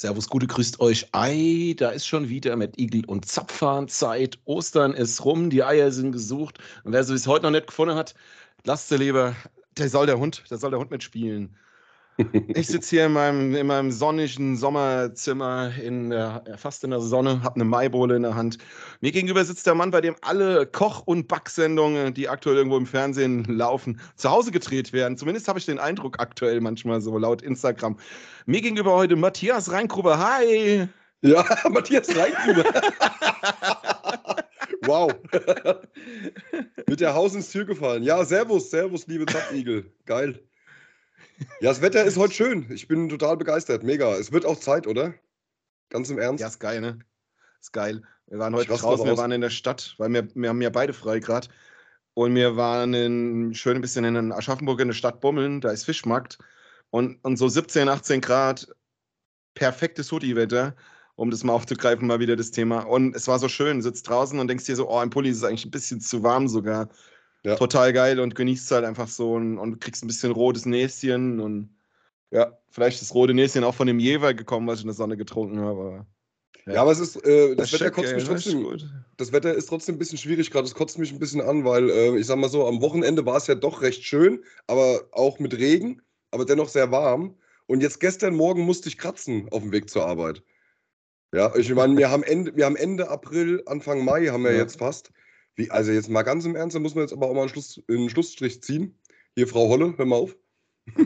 Servus, gute grüßt euch. Ei, da ist schon wieder mit Igel und Zapfhahn Zeit. Ostern ist rum, die Eier sind gesucht. Und wer sie bis heute noch nicht gefunden hat, lasst sie lieber. Der soll der Hund, der soll der Hund mitspielen. Ich sitze hier in meinem, in meinem sonnigen Sommerzimmer, in der, fast in der Sonne, habe eine Maibohle in der Hand. Mir gegenüber sitzt der Mann, bei dem alle Koch- und Backsendungen, die aktuell irgendwo im Fernsehen laufen, zu Hause gedreht werden. Zumindest habe ich den Eindruck aktuell manchmal so laut Instagram. Mir gegenüber heute Matthias Reingruber. Hi! Ja, Matthias Reingruber. wow. Mit der Haus ins Tür gefallen. Ja, servus, servus, liebe Zapfigel. Geil. Ja, das Wetter ist heute schön. Ich bin total begeistert. Mega. Es wird auch Zeit, oder? Ganz im Ernst. Ja, ist geil, ne? Ist geil. Wir waren heute draußen, wir waren in der Stadt, weil wir, wir haben ja beide frei gerade. Und wir waren in, schön ein bisschen in Aschaffenburg in der Stadt bummeln, da ist Fischmarkt. Und, und so 17, 18 Grad, perfektes Hoodie-Wetter, um das mal aufzugreifen, mal wieder das Thema. Und es war so schön, sitzt draußen und denkst dir so, oh, im Pulli ist es eigentlich ein bisschen zu warm sogar. Ja. Total geil und genießt halt einfach so und, und kriegst ein bisschen rotes Näschen und ja, vielleicht ist das rote Näschen auch von dem Jever gekommen, was ich in der Sonne getrunken habe. Ja. ja, aber es ist, äh, das, das, Wetter kotzt mich trotzdem, das Wetter ist trotzdem ein bisschen schwierig gerade, es kotzt mich ein bisschen an, weil äh, ich sag mal so, am Wochenende war es ja doch recht schön, aber auch mit Regen, aber dennoch sehr warm. Und jetzt gestern Morgen musste ich kratzen auf dem Weg zur Arbeit. Ja, ich meine, wir haben Ende, wir haben Ende April, Anfang Mai haben wir ja. jetzt fast. Wie, also jetzt mal ganz im Ernst, da muss man jetzt aber auch mal einen, Schluss, einen Schlussstrich ziehen. Hier, Frau Holle, hör mal auf.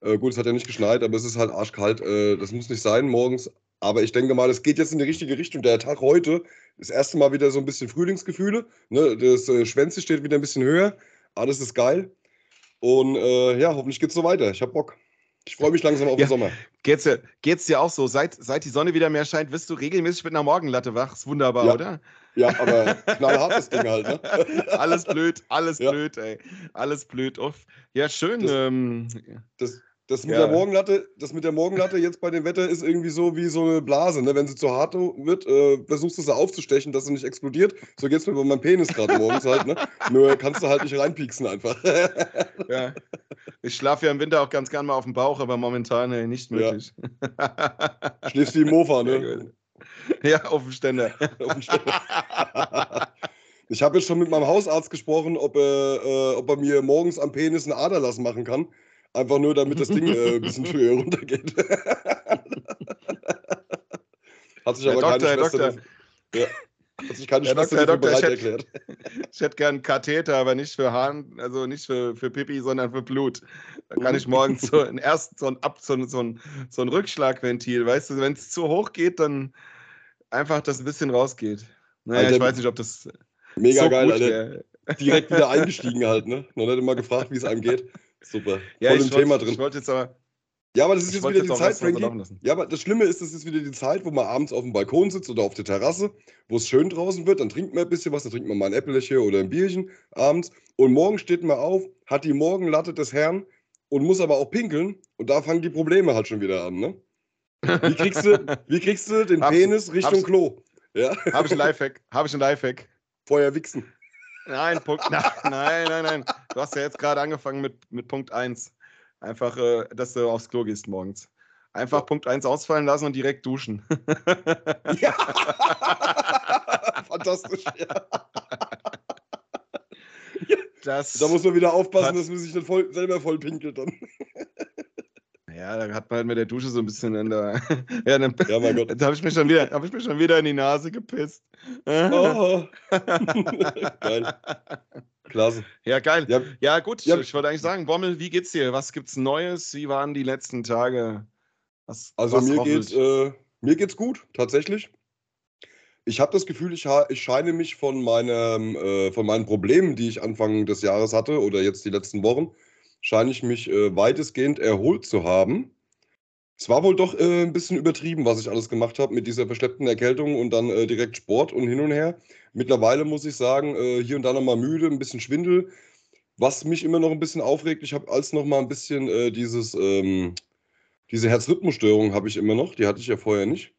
äh, gut, es hat ja nicht geschneit, aber es ist halt arschkalt. Äh, das muss nicht sein morgens. Aber ich denke mal, es geht jetzt in die richtige Richtung. Der Tag heute, das erste Mal wieder so ein bisschen Frühlingsgefühle. Ne? Das äh, Schwänze steht wieder ein bisschen höher. Alles ist geil. Und äh, ja, hoffentlich geht es so weiter. Ich habe Bock. Ich freue mich langsam auf ja, den Sommer. Geht's dir, geht's dir auch so? Seit, seit die Sonne wieder mehr scheint, wirst du regelmäßig mit einer Morgenlatte wach. Ist wunderbar, ja. oder? Ja, aber knallhartes Ding halt, ne? alles blöd, alles ja. blöd, ey. Alles blöd. Uff. Ja, schön. Das, ähm, das, das mit, ja. der Morgenlatte, das mit der Morgenlatte jetzt bei dem Wetter ist irgendwie so wie so eine Blase. Ne? Wenn sie zu hart wird, äh, versuchst du sie aufzustechen, dass sie nicht explodiert. So geht es mir bei meinem Penis gerade morgens halt. Ne? Nur kannst du halt nicht reinpieksen einfach. ja. Ich schlafe ja im Winter auch ganz gern mal auf dem Bauch, aber momentan ey, nicht möglich. Ja. Schläfst wie im Mofa, ne? Ja, auf dem Ständer. auf dem Ständer. Ich habe jetzt schon mit meinem Hausarzt gesprochen, ob er, äh, ob er mir morgens am Penis einen Aderlass machen kann. Einfach nur, damit das Ding äh, ein bisschen früher runtergeht. Hat sich aber Doktor, keine Schwester ja, hat sich keine Herr Schwester Doktor, Doktor, bereit ich erklärt. Hätte, ich hätte gern einen Katheter, aber nicht für Hahn, also nicht für, für Pipi, sondern für Blut. Da kann ich morgens so ein erst so ein, Ab, so ein, so ein, so ein Rückschlagventil. Weißt du, wenn es zu hoch geht, dann einfach, dass ein bisschen rausgeht. Naja, Alter, ich weiß nicht, ob das. Mega so geil, Alter. Direkt wieder eingestiegen halt, ne? Noch nicht immer gefragt, wie es einem geht. Super. Ja, Voll im Thema drin. Ich wollte jetzt aber. Ja, aber das ist jetzt wieder die Zeit, Frankie. Ja, aber das Schlimme ist, das ist wieder die Zeit, wo man abends auf dem Balkon sitzt oder auf der Terrasse, wo es schön draußen wird, dann trinkt man ein bisschen was, dann trinkt man mal ein Äppelchen oder ein Bierchen abends und morgen steht man auf, hat die Morgenlatte des Herrn und muss aber auch pinkeln und da fangen die Probleme halt schon wieder an, ne? Wie kriegst du, wie kriegst du den Penis Richtung Klo? Ja? Habe ich ein Lifehack. Habe ich ein Lifehack. Vorher wichsen. Nein, Punkt, nein, nein, nein. Du hast ja jetzt gerade angefangen mit, mit Punkt 1. Einfach, äh, dass du aufs Klo gehst morgens. Einfach ja. Punkt 1 ausfallen lassen und direkt duschen. Ja. Fantastisch. Ja. Das, da muss man wieder aufpassen, dass man sich nicht voll, selber voll pinkelt dann. Ja, da hat man halt mit der Dusche so ein bisschen in der. ja, dann, ja mein Gott. Da habe ich, mich schon wieder, hab ich mich schon wieder in die Nase gepisst. Oh. geil. Klasse. Ja, geil. Ja, ja gut, ja. ich wollte eigentlich sagen, Bommel, wie geht's dir? Was gibt's Neues? Wie waren die letzten Tage? Was, also was mir, geht, äh, mir geht's gut, tatsächlich. Ich habe das Gefühl, ich, ich, scheine mich von, meinem, äh, von meinen Problemen, die ich Anfang des Jahres hatte oder jetzt die letzten Wochen, scheine ich mich äh, weitestgehend erholt zu haben. Es war wohl doch äh, ein bisschen übertrieben, was ich alles gemacht habe mit dieser verschleppten Erkältung und dann äh, direkt Sport und hin und her. Mittlerweile muss ich sagen, äh, hier und da nochmal müde, ein bisschen Schwindel. Was mich immer noch ein bisschen aufregt, ich habe als noch mal ein bisschen äh, dieses, ähm, diese Herzrhythmusstörung habe ich immer noch, die hatte ich ja vorher nicht.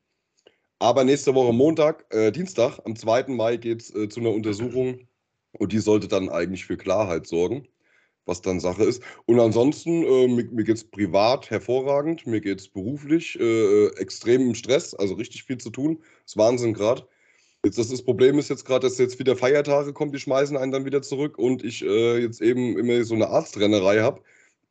Aber nächste Woche Montag, äh, Dienstag, am 2. Mai geht es zu einer Untersuchung und die sollte dann eigentlich für Klarheit sorgen was dann Sache ist. Und ansonsten, äh, mir, mir geht es privat hervorragend, mir geht es beruflich äh, extrem im Stress, also richtig viel zu tun. Das ist Wahnsinn gerade. Jetzt das, das Problem ist jetzt gerade, dass jetzt wieder Feiertage kommen, die schmeißen einen dann wieder zurück und ich äh, jetzt eben immer so eine Arztrennerei habe,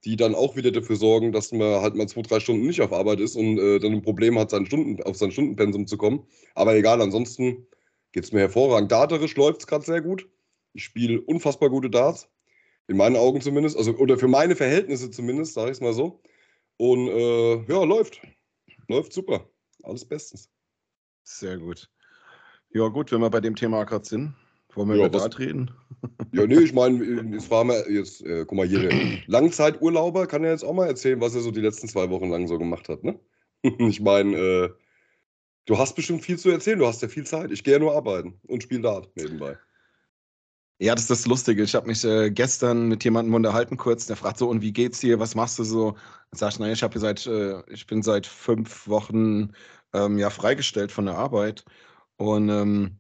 die dann auch wieder dafür sorgen, dass man halt mal zwei, drei Stunden nicht auf Arbeit ist und äh, dann ein Problem hat, sein Stunden, auf sein Stundenpensum zu kommen. Aber egal, ansonsten geht es mir hervorragend. Daterisch läuft es gerade sehr gut. Ich spiele unfassbar gute Darts. In meinen Augen zumindest. Also, oder für meine Verhältnisse zumindest, sage ich es mal so. Und äh, ja, läuft. Läuft super. Alles bestens. Sehr gut. Ja, gut, wenn wir bei dem Thema gerade sind, wollen wir ja, über Dart reden? Ja, nee, ich meine, es war mal jetzt, äh, guck mal, jeder Langzeiturlauber kann ja jetzt auch mal erzählen, was er so die letzten zwei Wochen lang so gemacht hat, ne? Ich meine, äh, du hast bestimmt viel zu erzählen, du hast ja viel Zeit. Ich gehe ja nur arbeiten und spiele Dart nebenbei. Ja, das ist das Lustige. Ich habe mich äh, gestern mit jemandem unterhalten kurz, der fragt so, und wie geht's dir, was machst du so? Dann sag ich, naja, ich, seit, äh, ich bin seit fünf Wochen ähm, ja, freigestellt von der Arbeit und ähm,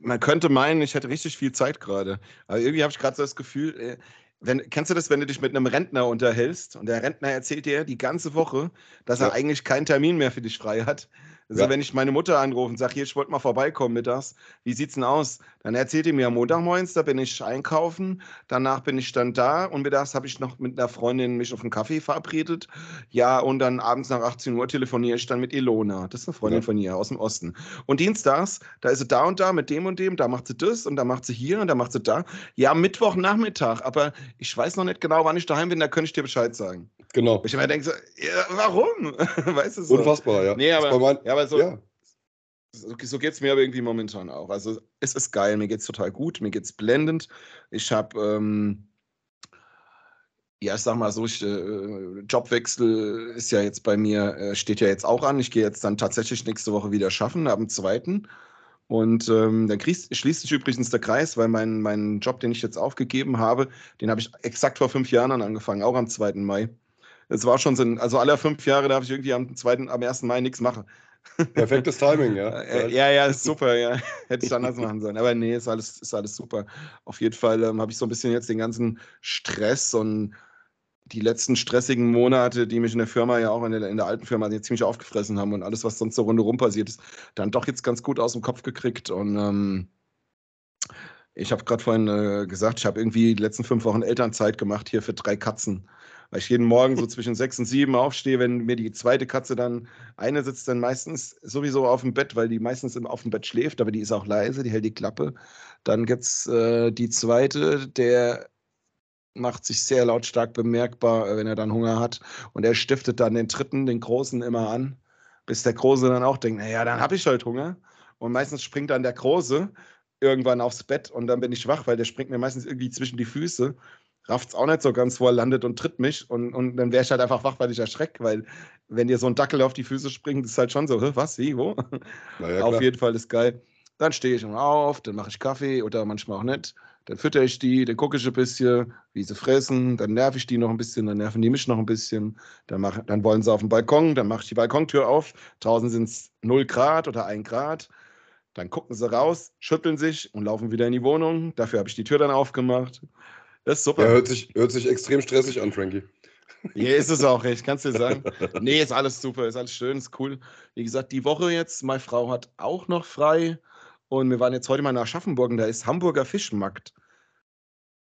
man könnte meinen, ich hätte richtig viel Zeit gerade. Aber irgendwie habe ich gerade so das Gefühl, äh, wenn, kennst du das, wenn du dich mit einem Rentner unterhältst und der Rentner erzählt dir die ganze Woche, dass ja. er eigentlich keinen Termin mehr für dich frei hat? Also, ja. wenn ich meine Mutter anrufe und sage, hier, ich wollte mal vorbeikommen mittags, wie sieht's denn aus? Dann erzählt die mir am Montag morgens, da bin ich einkaufen, danach bin ich dann da und mittags habe ich noch mit einer Freundin mich auf einen Kaffee verabredet. Ja, und dann abends nach 18 Uhr telefoniere ich dann mit Ilona. Das ist eine Freundin ja. von ihr aus dem Osten. Und dienstags, da ist sie da und da mit dem und dem, da macht sie das und da macht sie hier und da macht sie da. Ja, Mittwochnachmittag, aber ich weiß noch nicht genau, wann ich daheim bin, da könnte ich dir Bescheid sagen. Genau. Ich immer denke so, ja, warum? weißt du so? Unfassbar, ja. Nee, aber, ja, aber so, ja. So, so geht es mir aber irgendwie momentan auch. Also es ist geil, mir geht es total gut, mir geht es blendend. Ich habe, ähm, ja, ich sag mal so, ich, äh, Jobwechsel ist ja jetzt bei mir, äh, steht ja jetzt auch an. Ich gehe jetzt dann tatsächlich nächste Woche wieder schaffen, ab dem zweiten. Und ähm, dann schließt sich übrigens der Kreis, weil mein, mein Job, den ich jetzt aufgegeben habe, den habe ich exakt vor fünf Jahren angefangen, auch am 2. Mai es war schon so, also alle fünf Jahre darf ich irgendwie am zweiten, am 1. Mai nichts machen. Perfektes Timing, ja. Äh, ja, ja, ist super, ja. Hätte ich anders machen sollen. Aber nee, ist alles, ist alles super. Auf jeden Fall ähm, habe ich so ein bisschen jetzt den ganzen Stress und die letzten stressigen Monate, die mich in der Firma ja auch in der, in der alten Firma ziemlich aufgefressen haben und alles, was sonst so rundherum passiert ist, dann doch jetzt ganz gut aus dem Kopf gekriegt. Und ähm, ich habe gerade vorhin äh, gesagt, ich habe irgendwie die letzten fünf Wochen Elternzeit gemacht hier für drei Katzen weil ich jeden Morgen so zwischen sechs und sieben aufstehe, wenn mir die zweite Katze dann, eine sitzt dann meistens sowieso auf dem Bett, weil die meistens auf dem Bett schläft, aber die ist auch leise, die hält die Klappe. Dann gibt es äh, die zweite, der macht sich sehr lautstark bemerkbar, äh, wenn er dann Hunger hat. Und er stiftet dann den dritten, den großen, immer an, bis der Große dann auch denkt, naja, dann habe ich halt Hunger. Und meistens springt dann der Große irgendwann aufs Bett und dann bin ich wach, weil der springt mir meistens irgendwie zwischen die Füße rafft es auch nicht so ganz, wo er landet und tritt mich. Und, und dann wäre ich halt einfach wach, weil ich erschrecke, weil wenn dir so ein Dackel auf die Füße springt, ist halt schon so, was, wie, wo? Ja, auf jeden Fall ist geil. Dann stehe ich auf, dann mache ich Kaffee oder manchmal auch nicht. Dann fütter ich die, dann gucke ich ein bisschen, wie sie fressen, dann nerv ich die noch ein bisschen, dann nerven die mich noch ein bisschen. Dann, mach, dann wollen sie auf den Balkon, dann mache ich die Balkontür auf. Draußen sind es 0 Grad oder 1 Grad. Dann gucken sie raus, schütteln sich und laufen wieder in die Wohnung. Dafür habe ich die Tür dann aufgemacht. Das ist super. Ja, hört sich, hört sich extrem stressig an, Frankie. Ja, ist es auch, ich kann es dir sagen. Nee, ist alles super, ist alles schön, ist cool. Wie gesagt, die Woche jetzt, meine Frau hat auch noch frei und wir waren jetzt heute mal nach Schaffenburg und da ist Hamburger Fischmarkt.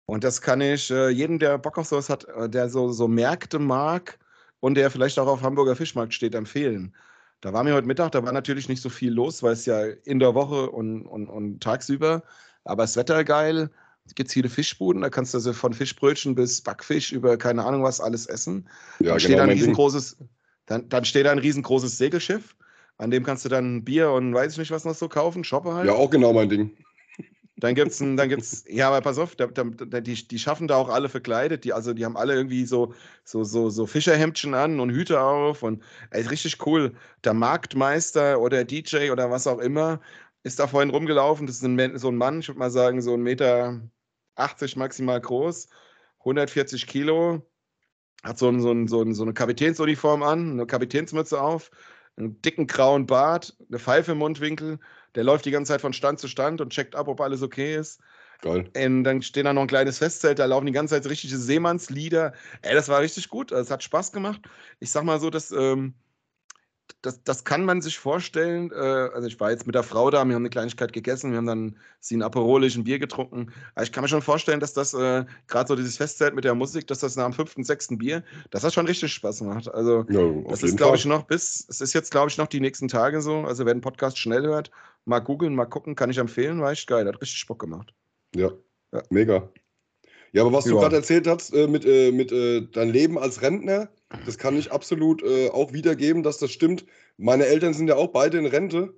Und das kann ich äh, jedem, der Bock auf sowas hat, äh, der so, so Märkte mag und der vielleicht auch auf Hamburger Fischmarkt steht, empfehlen. Da war mir heute Mittag, da war natürlich nicht so viel los, weil es ja in der Woche und, und, und tagsüber, aber das Wetter geil gibt es viele Fischbuden, da kannst du also von Fischbrötchen bis Backfisch über keine Ahnung was alles essen. Ja, dann, genau, steht da ein riesengroßes, dann, dann steht da ein riesengroßes Segelschiff, an dem kannst du dann Bier und weiß ich nicht was noch so kaufen, Shoppe halt. Ja, auch genau mein Ding. Dann gibt es, dann gibt's, ja, aber pass auf, da, da, die, die schaffen da auch alle verkleidet, die, also die haben alle irgendwie so, so, so, so Fischerhemdchen an und Hüte auf und ey, richtig cool. Der Marktmeister oder DJ oder was auch immer ist da vorhin rumgelaufen, das ist ein, so ein Mann, ich würde mal sagen, so ein Meter 80 maximal groß, 140 Kilo, hat so, ein, so, ein, so, ein, so eine Kapitänsuniform an, eine Kapitänsmütze auf, einen dicken grauen Bart, eine Pfeife im Mundwinkel. Der läuft die ganze Zeit von Stand zu Stand und checkt ab, ob alles okay ist. Geil. Und dann steht da noch ein kleines Festzelt, da laufen die ganze Zeit richtige Seemannslieder. Ey, das war richtig gut. Es hat Spaß gemacht. Ich sag mal so, dass. Ähm, das, das kann man sich vorstellen. Äh, also ich war jetzt mit der Frau da, wir haben eine Kleinigkeit gegessen, wir haben dann sie ein Aperol, ein Bier getrunken. Aber ich kann mir schon vorstellen, dass das äh, gerade so dieses Festzelt mit der Musik, dass das nach dem fünften, sechsten Bier, dass das schon richtig Spaß macht. Also ja, das ist, glaube ich, noch bis, es ist jetzt, glaube ich, noch die nächsten Tage so. Also wer den Podcast schnell hört, mal googeln, mal gucken, kann ich empfehlen, war echt geil, hat richtig Bock gemacht. Ja, ja. mega. Ja, aber was ja. du gerade erzählt hast äh, mit, äh, mit äh, dein Leben als Rentner, das kann ich absolut äh, auch wiedergeben, dass das stimmt. Meine Eltern sind ja auch beide in Rente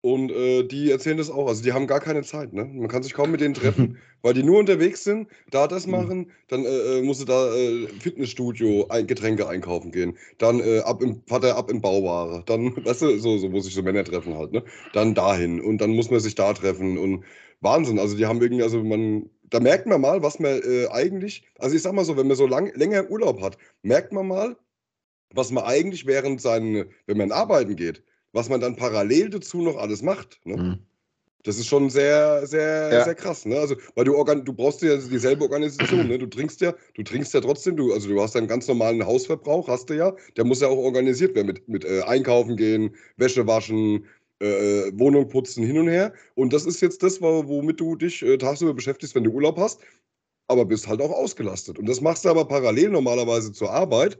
und äh, die erzählen das auch. Also die haben gar keine Zeit. Ne? Man kann sich kaum mit denen treffen, weil die nur unterwegs sind, da das mhm. machen, dann äh, musst du da äh, Fitnessstudio ein, Getränke einkaufen gehen, dann äh, ab im Vater ab in Bauware, dann, weißt du, so, so wo sich so Männer treffen halt, ne? Dann dahin und dann muss man sich da treffen und Wahnsinn. Also die haben irgendwie, also man, da merkt man mal, was man äh, eigentlich, also ich sag mal so, wenn man so lang, länger Urlaub hat, merkt man mal, was man eigentlich während seinen, wenn man arbeiten geht, was man dann parallel dazu noch alles macht. Ne? Mhm. Das ist schon sehr, sehr, ja. sehr krass, ne? Also, weil du organ du brauchst ja dieselbe Organisation, ne? Du trinkst ja, du trinkst ja trotzdem, du, also du hast einen ganz normalen Hausverbrauch, hast du ja, der muss ja auch organisiert werden mit, mit äh, Einkaufen gehen, Wäsche waschen, äh, Wohnung putzen, hin und her. Und das ist jetzt das, womit du dich äh, tagsüber beschäftigst, wenn du Urlaub hast, aber bist halt auch ausgelastet. Und das machst du aber parallel normalerweise zur Arbeit.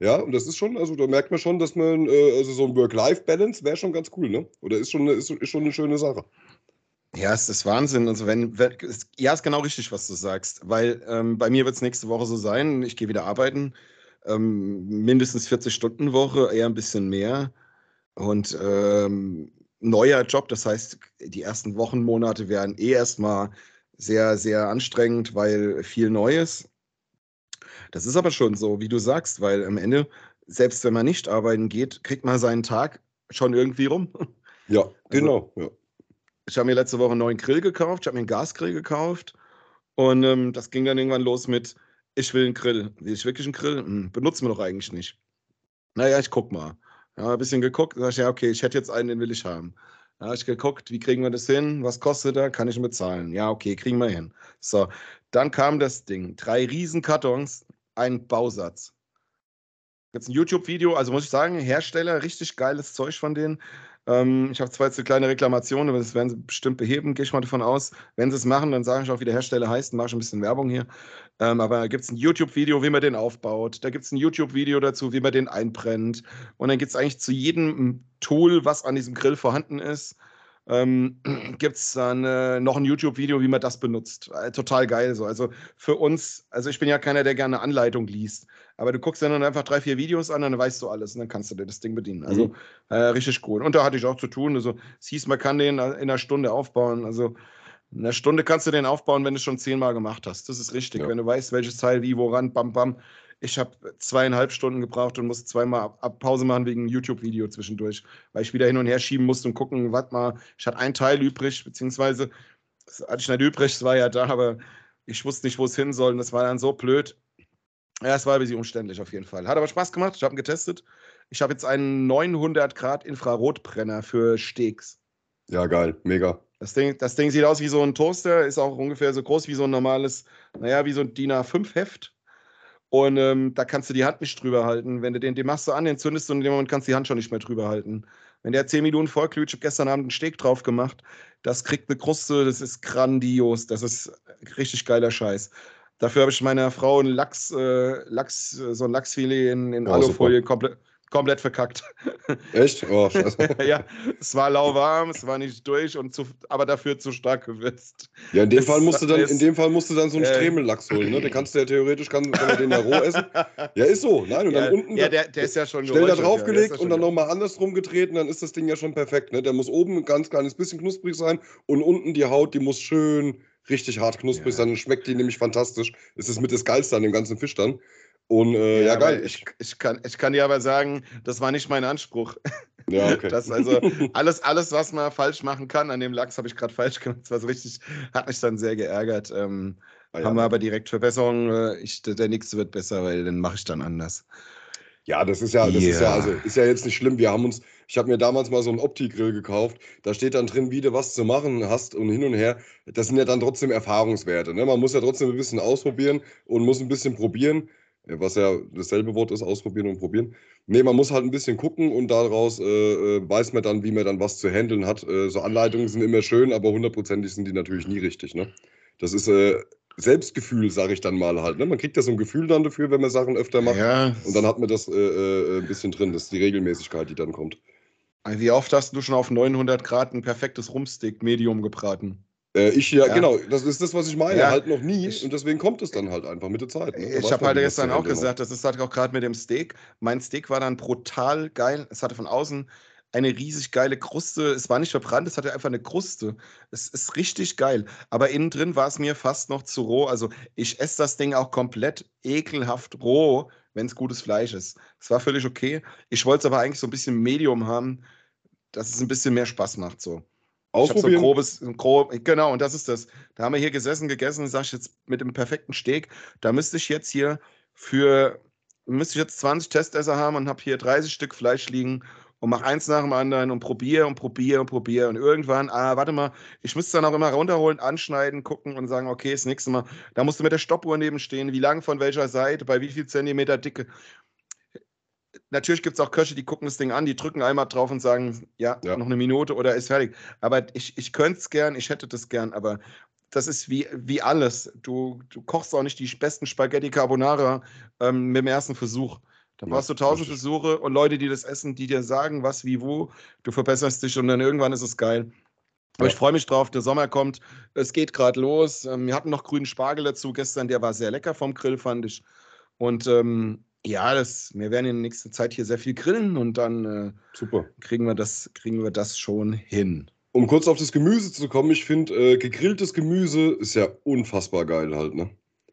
Ja, und das ist schon, also da merkt man schon, dass man, äh, also so ein Work-Life-Balance wäre schon ganz cool, ne? Oder ist schon, ist, ist schon eine schöne Sache. Ja, es ist Wahnsinn. Also wenn, wenn ja, ist genau richtig, was du sagst. Weil ähm, bei mir wird es nächste Woche so sein, ich gehe wieder arbeiten. Ähm, mindestens 40 Stunden Woche, eher ein bisschen mehr. Und ähm, neuer Job, das heißt, die ersten Wochen, Monate werden eh erstmal sehr, sehr anstrengend, weil viel Neues. Das ist aber schon so, wie du sagst, weil am Ende, selbst wenn man nicht arbeiten geht, kriegt man seinen Tag schon irgendwie rum. Ja, also, genau. Ja. Ich habe mir letzte Woche einen neuen Grill gekauft, ich habe mir einen Gasgrill gekauft und ähm, das ging dann irgendwann los mit, ich will einen Grill. Will ich wirklich einen Grill? Hm, benutzen wir doch eigentlich nicht. Naja, ich guck mal. Ja, ein bisschen geguckt, sag ich, ja, okay, ich hätte jetzt einen, den will ich haben. Ja, ich geguckt, wie kriegen wir das hin? Was kostet er? Kann ich bezahlen? Ja, okay, kriegen wir hin. So, dann kam das Ding. Drei Riesenkartons, ein Bausatz. Jetzt ein YouTube-Video, also muss ich sagen, Hersteller, richtig geiles Zeug von denen. Ähm, ich habe zwar jetzt eine kleine Reklamation, aber das werden sie bestimmt beheben, gehe ich mal davon aus. Wenn sie es machen, dann sage ich auch, wie der Hersteller heißt, mache ich ein bisschen Werbung hier. Ähm, aber da gibt es ein YouTube-Video, wie man den aufbaut. Da gibt es ein YouTube-Video dazu, wie man den einbrennt. Und dann gibt es eigentlich zu jedem Tool, was an diesem Grill vorhanden ist, ähm, gibt es dann äh, noch ein YouTube-Video, wie man das benutzt. Äh, total geil so. Also für uns, also ich bin ja keiner, der gerne Anleitung liest, aber du guckst dann einfach drei, vier Videos an, dann weißt du alles und dann kannst du dir das Ding bedienen. Also mhm. äh, richtig cool. Und da hatte ich auch zu tun. Also es hieß, man kann den in einer Stunde aufbauen. Also in einer Stunde kannst du den aufbauen, wenn du es schon zehnmal gemacht hast. Das ist richtig. Ja. Wenn du weißt, welches Teil wie, woran, bam, bam. Ich habe zweieinhalb Stunden gebraucht und musste zweimal Pause machen wegen YouTube-Video zwischendurch, weil ich wieder hin und her schieben musste und gucken, warte mal, ich hatte ein Teil übrig, beziehungsweise das hatte ich nicht übrig, es war ja da, aber ich wusste nicht, wo es hin soll und das war dann so blöd. Ja, es war ein bisschen umständlich auf jeden Fall. Hat aber Spaß gemacht, ich habe ihn getestet. Ich habe jetzt einen 900 Grad Infrarotbrenner für Steaks. Ja, geil, mega. Das Ding, das Ding sieht aus wie so ein Toaster, ist auch ungefähr so groß wie so ein normales, naja, wie so ein DIN A5-Heft. Und ähm, da kannst du die Hand nicht drüber halten. Wenn du den, den machst du an, den zündest du und in dem Moment kannst du die Hand schon nicht mehr drüber halten. Wenn der 10 Minuten vorglüht, ich habe gestern Abend einen Steak drauf gemacht, das kriegt eine Kruste, das ist grandios, das ist richtig geiler Scheiß. Dafür habe ich meiner Frau einen Lachs, äh, Lachs, so ein Lachsfilet in, in oh, Alufolie komplett komplett verkackt. Echt? Oh, scheiße. ja, es war lauwarm, es war nicht durch, und zu, aber dafür zu stark gewürzt. Ja, in dem, es, Fall musst du dann, in dem Fall musst du dann so einen äh, Stremellachs holen. Ne? Den kannst du ja theoretisch, kann, kann man den ja roh essen. Ja, ist so. Nein, und ja, dann unten. Ja, der, der ist ja schon Schnell da draufgelegt ja, und dann nochmal andersrum gedreht und dann ist das Ding ja schon perfekt. Ne? Der muss oben ein ganz kleines bisschen knusprig sein und unten die Haut, die muss schön richtig hart knusprig sein. Dann schmeckt die nämlich fantastisch. Es ist mit das Geilste an dem ganzen Fisch dann. Und äh, ja, ja, geil. Ich, ich, kann, ich kann dir aber sagen, das war nicht mein Anspruch. Ja, okay. Das also alles, alles, was man falsch machen kann, an dem Lachs habe ich gerade falsch gemacht. Das war so richtig, hat mich dann sehr geärgert. Ähm, ah, ja. Haben wir aber direkt Verbesserungen. Äh, ich, der nächste wird besser, weil den mache ich dann anders. Ja, das ist ja, das yeah. ist ja, also ist ja jetzt nicht schlimm. Wir haben uns, Ich habe mir damals mal so einen Opti-Grill gekauft. Da steht dann drin, wie du was zu machen hast und hin und her. Das sind ja dann trotzdem Erfahrungswerte. Ne? Man muss ja trotzdem ein bisschen ausprobieren und muss ein bisschen probieren. Was ja dasselbe Wort ist, ausprobieren und probieren. Nee, man muss halt ein bisschen gucken und daraus äh, äh, weiß man dann, wie man dann was zu handeln hat. Äh, so Anleitungen sind immer schön, aber hundertprozentig sind die natürlich nie richtig. Ne? Das ist äh, Selbstgefühl, sage ich dann mal halt. Ne? Man kriegt ja so ein Gefühl dann dafür, wenn man Sachen öfter macht. Ja. Und dann hat man das äh, äh, ein bisschen drin. Das ist die Regelmäßigkeit, die dann kommt. Wie oft hast du schon auf 900 Grad ein perfektes Rumstick Medium gebraten? Äh, ich ja, ja, genau, das ist das, was ich meine. Ja. Halt noch nie. Ich, und deswegen kommt es dann halt einfach mit der Zeit. Ne? Ich habe halt gestern auch gesagt, das ist halt auch gerade mit dem Steak. Mein Steak war dann brutal geil. Es hatte von außen eine riesig geile Kruste. Es war nicht verbrannt, es hatte einfach eine Kruste. Es ist richtig geil. Aber innen drin war es mir fast noch zu roh. Also ich esse das Ding auch komplett ekelhaft roh, wenn es gutes Fleisch ist. Es war völlig okay. Ich wollte es aber eigentlich so ein bisschen Medium haben, dass es ein bisschen mehr Spaß macht. So. Ausprobieren. So grobes, grob, genau, und das ist das. Da haben wir hier gesessen, gegessen, sag ich jetzt mit dem perfekten Steak. Da müsste ich jetzt hier für, müsste ich jetzt 20 Testesser haben und habe hier 30 Stück Fleisch liegen und mach eins nach dem anderen und probiere und probiere und probiere. Und irgendwann, ah, warte mal, ich müsste dann auch immer runterholen, anschneiden, gucken und sagen, okay, das nächste Mal, da musst du mit der Stoppuhr nebenstehen, wie lang von welcher Seite, bei wie viel Zentimeter Dicke. Natürlich gibt es auch Köche, die gucken das Ding an, die drücken einmal drauf und sagen, ja, ja. noch eine Minute oder ist fertig. Aber ich, ich könnte es gern, ich hätte das gern, aber das ist wie, wie alles. Du, du kochst auch nicht die besten Spaghetti Carbonara ähm, mit dem ersten Versuch. Da brauchst du tausend Versuche und Leute, die das essen, die dir sagen, was, wie, wo. Du verbesserst dich und dann irgendwann ist es geil. Aber ja. ich freue mich drauf, der Sommer kommt. Es geht gerade los. Ähm, wir hatten noch grünen Spargel dazu gestern, der war sehr lecker vom Grill, fand ich. Und ähm, ja, das, wir werden in der nächsten Zeit hier sehr viel grillen und dann äh, Super. Kriegen, wir das, kriegen wir das schon hin. Um kurz auf das Gemüse zu kommen, ich finde, äh, gegrilltes Gemüse ist ja unfassbar geil halt, ne?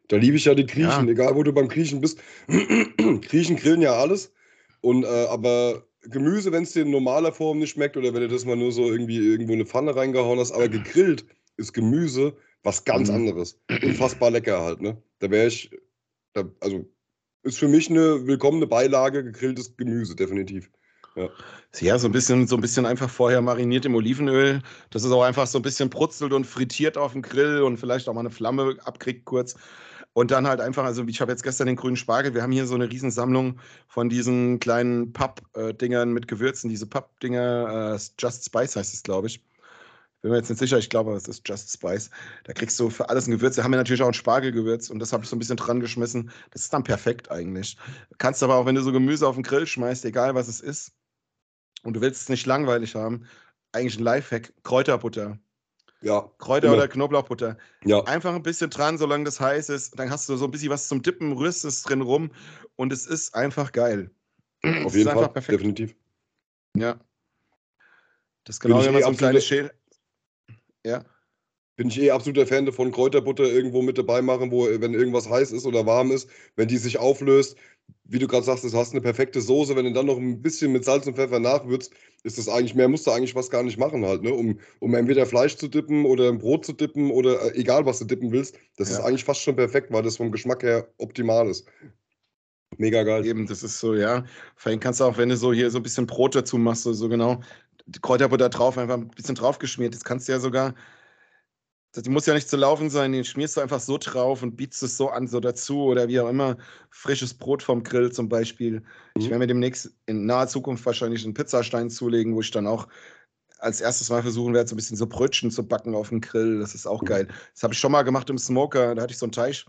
Da liebe ich ja die Griechen, ja. egal wo du beim Griechen bist. Griechen grillen ja alles. Und, äh, aber Gemüse, wenn es dir in normaler Form nicht schmeckt oder wenn du das mal nur so irgendwie irgendwo in eine Pfanne reingehauen hast, aber gegrillt ist Gemüse was ganz mhm. anderes. Unfassbar lecker halt, ne? Da wäre ich, da, also ist für mich eine willkommene Beilage, gegrilltes Gemüse, definitiv. Ja. ja, so ein bisschen, so ein bisschen einfach vorher mariniert im Olivenöl, dass es auch einfach so ein bisschen brutzelt und frittiert auf dem Grill und vielleicht auch mal eine Flamme abkriegt kurz. Und dann halt einfach, also ich habe jetzt gestern den grünen Spargel, wir haben hier so eine Riesensammlung von diesen kleinen Papp-Dingern mit Gewürzen, diese Papp-Dinger, äh, Just Spice heißt es, glaube ich. Bin mir jetzt nicht sicher, ich glaube, es ist Just Spice. Da kriegst du für alles ein Gewürz. Da haben wir natürlich auch ein Spargelgewürz und das habe ich so ein bisschen dran geschmissen. Das ist dann perfekt eigentlich. Kannst aber auch, wenn du so Gemüse auf den Grill schmeißt, egal was es ist, und du willst es nicht langweilig haben, eigentlich ein Lifehack, Kräuterbutter. Ja. Kräuter- immer. oder Knoblauchbutter. Ja. Einfach ein bisschen dran, solange das heiß ist. Dann hast du so ein bisschen was zum Dippen, rührst es drin rum und es ist einfach geil. Auf jeden Fall, perfekt. definitiv. Ja. Das ist genau wie man so ein kleines Schere. Ja. Bin ich eh absoluter Fan davon, Kräuterbutter irgendwo mit dabei machen, wo, wenn irgendwas heiß ist oder warm ist, wenn die sich auflöst, wie du gerade sagst, du hast eine perfekte Soße, wenn du dann noch ein bisschen mit Salz und Pfeffer nachwürzt, ist das eigentlich, mehr musst du eigentlich was gar nicht machen halt, ne? Um, um entweder Fleisch zu dippen oder ein Brot zu dippen oder äh, egal was du dippen willst, das ja. ist eigentlich fast schon perfekt, weil das vom Geschmack her optimal ist. Mega geil. Eben, das ist so, ja. Vor allem kannst du auch, wenn du so hier so ein bisschen Brot dazu machst, so, so genau, die Kräuterbutter drauf, einfach ein bisschen drauf geschmiert. Das kannst du ja sogar die muss ja nicht zu laufen sein, den schmierst du einfach so drauf und bietst es so an, so dazu oder wie auch immer. Frisches Brot vom Grill zum Beispiel. Mhm. Ich werde mir demnächst in naher Zukunft wahrscheinlich einen Pizzastein zulegen, wo ich dann auch als erstes Mal versuchen werde, so ein bisschen so Brötchen zu backen auf dem Grill. Das ist auch mhm. geil. Das habe ich schon mal gemacht im Smoker. Da hatte ich so einen Teich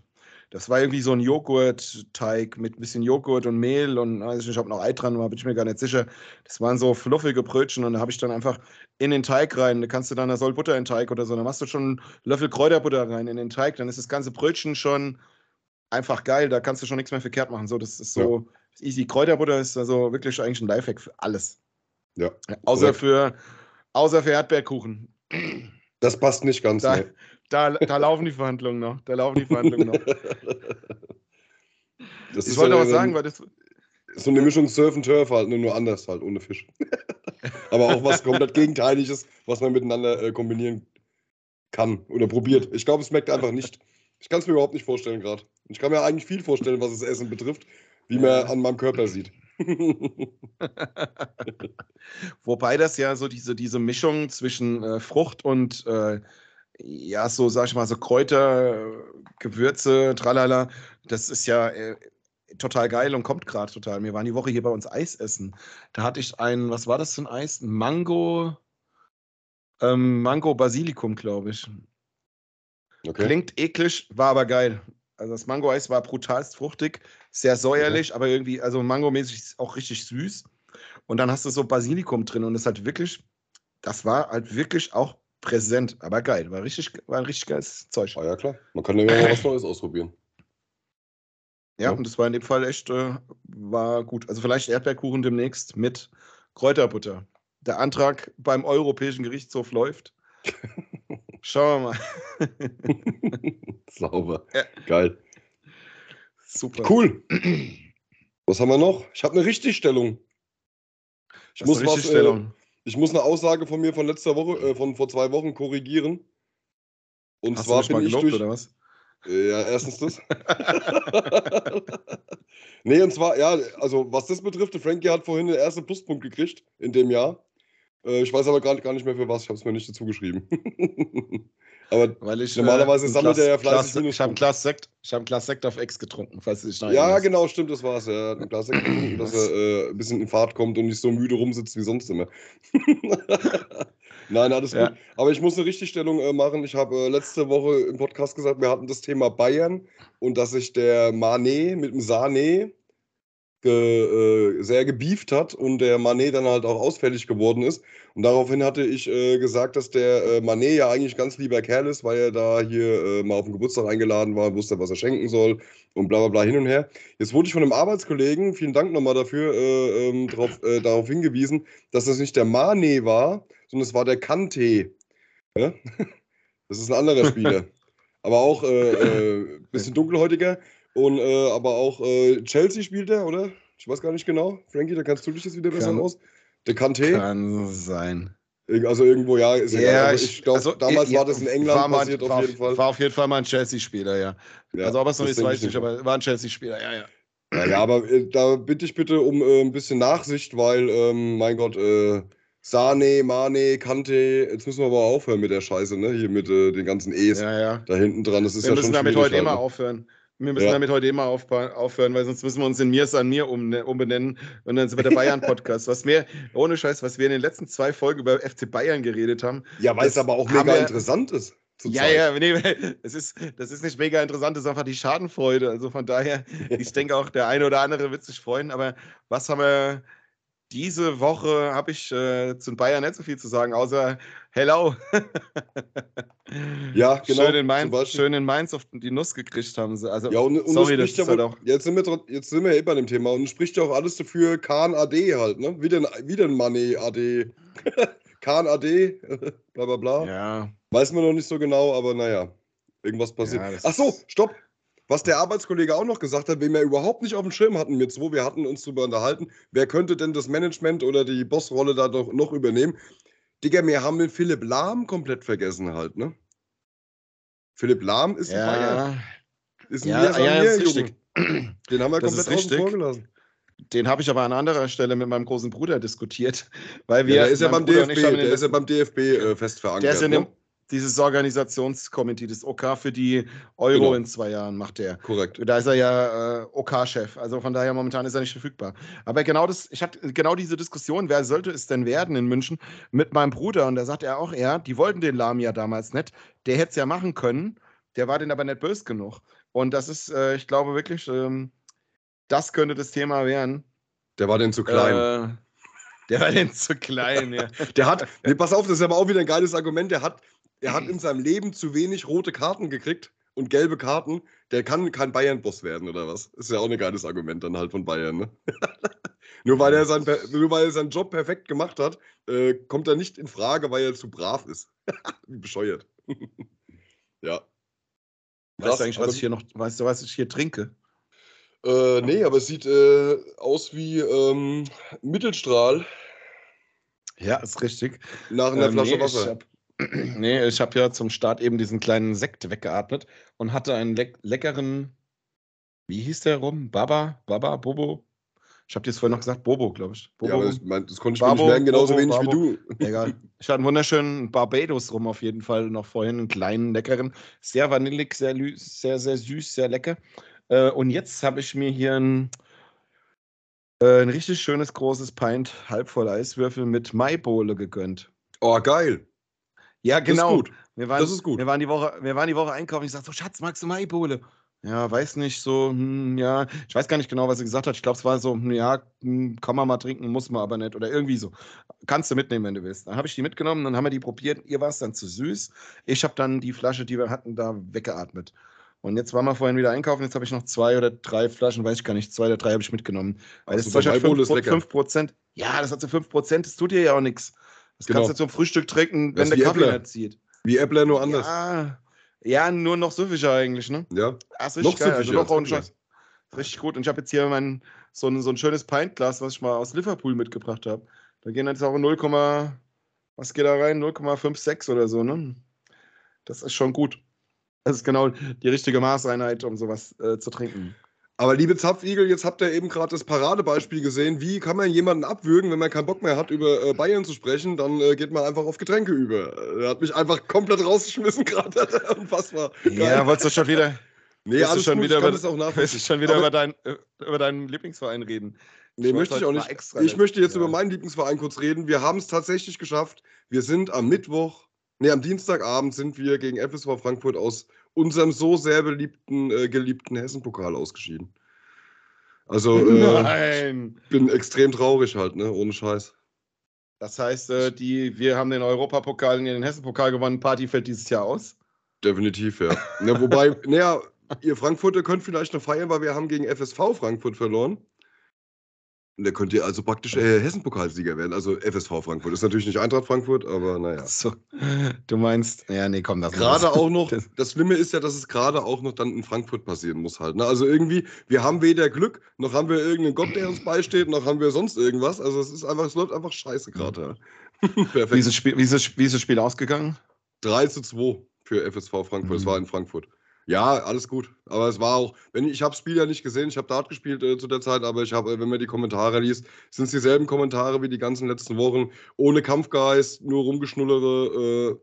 das war irgendwie so ein Joghurtteig mit ein bisschen Joghurt und Mehl und weiß ich nicht, ob noch Ei dran war, bin ich mir gar nicht sicher. Das waren so fluffige Brötchen und da habe ich dann einfach in den Teig rein. Da kannst du dann, da soll Butter in den Teig oder so, dann machst du schon einen Löffel Kräuterbutter rein in den Teig, dann ist das ganze Brötchen schon einfach geil. Da kannst du schon nichts mehr verkehrt machen. So, das ist so ja. easy. Kräuterbutter ist also wirklich eigentlich ein Lifehack für alles. Ja. Außer für, außer für Erdbeerkuchen. Das passt nicht ganz. Da, da, da laufen die Verhandlungen noch. Da laufen die Verhandlungen noch. Das ich wollte ja was sagen, weil das. So eine Mischung Surf und Turf halt, nur anders halt, ohne Fisch. Aber auch was komplett Gegenteiliges, was man miteinander äh, kombinieren kann oder probiert. Ich glaube, es schmeckt einfach nicht. Ich kann es mir überhaupt nicht vorstellen gerade. Ich kann mir eigentlich viel vorstellen, was das Essen betrifft, wie man an meinem Körper sieht. Wobei das ja so diese, diese Mischung zwischen äh, Frucht und äh, ja, so, sag ich mal, so Kräuter, Gewürze, tralala, das ist ja äh, total geil und kommt gerade total. Wir waren die Woche hier bei uns Eis essen. Da hatte ich ein, was war das für ein Eis? Mango, ähm, Mango Basilikum, glaube ich. Okay. Klingt eklig, war aber geil. Also das Mango-Eis war brutalst fruchtig, sehr säuerlich, okay. aber irgendwie, also Mango-mäßig auch richtig süß. Und dann hast du so Basilikum drin und das hat wirklich, das war halt wirklich auch präsent, aber geil. War richtig, war ein richtig geiles Zeug. Ah ja, klar. Man kann ja mal was Neues ausprobieren. Ja, ja, und das war in dem Fall echt, äh, war gut. Also vielleicht Erdbeerkuchen demnächst mit Kräuterbutter. Der Antrag beim Europäischen Gerichtshof läuft. Schauen wir mal. Sauber. Ja. Geil. Super. Cool. Was haben wir noch? Ich habe eine Richtigstellung. Ich das muss was, äh, ich muss eine Aussage von mir von letzter Woche, äh, von vor zwei Wochen korrigieren. Und Hast zwar du bin mal ich gelobt, durch. Oder was? Ja, erstens das. nee, und zwar, ja, also was das betrifft, Frankie hat vorhin den ersten Pluspunkt gekriegt in dem Jahr. Äh, ich weiß aber gar, gar nicht mehr für was, ich habe es mir nicht dazu geschrieben. aber Weil ich, normalerweise äh, sammelt er ja fleißig Glas, Ich habe ein Glas Sekt, ich ein Glas Sekt auf Ex getrunken, falls noch Ja, genau, stimmt, das war's. Er hat ein Glas Sekt getrunken, dass er äh, ein bisschen in Fahrt kommt und nicht so müde rumsitzt wie sonst immer. Nein, alles ja. gut. Aber ich muss eine Richtigstellung äh, machen. Ich habe äh, letzte Woche im Podcast gesagt, wir hatten das Thema Bayern und dass sich der Mané mit dem Sané ge, äh, sehr gebieft hat und der Manet dann halt auch ausfällig geworden ist. Und daraufhin hatte ich äh, gesagt, dass der äh, Manet ja eigentlich ganz lieber Kerl ist, weil er da hier äh, mal auf den Geburtstag eingeladen war, wusste, was er schenken soll und bla bla bla hin und her. Jetzt wurde ich von einem Arbeitskollegen, vielen Dank nochmal dafür, äh, ähm, drauf, äh, darauf hingewiesen, dass das nicht der Manet war, sondern es war der Kante. Ja? Das ist ein anderer Spieler. aber auch ein äh, bisschen dunkelhäutiger. Und äh, aber auch äh, Chelsea spielt er, oder? Ich weiß gar nicht genau. Frankie, da kannst du dich jetzt wieder besser kann, aus. Der Kante. Kann sein. Also irgendwo, ja, ist ja, egal. Also ich glaube, also, damals ja, war das in England war passiert mal, auf jeden Fall. War auf jeden Fall mal ein Chelsea-Spieler, ja. ja. Also ob es noch ist, weiß ich nicht, aber war ein Chelsea-Spieler, ja, ja. Ja, ja, aber äh, da bitte ich bitte um äh, ein bisschen Nachsicht, weil, ähm, mein Gott, äh, Sane, Mane, Kante, jetzt müssen wir aber aufhören mit der Scheiße, ne? Hier mit äh, den ganzen E's ja, ja. da hinten dran. Das ist wir ja müssen damit heute immer aufhören. Wir müssen ja. damit heute immer aufhören, weil sonst müssen wir uns in Mir an mir um, umbenennen und dann sind wir der Bayern-Podcast. was wir, ohne Scheiß, was wir in den letzten zwei Folgen über FC Bayern geredet haben. Ja, weil es aber auch mega wir, interessant ist. Ja, ja, nee, es ist, das ist nicht mega interessant, das ist einfach die Schadenfreude. Also von daher, ich denke auch, der eine oder andere wird sich freuen. Aber was haben wir diese Woche habe ich äh, zu Bayern nicht so viel zu sagen, außer Hello. ja, genau. Schön in, Mainz, schön in Mainz auf die Nuss gekriegt haben sie. Also, ja, und, und sorry, das ja halt auch jetzt, sind wir, jetzt sind wir eh bei dem Thema und spricht ja auch alles dafür Kahn AD halt, ne? Wieder ein, wieder ein Money AD. Kahn AD, bla bla bla. Ja. Weiß man noch nicht so genau, aber naja, irgendwas passiert. Ja, Ach so, stopp. Was der Arbeitskollege auch noch gesagt hat, wen wir überhaupt nicht auf dem Schirm hatten, wir zwei, wir hatten uns darüber unterhalten, wer könnte denn das Management oder die Bossrolle da doch noch übernehmen? Digga, wir haben den Philipp Lahm komplett vergessen halt, ne? Philipp Lahm ist ja. ein Bayern. Ist ein ja, ja, ja, ist richtig. Den haben wir das komplett außen vor gelassen. Den habe ich aber an anderer Stelle mit meinem großen Bruder diskutiert, weil wir. Ja, der ist ja beim DFB, der ist ja beim DFB äh, fest verankert. Der ist in ne? Dieses Organisationskomitee, das OK für die Euro genau. in zwei Jahren macht er. Korrekt. Da ist er ja äh, OK-Chef. Also von daher momentan ist er nicht verfügbar. Aber genau das, ich hatte genau diese Diskussion, wer sollte es denn werden in München, mit meinem Bruder. Und da sagt er auch, ja, die wollten den Lahm ja damals nicht. Der hätte es ja machen können. Der war den aber nicht böse genug. Und das ist, äh, ich glaube wirklich, ähm, das könnte das Thema werden. Der war denn zu klein. Äh, der war denn zu klein, ja. Der hat, nee, pass auf, das ist aber auch wieder ein geiles Argument. Der hat er hat in seinem Leben zu wenig rote Karten gekriegt und gelbe Karten. Der kann kein Bayern-Boss werden oder was? Ist ja auch ein geiles Argument dann halt von Bayern, ne? nur, weil er sein, nur weil er seinen Job perfekt gemacht hat, äh, kommt er nicht in Frage, weil er zu brav ist. wie bescheuert. ja. Weißt du eigentlich, was ich hier noch, weißt du, was ich hier trinke? Äh, nee, aber es sieht äh, aus wie ähm, Mittelstrahl. Ja, ist richtig. Nach einer ähm, Flasche nee, Wasser. Nee, ich habe ja zum Start eben diesen kleinen Sekt weggeatmet und hatte einen leck leckeren, wie hieß der rum? Baba? Baba? Bobo? Ich habe dir es vorhin noch gesagt, Bobo, glaube ich. Bobo. Ja, aber das, mein, das konnte ich Babo, mir nicht merken, genauso Bobo, wenig Babo. wie du. Egal. Ich hatte einen wunderschönen Barbados rum auf jeden Fall noch vorhin, einen kleinen, leckeren. Sehr vanillig, sehr, sehr, sehr süß, sehr lecker. Äh, und jetzt habe ich mir hier ein, äh, ein richtig schönes, großes Pint halbvoll Eiswürfel mit Maibohle gegönnt. Oh, geil. Ja, genau. Das ist gut. Wir waren, das ist gut. Wir waren die Woche, wir waren die Woche einkaufen. Ich sagte so, Schatz, magst du Maibohle? Ja, weiß nicht, so, hm, ja, ich weiß gar nicht genau, was sie gesagt hat. Ich glaube, es war so, hm, ja, hm, kann man mal trinken, muss man aber nicht. Oder irgendwie so. Kannst du mitnehmen, wenn du willst. Dann habe ich die mitgenommen, dann haben wir die probiert. Ihr war es dann zu süß. Ich habe dann die Flasche, die wir hatten, da weggeatmet. Und jetzt waren wir vorhin wieder einkaufen. Jetzt habe ich noch zwei oder drei Flaschen, weiß ich gar nicht. Zwei oder drei habe ich mitgenommen. Weil also das ist 5 Prozent. Ja, das hat so 5 Prozent. Das tut dir ja auch nichts. Das genau. kannst du zum Frühstück trinken, wenn der Kaffee nicht zieht. Wie Äppler, nur anders. Ja, ja, nur noch süffischer eigentlich, ne? Ja. Das ist noch geil. Also noch Richtig gut. Und ich habe jetzt hier mein, so, ein, so ein schönes Pintglas, was ich mal aus Liverpool mitgebracht habe. Da gehen jetzt auch 0, was geht da rein? 0,56 oder so, ne? Das ist schon gut. Das ist genau die richtige Maßeinheit, um sowas äh, zu trinken. Aber liebe Zapfigel, jetzt habt ihr eben gerade das Paradebeispiel gesehen. Wie kann man jemanden abwürgen, wenn man keinen Bock mehr hat, über äh, Bayern zu sprechen? Dann äh, geht man einfach auf Getränke über. Er hat mich einfach komplett rausgeschmissen gerade. Unfassbar. Ja, wolltest du schon wieder. Nee, alles schon gut, wieder, über, auch willst du schon wieder über, dein, äh, über deinen Lieblingsverein reden? Nee, ich möchte ich auch nicht. Ich möchte jetzt ja. über meinen Lieblingsverein kurz reden. Wir haben es tatsächlich geschafft. Wir sind am Mittwoch, nee, am Dienstagabend sind wir gegen FSV Frankfurt aus unserem so sehr beliebten, äh, geliebten Hessen-Pokal ausgeschieden. Also, äh, ich bin extrem traurig halt, ne, ohne Scheiß. Das heißt, äh, die, wir haben den Europapokal und den Hessen-Pokal gewonnen. Party fällt dieses Jahr aus? Definitiv, ja. ja wobei, naja, ihr Frankfurter könnt vielleicht noch feiern, weil wir haben gegen FSV Frankfurt verloren. Der könnte also praktisch äh, Hessen-Pokalsieger werden, also FSV Frankfurt. Ist natürlich nicht Eintracht Frankfurt, aber naja. So, du meinst, ja, nee, komm, das Gerade auch noch, das Schlimme ist ja, dass es gerade auch noch dann in Frankfurt passieren muss halt. Ne? Also irgendwie, wir haben weder Glück, noch haben wir irgendeinen Gott, der uns beisteht, noch haben wir sonst irgendwas. Also es ist einfach, es läuft einfach scheiße gerade. Perfekt. Wie ist, das Spiel, wie, ist das, wie ist das Spiel ausgegangen? 3 zu 2 für FSV Frankfurt. Es mhm. war in Frankfurt. Ja, alles gut. Aber es war auch, wenn ich, habe das Spiel ja nicht gesehen, ich habe Dart gespielt äh, zu der Zeit, aber ich habe, äh, wenn man die Kommentare liest, sind es dieselben Kommentare wie die ganzen letzten Wochen. Ohne Kampfgeist, nur rumgeschnullere, äh,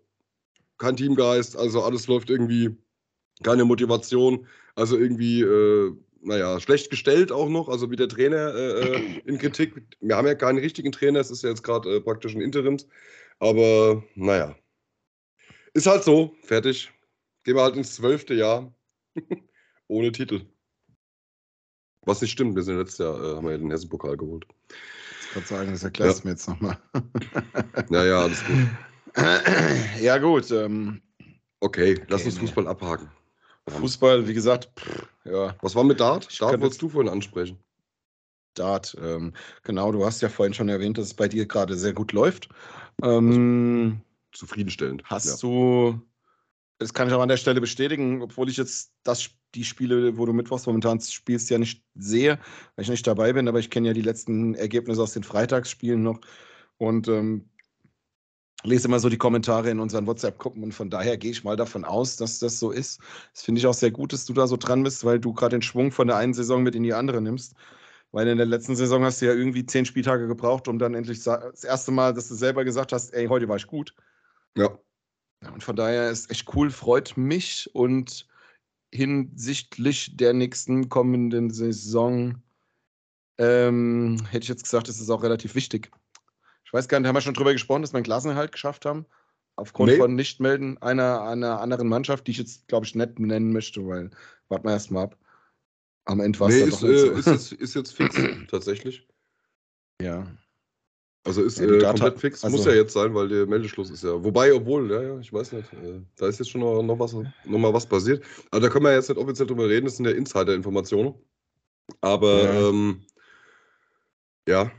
kein Teamgeist, also alles läuft irgendwie, keine Motivation, also irgendwie, äh, naja, schlecht gestellt auch noch, also wie der Trainer äh, in Kritik. Wir haben ja keinen richtigen Trainer, es ist ja jetzt gerade praktisch ein Interims, aber naja. Ist halt so, fertig. Gehen wir halt ins zwölfte Jahr ohne Titel. Was nicht stimmt, wir sind letztes Jahr, äh, haben wir ja den Hessen-Pokal geholt. Ich kann sagen, das erklärst du ja. mir jetzt nochmal. ja, ja, alles gut. ja, gut. Ähm, okay, okay, lass uns Fußball abhaken. Fußball, wie gesagt, pff, ja. Was war mit Dart? Ich Dart wolltest du vorhin ansprechen. Dart, ähm, genau, du hast ja vorhin schon erwähnt, dass es bei dir gerade sehr gut läuft. Ähm, Zufriedenstellend. Hast ja. du das kann ich auch an der Stelle bestätigen, obwohl ich jetzt das, die Spiele, wo du mittwochs momentan spielst, ja nicht sehe, weil ich nicht dabei bin, aber ich kenne ja die letzten Ergebnisse aus den Freitagsspielen noch und ähm, lese immer so die Kommentare in unseren WhatsApp-Gruppen und von daher gehe ich mal davon aus, dass das so ist. Das finde ich auch sehr gut, dass du da so dran bist, weil du gerade den Schwung von der einen Saison mit in die andere nimmst. Weil in der letzten Saison hast du ja irgendwie zehn Spieltage gebraucht, um dann endlich das erste Mal, dass du selber gesagt hast, ey, heute war ich gut. Ja. Und von daher ist echt cool, freut mich und hinsichtlich der nächsten kommenden Saison ähm, hätte ich jetzt gesagt, ist es auch relativ wichtig. Ich weiß gar nicht, haben wir schon drüber gesprochen, dass wir einen Klassenerhalt geschafft haben? Aufgrund nee. von Nichtmelden einer, einer anderen Mannschaft, die ich jetzt, glaube ich, nicht nennen möchte, weil warten wir erstmal ab. Am Ende war es nee, ist, äh, ist, jetzt, ist jetzt fix, tatsächlich. Ja. Also ist ja, äh, komplett fix, also, muss ja jetzt sein, weil der Meldeschluss ist ja. Wobei, obwohl, ja, ja, ich weiß nicht, äh, da ist jetzt schon noch, noch, was, noch mal was passiert. Aber da können wir jetzt nicht offiziell drüber reden, das sind ja Insider-Informationen. Aber ja. Ähm, ja.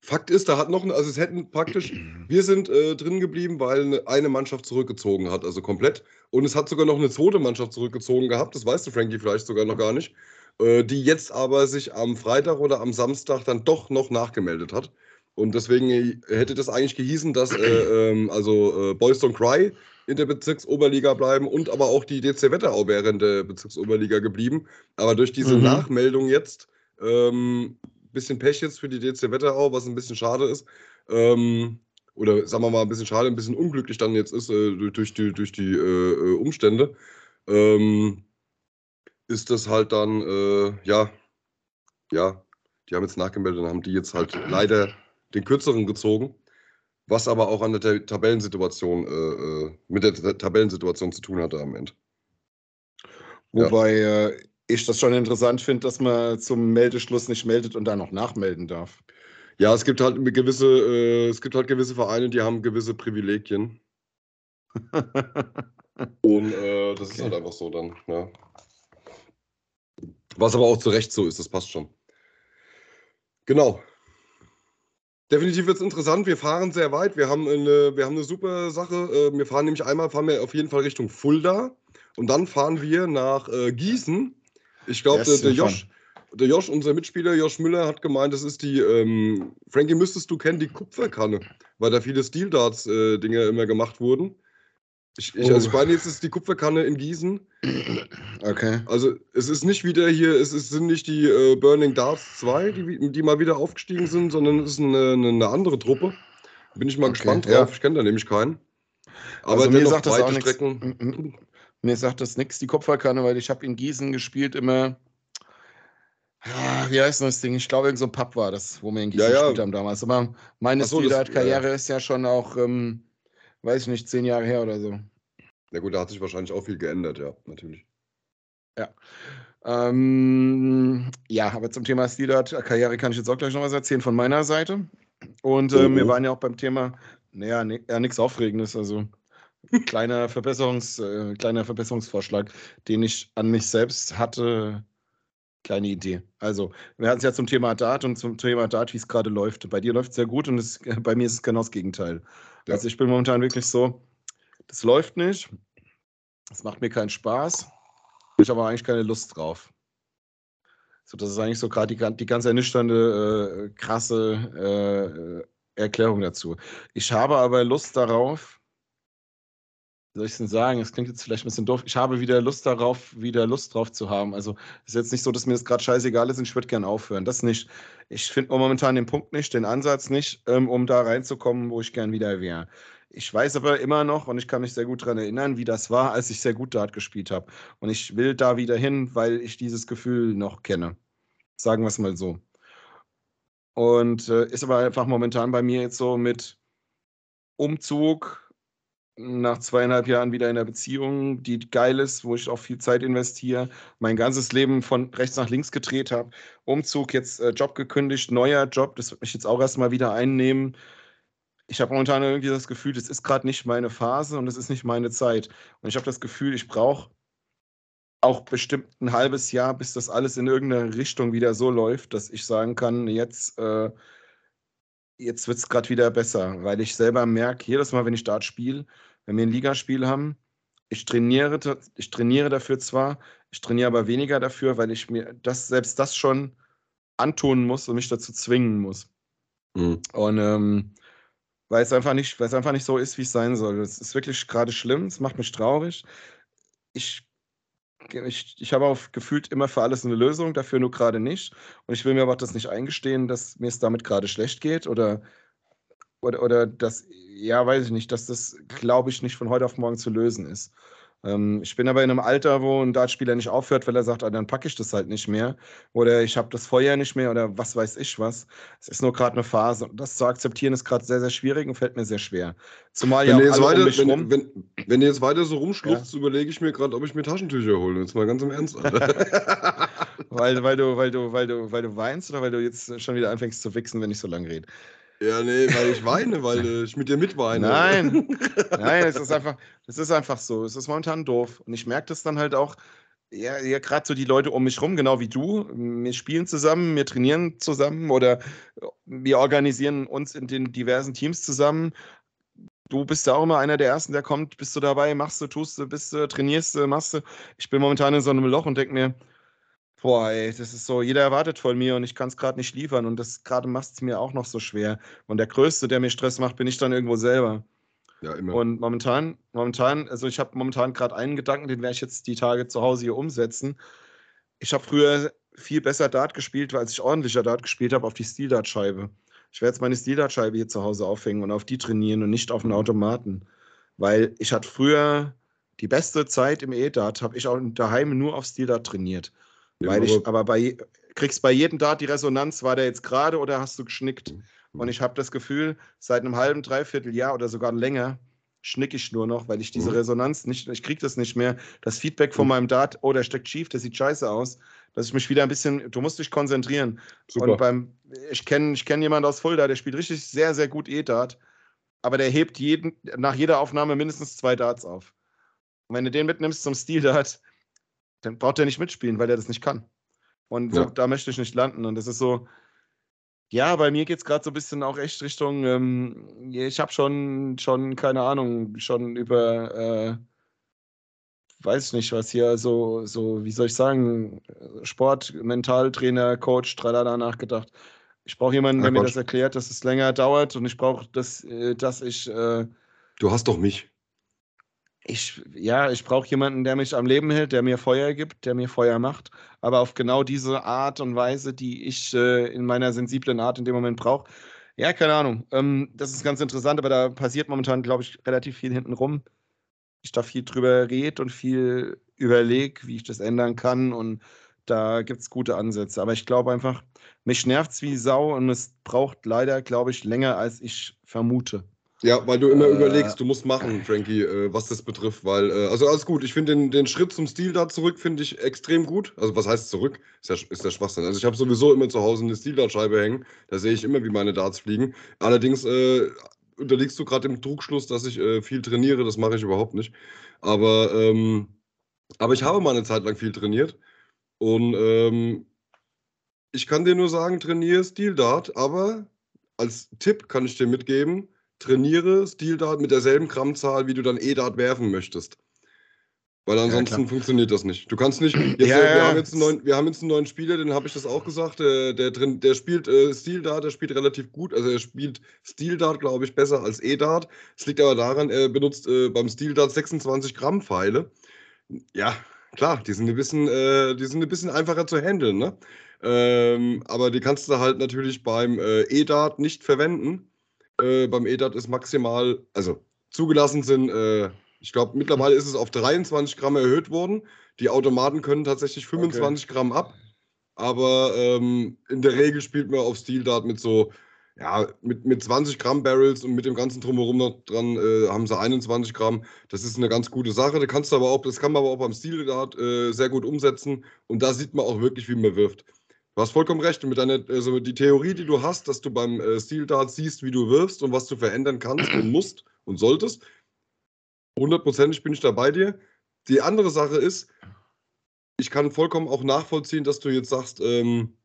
Fakt ist, da hat noch, also es hätten praktisch, wir sind äh, drin geblieben, weil eine Mannschaft zurückgezogen hat, also komplett. Und es hat sogar noch eine zweite Mannschaft zurückgezogen gehabt, das weißt du, Frankie, vielleicht sogar noch gar nicht. Äh, die jetzt aber sich am Freitag oder am Samstag dann doch noch nachgemeldet hat. Und deswegen hätte das eigentlich gehießen, dass äh, ähm, also äh, Boys Don't Cry in der Bezirksoberliga bleiben und aber auch die DC Wetterau wäre in der Bezirksoberliga geblieben. Aber durch diese mhm. Nachmeldung jetzt Ähm, bisschen Pech jetzt für die DC Wetterau, was ein bisschen schade ist. Ähm, oder sagen wir mal ein bisschen schade, ein bisschen unglücklich dann jetzt ist äh, durch die, durch die äh, äh, Umstände. Ähm, ist das halt dann, äh, ja, ja, die haben jetzt nachgemeldet, dann haben die jetzt halt leider den kürzeren gezogen, was aber auch an der Tabellensituation, äh, äh mit der Tabellensituation zu tun hatte am Ende. Wobei ja. äh, ich das schon interessant finde, dass man zum Meldeschluss nicht meldet und dann noch nachmelden darf. Ja, es gibt halt gewisse, äh, es gibt halt gewisse Vereine, die haben gewisse Privilegien. und äh, das okay. ist halt einfach so dann, ja. Was aber auch zu Recht so ist, das passt schon. Genau. Definitiv wird es interessant. Wir fahren sehr weit. Wir haben eine, wir haben eine super Sache. Äh, wir fahren nämlich einmal, fahren wir auf jeden Fall Richtung Fulda und dann fahren wir nach äh, Gießen. Ich glaube, yes, der, der Josh, der Josh, unser Mitspieler, Josh Müller, hat gemeint, das ist die, ähm, Frankie, müsstest du kennen, die Kupferkanne, weil da viele Steel Darts-Dinge äh, immer gemacht wurden. Ich, ich, also ich meine, jetzt ist die Kupferkanne in Gießen. Okay. Also es ist nicht wieder hier, es ist, sind nicht die äh, Burning Darts 2, die, die mal wieder aufgestiegen sind, sondern es ist eine, eine, andere Truppe. Bin ich mal okay, gespannt drauf. Ja. Ich kenne da nämlich keinen. Aber also mir sagt das auch Strecken. Mir sagt das nichts, die Kupferkanne, weil ich habe in Gießen gespielt immer. Ah, wie heißt das Ding? Ich glaube, irgend so ein Pub war das, wo wir in Gießen ja, ja. gespielt haben damals. Aber meine so, Karriere ja. ist ja schon auch ähm, weiß ich nicht, zehn Jahre her oder so. Na gut, da hat sich wahrscheinlich auch viel geändert, ja, natürlich. Ja. Ähm, ja, aber zum Thema Steelert-Karriere kann ich jetzt auch gleich noch was erzählen von meiner Seite. Und äh, mhm. wir waren ja auch beim Thema, naja, ja, nichts Aufregendes, also kleiner, Verbesserungs, äh, kleiner Verbesserungsvorschlag, den ich an mich selbst hatte. Kleine Idee. Also, wir hatten es ja zum Thema Dart und zum Thema Dart, wie es gerade läuft. Bei dir läuft es sehr gut und es, bei mir ist es genau das Gegenteil. Ja. Also ich bin momentan wirklich so, das läuft nicht, das macht mir keinen Spaß, ich habe eigentlich keine Lust drauf. So, das ist eigentlich so gerade die, die ganz ernüchternde, äh, krasse äh, Erklärung dazu. Ich habe aber Lust darauf, soll ich denn sagen? Es klingt jetzt vielleicht ein bisschen doof. Ich habe wieder Lust darauf, wieder Lust drauf zu haben. Also es ist jetzt nicht so, dass mir das gerade scheißegal ist und ich würde gerne aufhören. Das nicht. Ich finde momentan den Punkt nicht, den Ansatz nicht, ähm, um da reinzukommen, wo ich gern wieder wäre. Ich weiß aber immer noch und ich kann mich sehr gut daran erinnern, wie das war, als ich sehr gut Dart gespielt habe. Und ich will da wieder hin, weil ich dieses Gefühl noch kenne. Sagen wir es mal so. Und äh, ist aber einfach momentan bei mir jetzt so mit Umzug, nach zweieinhalb Jahren wieder in einer Beziehung, die geil ist, wo ich auch viel Zeit investiere, mein ganzes Leben von rechts nach links gedreht habe, Umzug, jetzt äh, Job gekündigt, neuer Job, das wird mich jetzt auch erstmal wieder einnehmen. Ich habe momentan irgendwie das Gefühl, das ist gerade nicht meine Phase und es ist nicht meine Zeit. Und ich habe das Gefühl, ich brauche auch bestimmt ein halbes Jahr, bis das alles in irgendeine Richtung wieder so läuft, dass ich sagen kann, jetzt, äh, jetzt wird es gerade wieder besser, weil ich selber merke, jedes Mal, wenn ich Dart spiele, wenn wir ein Ligaspiel haben, ich trainiere, ich trainiere dafür zwar, ich trainiere aber weniger dafür, weil ich mir das, selbst das schon antun muss und mich dazu zwingen muss. Mhm. Und ähm, weil es einfach nicht, weil es einfach nicht so ist, wie es sein soll. Es ist wirklich gerade schlimm, es macht mich traurig. Ich, ich, ich habe auch gefühlt immer für alles eine Lösung, dafür nur gerade nicht. Und ich will mir aber das nicht eingestehen, dass mir es damit gerade schlecht geht oder oder, oder das, ja, weiß ich nicht, dass das, glaube ich, nicht von heute auf morgen zu lösen ist. Ähm, ich bin aber in einem Alter, wo ein Dartspieler nicht aufhört, weil er sagt, ah, dann packe ich das halt nicht mehr. Oder ich habe das Feuer nicht mehr oder was weiß ich was. Es ist nur gerade eine Phase. Und das zu akzeptieren ist gerade sehr, sehr schwierig und fällt mir sehr schwer. Zumal wenn ja auch weiter, um wenn, wenn, wenn, ihr jetzt weiter so rumschluchzt, ja. überlege ich mir gerade, ob ich mir Taschentücher hole. Jetzt mal ganz im Ernst. weil, weil, du, weil, du, weil, du, weil du weinst oder weil du jetzt schon wieder anfängst zu wichsen, wenn ich so lange rede? Ja, nee, weil ich weine, weil ich mit dir mitweine. Nein, nein, es ist einfach, es ist einfach so. Es ist momentan doof. Und ich merke das dann halt auch, ja, ja gerade so die Leute um mich rum, genau wie du. Wir spielen zusammen, wir trainieren zusammen oder wir organisieren uns in den diversen Teams zusammen. Du bist ja auch immer einer der Ersten, der kommt. Bist du dabei, machst du, tust du, bist du, trainierst du, machst du. Ich bin momentan in so einem Loch und denke mir, Boah, ey, das ist so, jeder erwartet von mir und ich kann es gerade nicht liefern und das gerade macht es mir auch noch so schwer. Und der Größte, der mir Stress macht, bin ich dann irgendwo selber. Ja, immer. Und momentan, momentan, also ich habe momentan gerade einen Gedanken, den werde ich jetzt die Tage zu Hause hier umsetzen. Ich habe früher viel besser Dart gespielt, als ich ordentlicher Dart gespielt habe, auf die Stil-Dart-Scheibe. Ich werde jetzt meine Stil-Dart-Scheibe hier zu Hause aufhängen und auf die trainieren und nicht auf einen Automaten. Weil ich hatte früher die beste Zeit im E-Dart, habe ich auch daheim nur auf Stil-Dart trainiert. Weil aber ich aber bei, kriegst bei jedem Dart die Resonanz, war der jetzt gerade oder hast du geschnickt? Mhm. Und ich habe das Gefühl, seit einem halben, dreiviertel Jahr oder sogar länger schnick ich nur noch, weil ich diese mhm. Resonanz nicht, ich kriege das nicht mehr. Das Feedback von mhm. meinem Dart, oh, der steckt schief, der sieht scheiße aus, dass ich mich wieder ein bisschen, du musst dich konzentrieren. Super. Und beim, ich kenne ich kenn jemanden aus Fulda, der spielt richtig sehr, sehr gut E-Dart, aber der hebt jeden, nach jeder Aufnahme mindestens zwei Darts auf. Und wenn du den mitnimmst zum Stil-Dart, dann braucht er nicht mitspielen, weil er das nicht kann. Und so, ja. da möchte ich nicht landen. Und das ist so, ja, bei mir geht es gerade so ein bisschen auch echt Richtung, ähm, ich habe schon, schon, keine Ahnung, schon über, äh, weiß ich nicht, was hier so, so, wie soll ich sagen, Sport, Mentaltrainer, Coach, tralala nachgedacht. Ich brauche jemanden, der mir das erklärt, dass es länger dauert und ich brauche, dass, äh, dass ich. Äh, du hast doch mich ich, ja, ich brauche jemanden, der mich am Leben hält, der mir Feuer gibt, der mir Feuer macht, aber auf genau diese Art und Weise, die ich äh, in meiner sensiblen Art in dem Moment brauche. Ja, keine Ahnung. Ähm, das ist ganz interessant, aber da passiert momentan, glaube ich, relativ viel hintenrum. Ich da viel drüber rede und viel überlege, wie ich das ändern kann und da gibt es gute Ansätze. Aber ich glaube einfach, mich nervt es wie Sau und es braucht leider, glaube ich, länger, als ich vermute. Ja, weil du immer äh, überlegst, du musst machen, Frankie, äh, was das betrifft, weil, äh, also alles gut. Ich finde den, den Schritt zum Stil da zurück, finde ich extrem gut. Also was heißt zurück? Ist ja, ist der Schwachsinn. Also ich habe sowieso immer zu Hause eine Stil-Dart-Scheibe hängen. Da sehe ich immer, wie meine Darts fliegen. Allerdings äh, unterliegst du gerade dem Trugschluss, dass ich äh, viel trainiere. Das mache ich überhaupt nicht. Aber, ähm, aber ich habe mal eine Zeit lang viel trainiert. Und ähm, ich kann dir nur sagen, trainiere Stil-Dart, aber als Tipp kann ich dir mitgeben, trainiere Stil-Dart mit derselben Grammzahl, wie du dann E-Dart werfen möchtest. Weil ansonsten ja, funktioniert das nicht. Du kannst nicht. Jetzt, ja, äh, wir, haben jetzt einen neuen, wir haben jetzt einen neuen Spieler, den habe ich das auch gesagt. Der, der, drin, der spielt äh, Stil-Dart, der spielt relativ gut. Also er spielt Stil-Dart, glaube ich, besser als E-Dart. Es liegt aber daran, er benutzt äh, beim Stil-Dart 26 Gramm Pfeile. Ja, klar, die sind ein bisschen, äh, die sind ein bisschen einfacher zu handeln, ne? Ähm, aber die kannst du halt natürlich beim äh, E-Dart nicht verwenden äh, beim EDAT ist maximal, also zugelassen sind, äh, ich glaube, mittlerweile ist es auf 23 Gramm erhöht worden. Die Automaten können tatsächlich 25 okay. Gramm ab. Aber ähm, in der Regel spielt man auf Steel Dart mit so, ja, mit, mit 20 Gramm Barrels und mit dem ganzen Drumherum noch dran äh, haben sie 21 Gramm. Das ist eine ganz gute Sache. Da kannst du aber auch, das kann man aber auch beim Steel Dart äh, sehr gut umsetzen. Und da sieht man auch wirklich, wie man wirft. Du hast vollkommen recht. Mit deiner, also die Theorie, die du hast, dass du beim äh, Steel Dart siehst, wie du wirfst und was du verändern kannst und musst und solltest, hundertprozentig bin ich da bei dir. Die andere Sache ist, ich kann vollkommen auch nachvollziehen, dass du jetzt sagst, ähm,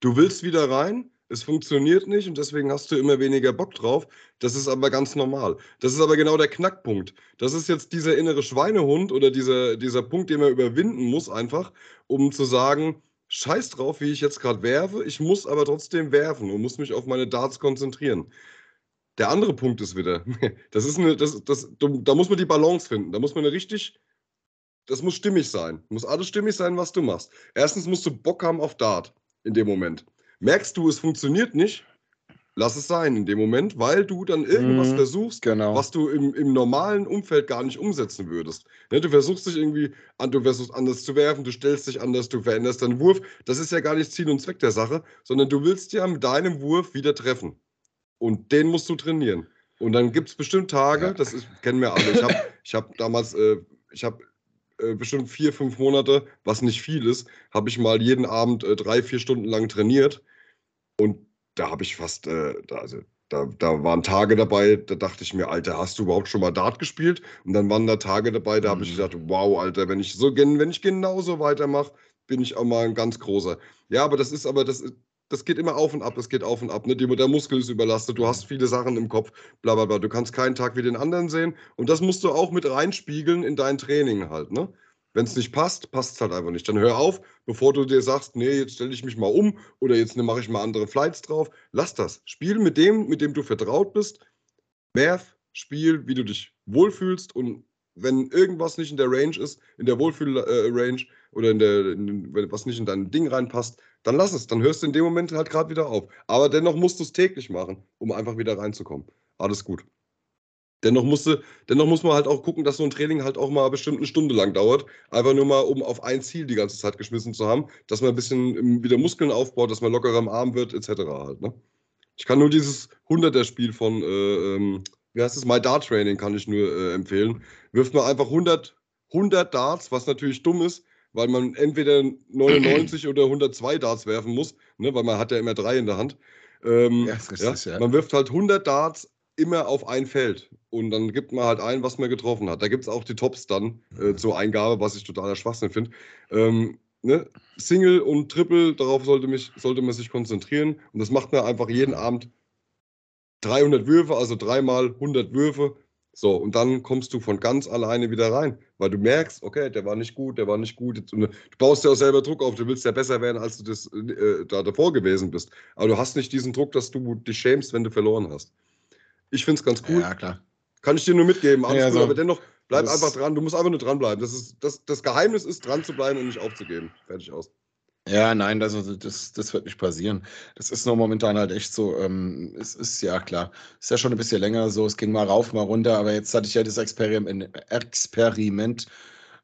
du willst wieder rein, es funktioniert nicht und deswegen hast du immer weniger Bock drauf. Das ist aber ganz normal. Das ist aber genau der Knackpunkt. Das ist jetzt dieser innere Schweinehund oder dieser, dieser Punkt, den man überwinden muss, einfach, um zu sagen, scheiß drauf, wie ich jetzt gerade werfe. Ich muss aber trotzdem werfen und muss mich auf meine Darts konzentrieren. Der andere Punkt ist wieder, das ist eine, das, das, da muss man die Balance finden. Da muss man eine richtig, das muss stimmig sein. Muss alles stimmig sein, was du machst. Erstens musst du Bock haben auf Dart in dem Moment. Merkst du, es funktioniert nicht, lass es sein in dem Moment, weil du dann irgendwas mhm, versuchst, genau. was du im, im normalen Umfeld gar nicht umsetzen würdest. Ne, du versuchst dich irgendwie, an, du versuchst anders zu werfen, du stellst dich anders, du veränderst deinen Wurf. Das ist ja gar nicht Ziel und Zweck der Sache, sondern du willst ja mit deinem Wurf wieder treffen. Und den musst du trainieren. Und dann gibt es bestimmt Tage, ja. das ist, kennen wir alle. Ich habe ich hab damals, äh, ich habe äh, bestimmt vier, fünf Monate, was nicht viel ist, habe ich mal jeden Abend äh, drei, vier Stunden lang trainiert. Und da habe ich fast, äh, da, also, da, da waren Tage dabei, da dachte ich mir, Alter, hast du überhaupt schon mal Dart gespielt? Und dann waren da Tage dabei, da habe ich mhm. gesagt, wow, Alter, wenn ich so wenn ich genauso weitermache, bin ich auch mal ein ganz großer. Ja, aber das ist aber das das geht immer auf und ab, das geht auf und ab. Ne? Der Muskel ist überlastet, du hast viele Sachen im Kopf, bla bla bla. Du kannst keinen Tag wie den anderen sehen. Und das musst du auch mit reinspiegeln in dein Training halt. Ne? Wenn es nicht passt, passt es halt einfach nicht. Dann hör auf, bevor du dir sagst, nee, jetzt stelle ich mich mal um oder jetzt ne, mache ich mal andere Flights drauf. Lass das. Spiel mit dem, mit dem du vertraut bist. Werf, spiel, wie du dich wohlfühlst und wenn irgendwas nicht in der Range ist, in der Wohlfühl-Range äh, oder in der, in, was nicht in dein Ding reinpasst, dann lass es. Dann hörst du in dem Moment halt gerade wieder auf. Aber dennoch musst du es täglich machen, um einfach wieder reinzukommen. Alles gut. Dennoch, musste, dennoch muss man halt auch gucken, dass so ein Training halt auch mal bestimmt eine Stunde lang dauert. Einfach nur mal, um auf ein Ziel die ganze Zeit geschmissen zu haben, dass man ein bisschen wieder Muskeln aufbaut, dass man lockerer im Arm wird, etc. Halt, ne? Ich kann nur dieses 100er-Spiel von, äh, ähm, wie heißt es, My Dart Training kann ich nur äh, empfehlen. Wirft man einfach 100, 100 Darts, was natürlich dumm ist, weil man entweder 99 oder 102 Darts werfen muss, ne, weil man hat ja immer drei in der Hand. Ähm, ja, richtig, ja. Man wirft halt 100 Darts immer auf ein Feld und dann gibt man halt ein, was man getroffen hat. Da gibt es auch die Tops dann äh, zur Eingabe, was ich totaler Schwachsinn finde. Ähm, ne? Single und Triple, darauf sollte, mich, sollte man sich konzentrieren und das macht man einfach jeden Abend 300 Würfe, also dreimal 100 Würfe. So, und dann kommst du von ganz alleine wieder rein, weil du merkst, okay, der war nicht gut, der war nicht gut. Du baust dir auch selber Druck auf, du willst ja besser werden, als du das äh, da davor gewesen bist. Aber du hast nicht diesen Druck, dass du dich schämst, wenn du verloren hast. Ich finde es ganz cool. Ja, klar. Kann ich dir nur mitgeben. Alles ja, also, aber dennoch, bleib einfach dran. Du musst einfach nur dranbleiben. Das, ist, das, das Geheimnis ist, dran zu bleiben und nicht aufzugeben. Fertig aus. Ja, nein, das, das, das wird nicht passieren. Das ist nur momentan halt echt so. Ähm, es ist ja klar, ist ja schon ein bisschen länger so. Es ging mal rauf, mal runter, aber jetzt hatte ich ja das Experiment, Experiment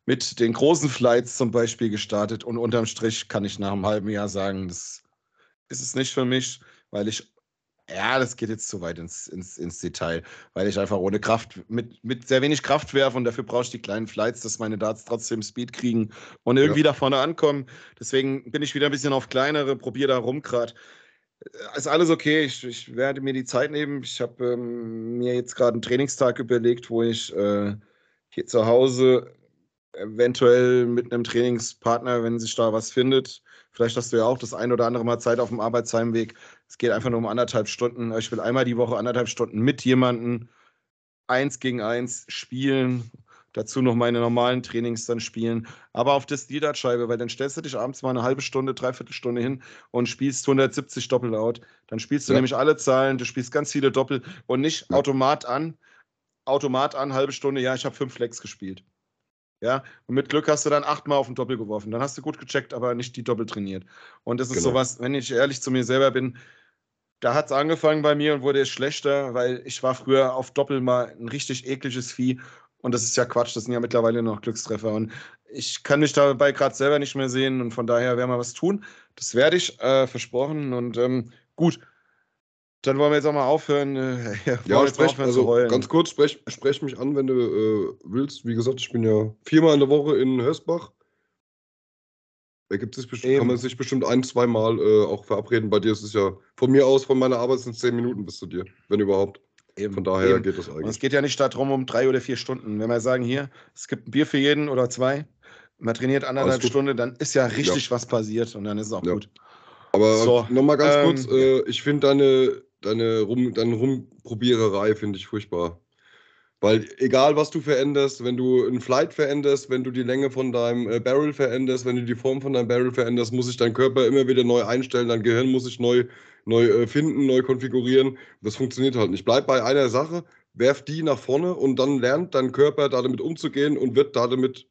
mit den großen Flights zum Beispiel gestartet und unterm Strich kann ich nach einem halben Jahr sagen, das ist es nicht für mich, weil ich ja, das geht jetzt zu weit ins, ins, ins Detail, weil ich einfach ohne Kraft, mit, mit sehr wenig Kraft werfe und dafür brauche ich die kleinen Flights, dass meine Darts trotzdem Speed kriegen und irgendwie ja. da vorne ankommen. Deswegen bin ich wieder ein bisschen auf kleinere, probiere da rum gerade. Äh, ist alles okay, ich, ich, werde mir die Zeit nehmen. Ich habe ähm, mir jetzt gerade einen Trainingstag überlegt, wo ich äh, hier zu Hause eventuell mit einem Trainingspartner, wenn sich da was findet, Vielleicht hast du ja auch das ein oder andere Mal Zeit auf dem Arbeitsheimweg. Es geht einfach nur um anderthalb Stunden. Ich will einmal die Woche anderthalb Stunden mit jemandem eins gegen eins spielen. Dazu noch meine normalen Trainings dann spielen. Aber auf das Liederscheibe, weil dann stellst du dich abends mal eine halbe Stunde, dreiviertel Stunde hin und spielst 170 Doppel-Out. Dann spielst du ja. nämlich alle Zahlen, du spielst ganz viele Doppel und nicht ja. Automat an. Automat an, halbe Stunde, ja, ich habe fünf Flex gespielt. Ja, und mit Glück hast du dann achtmal auf den Doppel geworfen. Dann hast du gut gecheckt, aber nicht die Doppel trainiert. Und das ist genau. sowas, wenn ich ehrlich zu mir selber bin, da hat es angefangen bei mir und wurde es schlechter, weil ich war früher auf Doppel mal ein richtig ekliges Vieh. Und das ist ja Quatsch, das sind ja mittlerweile noch Glückstreffer. Und ich kann mich dabei gerade selber nicht mehr sehen und von daher werden wir was tun. Das werde ich, äh, versprochen. Und ähm, gut, dann wollen wir jetzt auch mal aufhören. Äh, ja, ja sprech, aufhören also ganz kurz, sprech, sprech mich an, wenn du äh, willst. Wie gesagt, ich bin ja viermal in der Woche in Hörsbach. Da gibt es bestimmt, kann man sich bestimmt ein, zwei Mal äh, auch verabreden. Bei dir ist es ja von mir aus, von meiner Arbeit sind es zehn Minuten bis zu dir, wenn überhaupt. Eben, von daher eben. geht das eigentlich. Und es geht ja nicht darum, um drei oder vier Stunden. Wenn wir sagen, hier, es gibt ein Bier für jeden oder zwei, man trainiert anderthalb Stunden, dann ist ja richtig ja. was passiert und dann ist es auch ja. gut. Aber so, nochmal ganz ähm, kurz, äh, ich finde deine, deine, Rum, deine Rumprobiererei finde ich furchtbar. Weil egal, was du veränderst, wenn du ein Flight veränderst, wenn du die Länge von deinem äh, Barrel veränderst, wenn du die Form von deinem Barrel veränderst, muss sich dein Körper immer wieder neu einstellen, dein Gehirn muss sich neu, neu äh, finden, neu konfigurieren. Das funktioniert halt nicht. Bleib bei einer Sache, werf die nach vorne und dann lernt dein Körper damit umzugehen und wird damit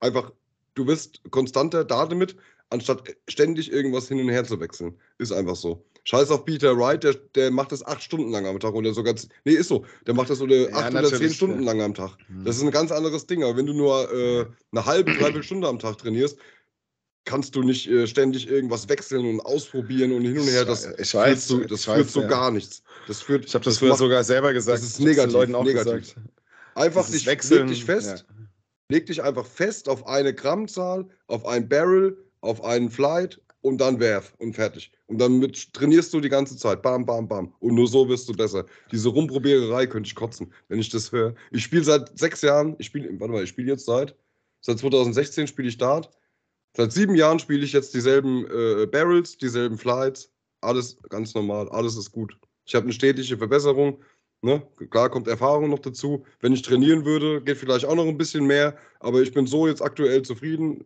einfach, du wirst konstanter damit, anstatt ständig irgendwas hin und her zu wechseln. Ist einfach so. Scheiß auf Peter Wright, der, der macht das acht Stunden lang am Tag oder sogar. Nee, ist so. Der macht das oder ja, acht oder zehn Stunden lang am Tag. Mhm. Das ist ein ganz anderes Ding. Aber wenn du nur äh, eine halbe, dreiviertel Stunde am Tag trainierst, kannst du nicht äh, ständig irgendwas wechseln und ausprobieren und hin und her. Das ich weiß, führt zu, das führt weiß, zu ja. gar nichts. Das führt, ich habe das, das früher sogar selber gesagt. Das ist negativ. Leuten auch negativ. Gesagt. Einfach dich, wechseln, leg dich fest. Ja. Leg dich einfach fest auf eine Grammzahl, auf ein Barrel, auf einen Flight und dann werf und fertig. Und dann mit, trainierst du die ganze Zeit. Bam, bam, bam. Und nur so wirst du besser. Diese Rumprobiererei könnte ich kotzen, wenn ich das höre. Ich spiele seit sechs Jahren, ich spiele, warte mal, ich spiele jetzt seit, seit 2016 spiele ich Dart. Seit sieben Jahren spiele ich jetzt dieselben äh, Barrels, dieselben Flights. Alles ganz normal, alles ist gut. Ich habe eine stetige Verbesserung. Ne? Klar kommt Erfahrung noch dazu. Wenn ich trainieren würde, geht vielleicht auch noch ein bisschen mehr. Aber ich bin so jetzt aktuell zufrieden.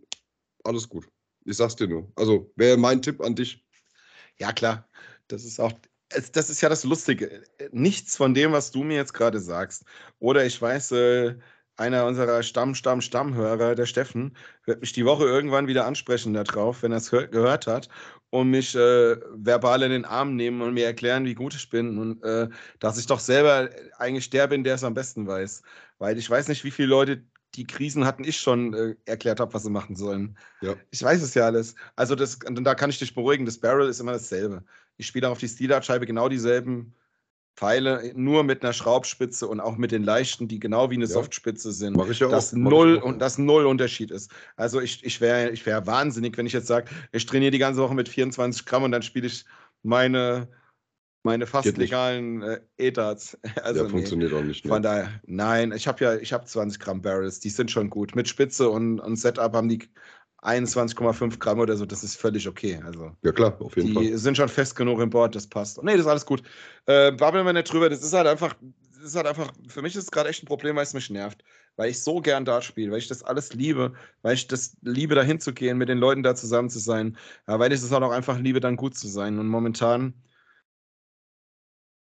Alles gut. Ich sag's dir nur. Also wäre mein Tipp an dich. Ja, klar. Das ist auch, das ist ja das Lustige. Nichts von dem, was du mir jetzt gerade sagst. Oder ich weiß, äh, einer unserer Stamm, Stamm, Stammhörer, der Steffen, wird mich die Woche irgendwann wieder ansprechen darauf, wenn er es gehört hat und mich äh, verbal in den Arm nehmen und mir erklären, wie gut ich bin und äh, dass ich doch selber eigentlich der bin, der es am besten weiß. Weil ich weiß nicht, wie viele Leute die Krisen hatten ich schon äh, erklärt habe, was sie machen sollen. Ja. Ich weiß es ja alles. Also das, da kann ich dich beruhigen, das Barrel ist immer dasselbe. Ich spiele auf die Steelard-Scheibe genau dieselben Pfeile, nur mit einer Schraubspitze und auch mit den leichten, die genau wie eine ja. Softspitze sind. Mach ich ja dass auch. Null und das null Unterschied ist. Also ich, ich wäre ich wär wahnsinnig, wenn ich jetzt sage, ich trainiere die ganze Woche mit 24 Gramm und dann spiele ich meine, meine fast legalen äh, ETAs. Also ja, funktioniert auch nicht. Ne? Von daher, nein, ich habe ja, ich habe 20 Gramm Barrels, die sind schon gut. Mit Spitze und, und Setup haben die 21,5 Gramm oder so, das ist völlig okay. Also, ja, klar, auf jeden die Fall. Die sind schon fest genug im Board, das passt. Nee, das ist alles gut. Äh, babbeln wir nicht drüber. Das ist halt einfach, das ist halt einfach, für mich ist es gerade echt ein Problem, weil es mich nervt. Weil ich so gern da spiele, weil ich das alles liebe, weil ich das liebe, da hinzugehen, mit den Leuten da zusammen zu sein. Ja, weil ich es auch einfach liebe, dann gut zu sein. Und momentan,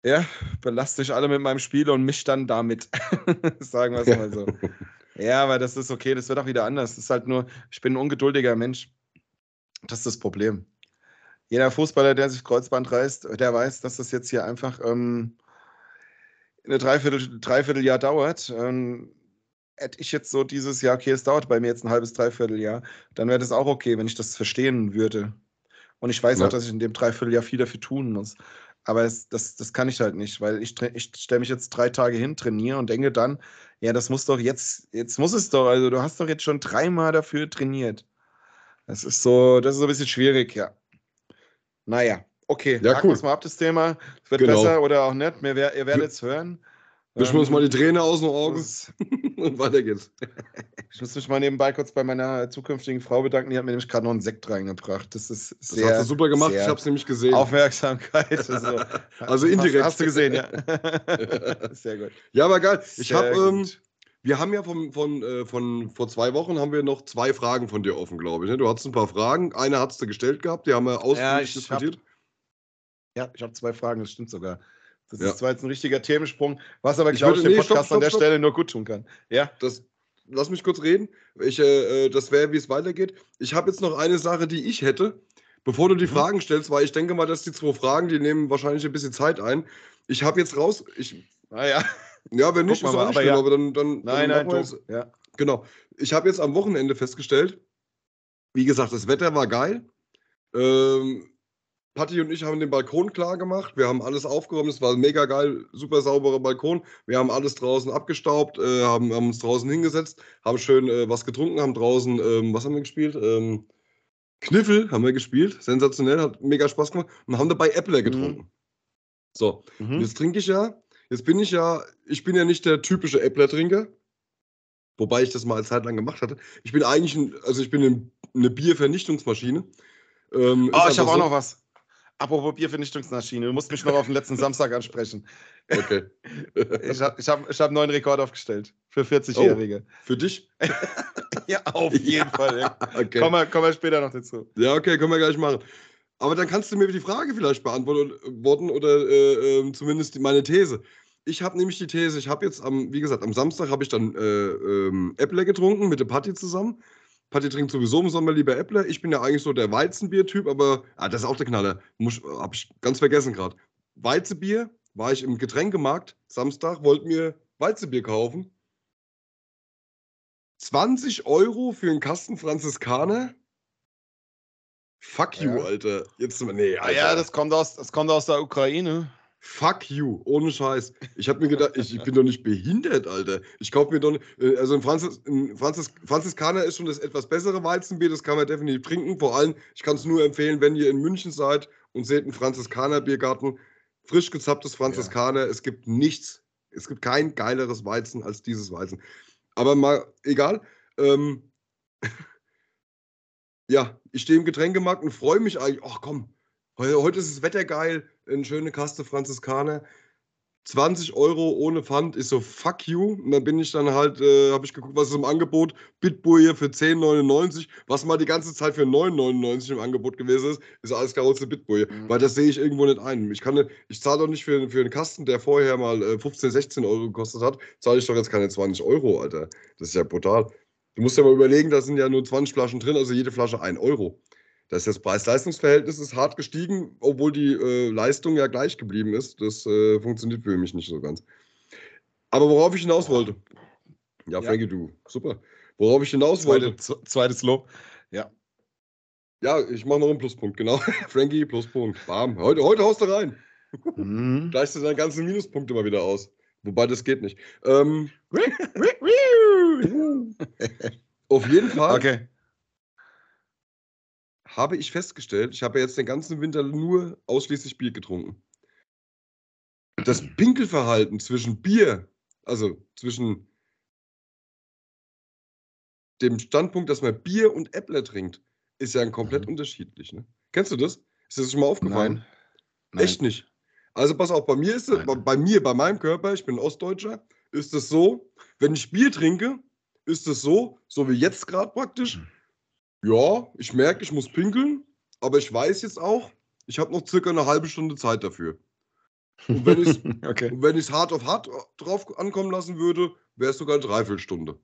ja, belaste ich alle mit meinem Spiel und mich dann damit. Sagen wir es mal so. Ja, aber das ist okay, das wird auch wieder anders. Das ist halt nur, ich bin ein ungeduldiger Mensch. Das ist das Problem. Jeder Fußballer, der sich Kreuzband reißt, der weiß, dass das jetzt hier einfach ähm, eine Dreiviertel, Dreivierteljahr dauert. Ähm, hätte ich jetzt so dieses Jahr, okay, es dauert bei mir jetzt ein halbes Dreivierteljahr, dann wäre das auch okay, wenn ich das verstehen würde. Und ich weiß ja. auch, dass ich in dem Dreivierteljahr viel dafür tun muss. Aber es, das, das kann ich halt nicht, weil ich, ich stelle mich jetzt drei Tage hin, trainiere und denke dann, ja, das muss doch jetzt, jetzt muss es doch. Also du hast doch jetzt schon dreimal dafür trainiert. Das ist so, das ist so ein bisschen schwierig, ja. Naja, okay. Ja, cool. mal ab, das Thema. Es wird genau. besser oder auch nicht. Ihr werdet es hören. Wischen wir uns mal die Träne aus den Augen und weiter geht's. Ich muss mich mal nebenbei kurz bei meiner zukünftigen Frau bedanken. Die hat mir nämlich gerade noch einen Sekt reingebracht. Das ist sehr. Das hast du super gemacht. Ich habe es nämlich gesehen. Aufmerksamkeit. Also, also indirekt. Hast, hast, du gesehen, ja. sehr gut. Ja, aber geil. Ich habe. Ähm, wir haben ja von, von, äh, von vor zwei Wochen haben wir noch zwei Fragen von dir offen, glaube ich. Ne? Du hattest ein paar Fragen. Eine hast du gestellt gehabt, die haben wir ausführlich ja, diskutiert. Hab, ja, ich habe zwei Fragen, das stimmt sogar. Das ja. ist zwar jetzt ein richtiger Themensprung, was aber, glaube ich, dem nee, Podcast stopp, stopp, an der stopp. Stelle nur gut tun kann. Ja. Das, lass mich kurz reden. Ich, äh, äh das wäre, wie es weitergeht. Ich habe jetzt noch eine Sache, die ich hätte, bevor du die mhm. Fragen stellst, weil ich denke mal, dass die zwei Fragen, die nehmen wahrscheinlich ein bisschen Zeit ein. Ich habe jetzt raus. Ich, naja. Ja, wenn nicht, ist auch nicht aber, ja. aber dann, dann. Nein, dann nein, jetzt, ja. Genau. Ich habe jetzt am Wochenende festgestellt, wie gesagt, das Wetter war geil. Ähm, Patti und ich haben den Balkon klar gemacht. Wir haben alles aufgeräumt. Es war mega geil, super sauberer Balkon. Wir haben alles draußen abgestaubt, äh, haben, haben, uns draußen hingesetzt, haben schön äh, was getrunken, haben draußen, ähm, was haben wir gespielt? Ähm, Kniffel haben wir gespielt. Sensationell, hat mega Spaß gemacht. Und haben dabei Äppler mhm. getrunken. Mhm. So, mhm. jetzt trinke ich ja. Jetzt bin ich ja, ich bin ja nicht der typische Äppler-Trinker. Wobei ich das mal eine Zeit lang gemacht hatte. Ich bin eigentlich, ein, also ich bin eine Biervernichtungsmaschine. Ähm, oh, ich habe auch noch was. Apropos Biervernichtungsmaschine, du musst mich noch auf den letzten Samstag ansprechen. Okay. ich habe ich hab, ich hab einen neuen Rekord aufgestellt für 40-Jährige. Oh, für dich? ja, auf jeden ja. Fall. Ja. Okay. Kommen wir, kommen wir später noch dazu. Ja, okay, können wir gleich machen. Aber dann kannst du mir die Frage vielleicht beantworten oder äh, äh, zumindest meine These. Ich habe nämlich die These, ich habe jetzt am, wie gesagt, am Samstag habe ich dann äh, ähm, Äpple getrunken mit der Party zusammen. Patti trinkt sowieso im Sommer lieber Äpple. Ich bin ja eigentlich so der Weizenbier-Typ, aber ah, das ist auch der Knaller. Habe ich ganz vergessen gerade. Weizenbier war ich im Getränkemarkt Samstag, wollte mir Weizenbier kaufen. 20 Euro für einen Kasten Franziskaner? Fuck you, ja. Alter. Jetzt, nee, Alter. Ja, das kommt, aus, das kommt aus der Ukraine. Fuck you, ohne Scheiß. Ich habe mir gedacht, ich, ich, bin doch nicht behindert, Alter. Ich kaufe mir doch, äh, also ein, Franzis, ein Franzis, Franziskaner ist schon das etwas bessere Weizenbier, das kann man definitiv trinken. Vor allem, ich kann es nur empfehlen, wenn ihr in München seid und seht einen Franziskaner-Biergarten, frisch gezapptes Franziskaner. Ja. Es gibt nichts, es gibt kein geileres Weizen als dieses Weizen. Aber mal, egal. Ähm, ja, ich stehe im Getränkemarkt und freue mich eigentlich, ach komm, heute ist das Wetter geil, eine schöne Kaste Franziskaner. 20 Euro ohne Pfand ist so fuck you. Und dann bin ich dann halt, äh, habe ich geguckt, was ist im Angebot. Bitboje für 10,99, was mal die ganze Zeit für 9,99 im Angebot gewesen ist, ist alles klar eine Bitboje. Mhm. Weil das sehe ich irgendwo nicht ein. Ich, ich zahle doch nicht für, für einen Kasten, der vorher mal äh, 15, 16 Euro gekostet hat, zahle ich doch jetzt keine 20 Euro, Alter. Das ist ja brutal. Du musst ja mal überlegen, da sind ja nur 20 Flaschen drin, also jede Flasche 1 Euro. Das, das Preis-Leistungs-Verhältnis ist hart gestiegen, obwohl die äh, Leistung ja gleich geblieben ist. Das äh, funktioniert für mich nicht so ganz. Aber worauf ich hinaus wollte. Ja, Frankie, ja. du. Super. Worauf ich hinaus Zweite, wollte. Zweites Lob. Ja. Ja, ich mache noch einen Pluspunkt, genau. Frankie, Pluspunkt. Bam. Heute, heute haust du rein. Mhm. Gleichst du deine ganzen Minuspunkte mal wieder aus. Wobei das geht nicht. Ähm, auf jeden Fall. Okay habe ich festgestellt, ich habe jetzt den ganzen Winter nur ausschließlich Bier getrunken. Das Pinkelverhalten zwischen Bier, also zwischen dem Standpunkt, dass man Bier und Äppler trinkt, ist ja ein komplett mhm. unterschiedlich. Ne? Kennst du das? Ist das schon mal aufgefallen? Nein. Nein. Echt nicht. Also pass auf, bei mir ist es, bei mir, bei meinem Körper, ich bin Ostdeutscher, ist es so, wenn ich Bier trinke, ist es so, so wie jetzt gerade praktisch, mhm. Ja, ich merke, ich muss pinkeln, aber ich weiß jetzt auch, ich habe noch circa eine halbe Stunde Zeit dafür. Und wenn ich es okay. hart auf hart drauf ankommen lassen würde, wäre es sogar eine Dreiviertelstunde.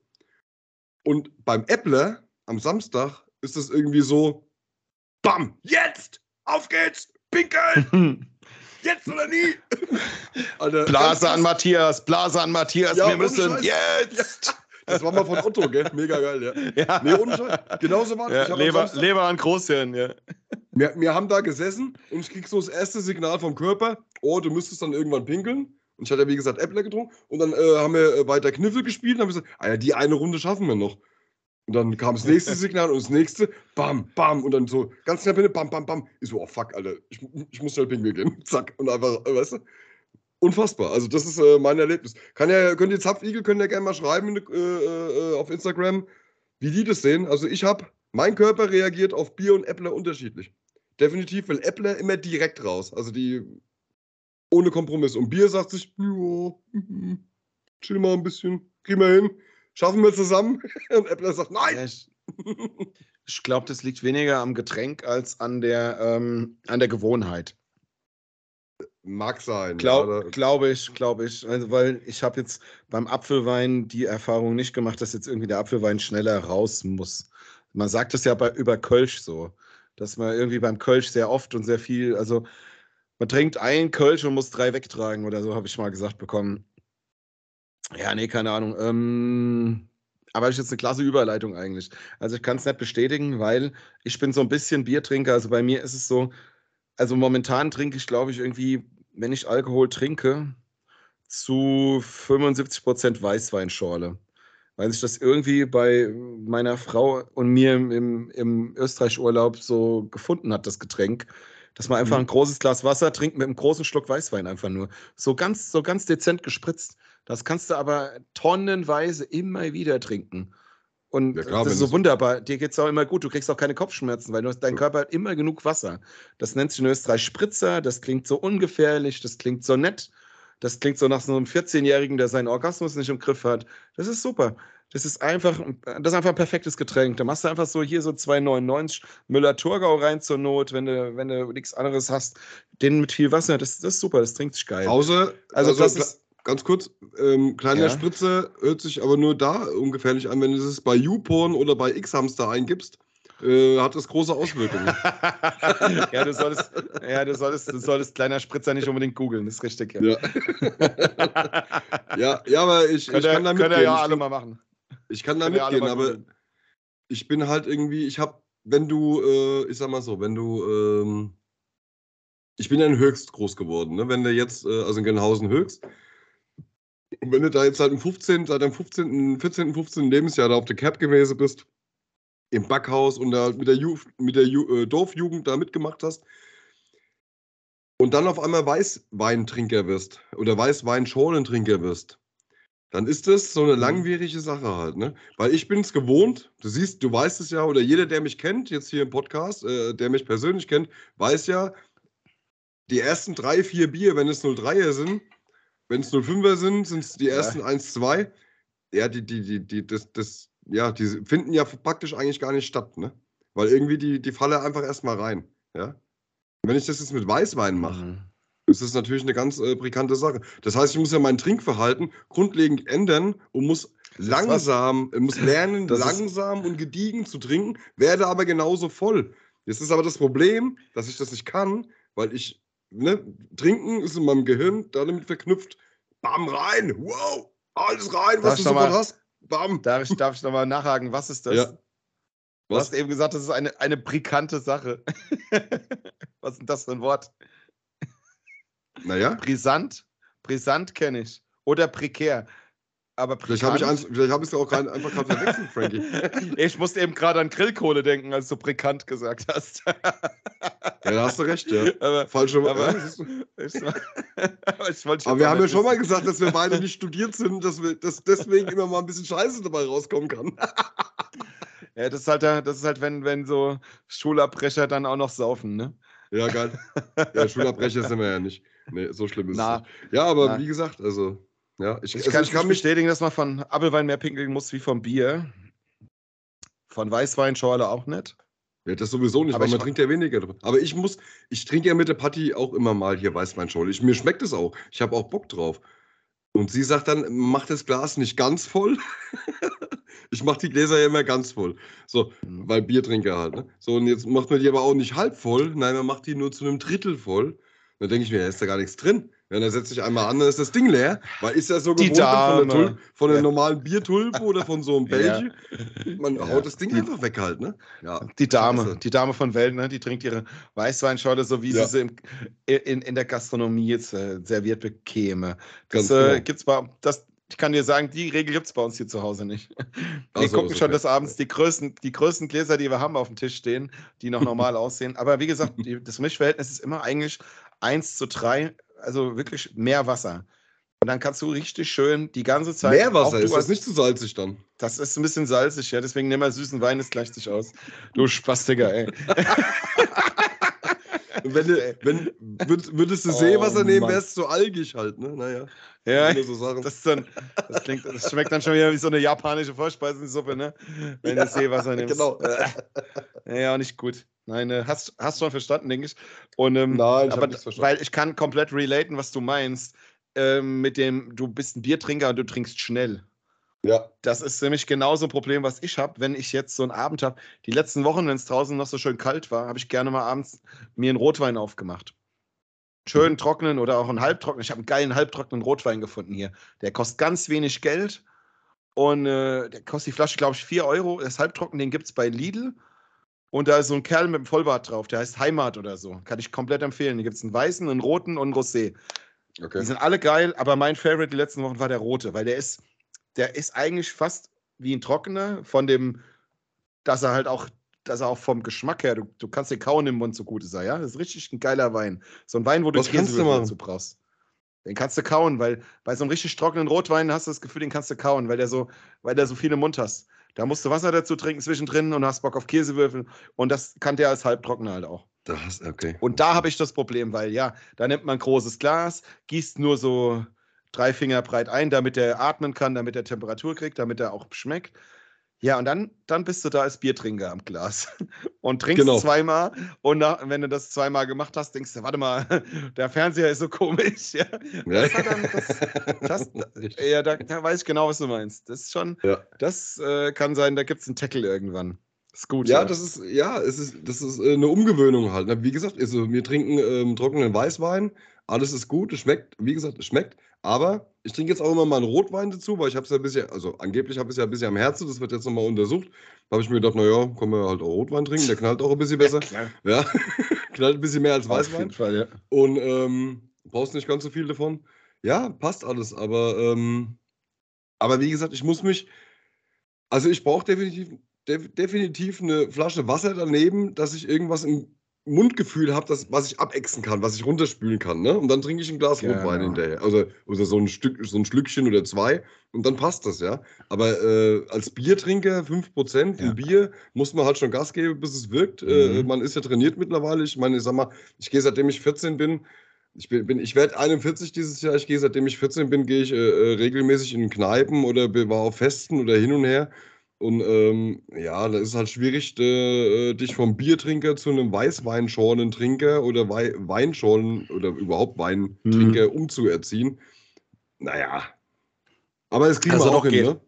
Und beim Äppler am Samstag ist es irgendwie so: Bam, jetzt! Auf geht's! Pinkeln! jetzt oder nie! Alter, Blase an Matthias, Blase an Matthias, ja, wir müssen jetzt! Das war mal von Otto, gell? Mega geil, ja. ja. Nee, ohne Scheiß. Genauso war ja, Leber, Leber an Großhirn, ja. Wir, wir haben da gesessen und ich krieg so das erste Signal vom Körper, oh, du müsstest dann irgendwann pinkeln. Und ich hatte, wie gesagt, Äppler getrunken. Und dann äh, haben wir äh, weiter Kniffel gespielt und haben gesagt, ah ja, die eine Runde schaffen wir noch. Und dann kam das nächste Signal und das nächste, bam, bam. Und dann so ganz knapp hin, bam, bam, bam. Ich so, oh fuck, Alter, ich, ich muss schnell pinkeln gehen. Zack. Und einfach, weißt du? Unfassbar. Also das ist äh, mein Erlebnis. Kann ja, könnt ihr Zapfigel, könnt ihr gerne mal schreiben äh, äh, auf Instagram, wie die das sehen. Also ich habe, mein Körper reagiert auf Bier und Äppler unterschiedlich. Definitiv will Äppler immer direkt raus. Also die ohne Kompromiss. Und Bier sagt sich, ja, chill mal ein bisschen, kriegen wir hin, schaffen wir zusammen. Und Äppler sagt, nein. Ich, ich glaube, das liegt weniger am Getränk als an der, ähm, an der Gewohnheit. Mag sein. Glaube ja, glaub ich, glaube ich. Also, weil ich habe jetzt beim Apfelwein die Erfahrung nicht gemacht, dass jetzt irgendwie der Apfelwein schneller raus muss. Man sagt es ja bei, über Kölsch so, dass man irgendwie beim Kölsch sehr oft und sehr viel, also man trinkt ein Kölsch und muss drei wegtragen oder so, habe ich mal gesagt bekommen. Ja, nee, keine Ahnung. Ähm, aber das ist jetzt eine klasse Überleitung eigentlich. Also ich kann es nicht bestätigen, weil ich bin so ein bisschen Biertrinker. Also bei mir ist es so, also momentan trinke ich, glaube ich, irgendwie, wenn ich Alkohol trinke, zu 75 Prozent Weißweinschorle. Weil sich das irgendwie bei meiner Frau und mir im, im Österreich-Urlaub so gefunden hat, das Getränk, dass man einfach mhm. ein großes Glas Wasser trinkt mit einem großen Schluck Weißwein einfach nur. So ganz, so ganz dezent gespritzt. Das kannst du aber tonnenweise immer wieder trinken. Und ja, klar, das ist so wunderbar. Dir geht es auch immer gut. Du kriegst auch keine Kopfschmerzen, weil du hast, dein Körper hat immer genug Wasser. Das nennt sich in Österreich Spritzer. Das klingt so ungefährlich. Das klingt so nett. Das klingt so nach so einem 14-Jährigen, der seinen Orgasmus nicht im Griff hat. Das ist super. Das ist einfach, das ist einfach ein perfektes Getränk. Da machst du einfach so hier so 2,99 Müller-Thurgau rein zur Not, wenn du, wenn du nichts anderes hast. Den mit viel Wasser, das, das ist super, das trinkt sich geil. Pause. Also, also das ist ganz kurz, ähm, kleiner ja. Spritze hört sich aber nur da ungefährlich an, wenn du es bei YouPorn oder bei X-Hamster eingibst. Äh, hat das große Auswirkungen. ja, du solltest, ja du, solltest, du solltest kleiner Spritzer nicht unbedingt googeln, ist richtig. Ja, ja. ja, ja aber ich, ich kann da mitgehen. Könnt ihr ja alle mal machen. Ich kann da mitgehen, aber ich bin halt irgendwie, ich habe, wenn du, äh, ich sag mal so, wenn du, ähm, ich bin ja in Höchst groß geworden, ne? wenn du jetzt, äh, also in Genhausen Höchst, und wenn du da jetzt seit dem 15., seit deinem 15., 14., 15. Lebensjahr da auf der Cap gewesen bist, im Backhaus und da mit der, Ju mit der Ju äh, Dorfjugend da mitgemacht hast und dann auf einmal Weißweintrinker wirst oder Weißweinschorlentrinker wirst, dann ist das so eine mhm. langwierige Sache halt, ne? Weil ich bin es gewohnt, du siehst, du weißt es ja, oder jeder, der mich kennt, jetzt hier im Podcast, äh, der mich persönlich kennt, weiß ja, die ersten drei, vier Bier, wenn es 03er sind, wenn es 05er sind, sind es die ersten ja. 1, 2. Ja, die, die, die, die, das, das, ja, die finden ja praktisch eigentlich gar nicht statt, ne? Weil irgendwie die, die falle einfach erstmal rein. Ja. wenn ich das jetzt mit Weißwein mache, mhm. ist das natürlich eine ganz äh, brisante Sache. Das heißt, ich muss ja mein Trinkverhalten grundlegend ändern und muss langsam, muss lernen, langsam und gediegen zu trinken, werde aber genauso voll. Jetzt ist aber das Problem, dass ich das nicht kann, weil ich, ne, trinken ist in meinem Gehirn damit verknüpft, bam, rein, wow, alles rein, was darf du sofort hast, bam. Darf ich, darf ich nochmal nachhaken, was ist das? Ja. Du hast eben gesagt, das ist eine, eine brisante Sache. was ist denn das für ein Wort? Naja. Brisant? Brisant kenne ich. Oder prekär aber Vielleicht habe ich es hab auch grad, einfach gerade verwechselt, Frankie. ich musste eben gerade an Grillkohle denken, als du prekant gesagt hast. ja, da hast du recht, ja. Aber, Falsche aber, aber, aber wir haben ja schon mal gesagt, dass wir beide nicht studiert sind, dass, wir, dass deswegen immer mal ein bisschen Scheiße dabei rauskommen kann. ja, das ist halt, das ist halt wenn, wenn so Schulabbrecher dann auch noch saufen, ne? Ja, geil. Ja, Schulabbrecher sind wir ja nicht. Nee, so schlimm ist Na, es nicht. Ja, aber Na. wie gesagt, also ja, ich, ich also kann, ich kann bestätigen, dass man von Apfelwein mehr pinkeln muss wie vom Bier. Von Weißwein Schorle auch nicht. Ja, das sowieso nicht, aber man trinkt ja weniger drin. Aber ich muss, ich trinke ja mit der Patti auch immer mal hier Weißweinschorle. Ich, mir schmeckt es auch. Ich habe auch Bock drauf. Und sie sagt dann, mach das Glas nicht ganz voll. ich mache die Gläser ja immer ganz voll. So, mhm. weil Biertrinker halt. Ne? So, und jetzt macht man die aber auch nicht halb voll. Nein, man macht die nur zu einem Drittel voll. Da denke ich mir, da ist da gar nichts drin. Ja, dann setze ich einmal an, dann ist das Ding leer, weil ist ja so gewohnt von der, Tulp, von der ja. normalen Biertulpe oder von so einem Belgier. Ja. Man ja. haut das Ding einfach weg halt, ne? Ja. Die Dame, Scheiße. die Dame von Welt, ne? Die trinkt ihre Weißweinschorle, so wie sie sie in, in, in der Gastronomie jetzt äh, serviert bekäme. Das Ganz äh, genau. gibt's bei, das, ich kann dir sagen, die Regel gibt es bei uns hier zu Hause nicht. Wir so, gucken schon okay. des Abends die größten, die größten Gläser, die wir haben, auf dem Tisch stehen, die noch normal aussehen. Aber wie gesagt, die, das Mischverhältnis ist immer eigentlich 1 zu 3 also wirklich mehr Wasser. Und dann kannst du richtig schön die ganze Zeit. Meerwasser, ist das nicht zu salzig dann? Das ist ein bisschen salzig, ja. Deswegen nimm mal süßen Wein, es gleicht sich aus. Du Spastiker, ey. wenn, du, wenn würdest du oh, Seewasser nehmen, wärst du so algig halt, ne? Naja. Ja, so das, dann, das, klingt, das schmeckt dann schon wieder wie so eine japanische Vorspeisensuppe, ne? Wenn ja, du Seewasser nimmst. Genau. ja, nicht gut. Nein, äh, hast, hast schon verstanden, denke ich. Und, ähm, Nein, ich aber, verstanden. Weil ich kann komplett relaten, was du meinst. Ähm, mit dem, du bist ein Biertrinker und du trinkst schnell. Ja. Das ist nämlich genauso ein Problem, was ich habe, wenn ich jetzt so einen Abend habe. Die letzten Wochen, wenn es draußen noch so schön kalt war, habe ich gerne mal abends mir einen Rotwein aufgemacht. Schön trocknen oder auch einen halbtrockenen. Ich habe einen geilen halbtrockenen Rotwein gefunden hier. Der kostet ganz wenig Geld. Und äh, der kostet die Flasche, glaube ich, 4 Euro. Das halbtrocken, den gibt es bei Lidl. Und da ist so ein Kerl mit einem Vollbart drauf, der heißt Heimat oder so. Kann ich komplett empfehlen. Hier gibt es einen weißen, einen roten und einen Rosé. Okay. Die sind alle geil, aber mein Favorite die letzten Wochen war der rote, weil der ist, der ist eigentlich fast wie ein trockener, von dem, dass er halt auch, dass er auch vom Geschmack her, du, du kannst den kauen im Mund, so gut ist er, ja. Das ist richtig ein geiler Wein. So ein Wein, wo du Käsewürfel dazu brauchst. Den kannst du kauen, weil bei so einem richtig trockenen Rotwein hast du das Gefühl, den kannst du kauen, weil der so, weil der so viel im Mund hast. Da musst du Wasser dazu trinken zwischendrin und hast Bock auf Käsewürfel. Und das kann der als halbtrockner halt auch. Das, okay. Und da habe ich das Problem, weil ja, da nimmt man ein großes Glas, gießt nur so drei Finger breit ein, damit er atmen kann, damit er Temperatur kriegt, damit er auch schmeckt. Ja, und dann, dann bist du da als Biertrinker am Glas und trinkst genau. zweimal. Und nach, wenn du das zweimal gemacht hast, denkst du, warte mal, der Fernseher ist so komisch. Ja. Das dann, das, das, ja da, da, weiß ich genau, was du meinst. Das ist schon, ja. das äh, kann sein, da gibt es einen Tackle irgendwann. Ist gut. Ja, ja, das ist, ja, es ist, das ist äh, eine Umgewöhnung halt. Wie gesagt, also wir trinken ähm, trockenen Weißwein, alles ist gut, es schmeckt, wie gesagt, es schmeckt, aber ich trinke jetzt auch immer mal einen Rotwein dazu, weil ich habe es ja bisher, also angeblich habe ich es ja ein bisschen am Herzen, das wird jetzt nochmal untersucht. Da habe ich mir gedacht, naja, können wir halt auch Rotwein trinken, der knallt auch ein bisschen besser. Ja, knallt ein bisschen mehr als Weißwein. Auf jeden Fall, ja. Und ähm, brauchst nicht ganz so viel davon. Ja, passt alles, aber, ähm, aber wie gesagt, ich muss mich, also ich brauche definitiv, def, definitiv eine Flasche Wasser daneben, dass ich irgendwas im Mundgefühl habe, was ich abexen kann, was ich runterspülen kann. Ne? Und dann trinke ich ein Glas ja, Rotwein hinterher. Also, oder so ein, Stück, so ein Schlückchen oder zwei. Und dann passt das, ja. Aber äh, als Biertrinker, 5% ja. Bier, muss man halt schon Gas geben, bis es wirkt. Äh, mhm. Äh, man ist ja trainiert mittlerweile. Ich meine, ich sag mal, ich gehe seitdem ich 14 bin, Ich, bin, bin ich werde 41 dieses Jahr. Ich gehe, seitdem ich 14 bin, gehe ich äh, äh, regelmäßig in Kneipen oder war auf Festen oder hin und her. Und ähm, ja, da ist es halt schwierig, äh, dich vom Biertrinker zu einem Weißweinschorlentrinker oder Wei Weinschorlen oder überhaupt Weintrinker mhm. umzuerziehen. Naja. Aber es kriegen also wir auch hin,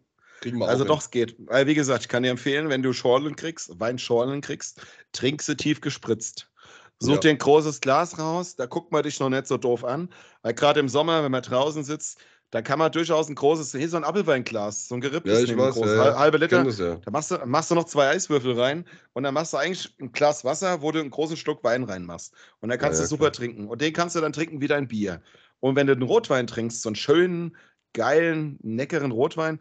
ne? also doch, es geht. Weil, wie gesagt, ich kann dir empfehlen, wenn du Schorlen kriegst, Weinschorlen kriegst, trink sie tief gespritzt. Such ja. dir ein großes Glas raus, da guckt man dich noch nicht so doof an. Weil gerade im Sommer, wenn man draußen sitzt, da kann man durchaus ein großes, hier so ein Apfelweinglas, so ein geripptes ja, Ding, weiß, groß, ja, halbe Liter. Das, ja. Da machst du, machst du noch zwei Eiswürfel rein und dann machst du eigentlich ein Glas Wasser, wo du einen großen Schluck Wein reinmachst. Und dann kannst du super klar. trinken. Und den kannst du dann trinken wie dein Bier. Und wenn du einen Rotwein trinkst, so einen schönen, geilen, neckeren Rotwein,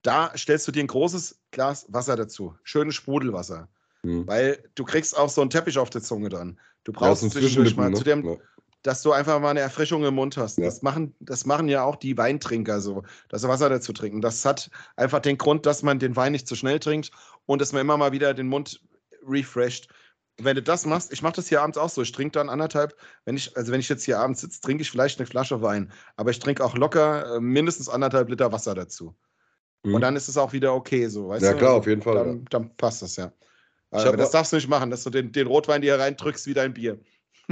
da stellst du dir ein großes Glas Wasser dazu. Schönes Sprudelwasser. Mhm. Weil du kriegst auch so einen Teppich auf der Zunge dann. Du brauchst ja, zwischendurch mal ne? zu dem, dass du einfach mal eine Erfrischung im Mund hast. Ja. Das, machen, das machen ja auch die Weintrinker so, dass sie Wasser dazu trinken. Das hat einfach den Grund, dass man den Wein nicht zu schnell trinkt und dass man immer mal wieder den Mund refresht. Wenn du das machst, ich mache das hier abends auch so. Ich trinke dann anderthalb, wenn ich, also wenn ich jetzt hier abends sitze, trinke ich vielleicht eine Flasche Wein. Aber ich trinke auch locker äh, mindestens anderthalb Liter Wasser dazu. Mhm. Und dann ist es auch wieder okay, so, weißt ja, du? Ja, klar, auf jeden Fall. Dann, ja. dann passt das ja. Aber das darfst du nicht machen, dass du den, den Rotwein dir reindrückst wie dein Bier.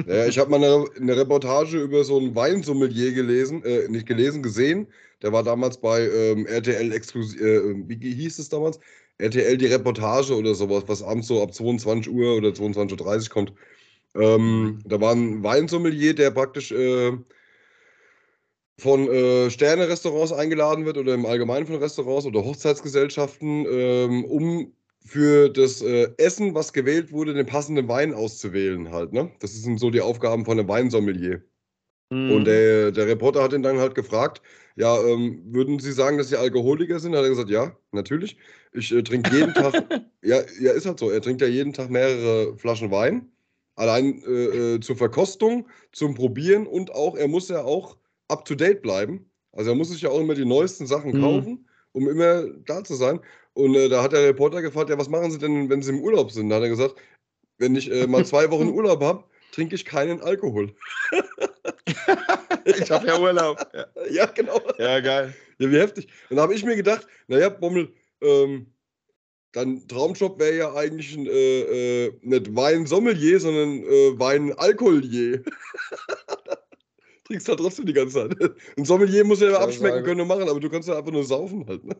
Ja, ich habe mal eine, eine, Reportage über so einen Weinsommelier gelesen, äh, nicht gelesen, gesehen. Der war damals bei ähm, RTL exklusiv, äh, wie hieß es damals? RTL die Reportage oder sowas, was abends so ab 22 Uhr oder 22.30 Uhr kommt. Ähm, da war ein Weinsommelier, der praktisch äh, von äh, Sterne-Restaurants eingeladen wird oder im Allgemeinen von Restaurants oder Hochzeitsgesellschaften, ähm, um für das äh, Essen, was gewählt wurde, den passenden Wein auszuwählen halt. Ne? Das sind so die Aufgaben von einem Weinsommelier. Mhm. Und der, der Reporter hat ihn dann halt gefragt, ja, ähm, würden Sie sagen, dass Sie Alkoholiker sind? Hat er gesagt, ja, natürlich. Ich äh, trinke jeden Tag, ja, ja, ist halt so, er trinkt ja jeden Tag mehrere Flaschen Wein. Allein äh, äh zur Verkostung, zum Probieren und auch, er muss ja auch up-to-date bleiben. Also er muss sich ja auch immer die neuesten Sachen mhm. kaufen, um immer da zu sein. Und äh, da hat der Reporter gefragt, ja, was machen Sie denn, wenn Sie im Urlaub sind? Da hat er gesagt, wenn ich äh, mal zwei Wochen Urlaub habe, trinke ich keinen Alkohol. ich habe ja Urlaub. Ja. ja. genau. Ja, geil. Ja, wie heftig. Dann habe ich mir gedacht, naja, Bommel, ähm, dein Traumjob wäre ja eigentlich äh, äh, nicht Wein-Sommelier, sondern äh, Wein-Alkoholier. Trinkst halt trotzdem die ganze Zeit. Ein Sommelier muss ja abschmecken können und machen, aber du kannst ja einfach nur saufen halt. Ne?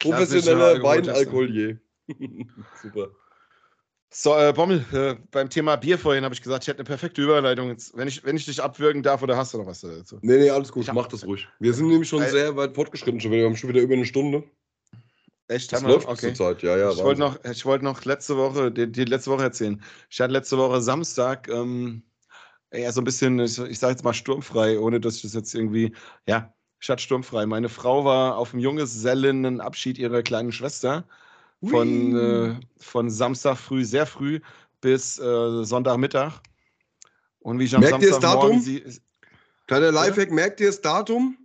Professioneller Weinalkoholier. Super. So, äh, Bommel, äh, beim Thema Bier vorhin habe ich gesagt, ich hätte eine perfekte Überleitung. Jetzt, wenn, ich, wenn ich dich abwürgen darf, oder hast du noch was dazu? Nee, nee, alles gut, mach das ruhig. Wir sind nämlich schon äh, sehr weit fortgeschritten, schon wir haben schon wieder über eine Stunde. Echt? Das läuft okay. zurzeit, ja, ja. Ich wollte noch, wollt noch letzte Woche, die, die, letzte Woche erzählen. Ich hatte letzte Woche Samstag, ähm, ja, so ein bisschen, ich, ich sage jetzt mal sturmfrei, ohne dass ich das jetzt irgendwie, ja, Stadt sturmfrei. Meine Frau war auf dem junggesellenen Abschied ihrer kleinen Schwester von, äh, von Samstag früh, sehr früh bis äh, Sonntagmittag. Und wie ich am merkt Samstagmorgen sie. Kleiner Lifehack, merkt ihr das Datum?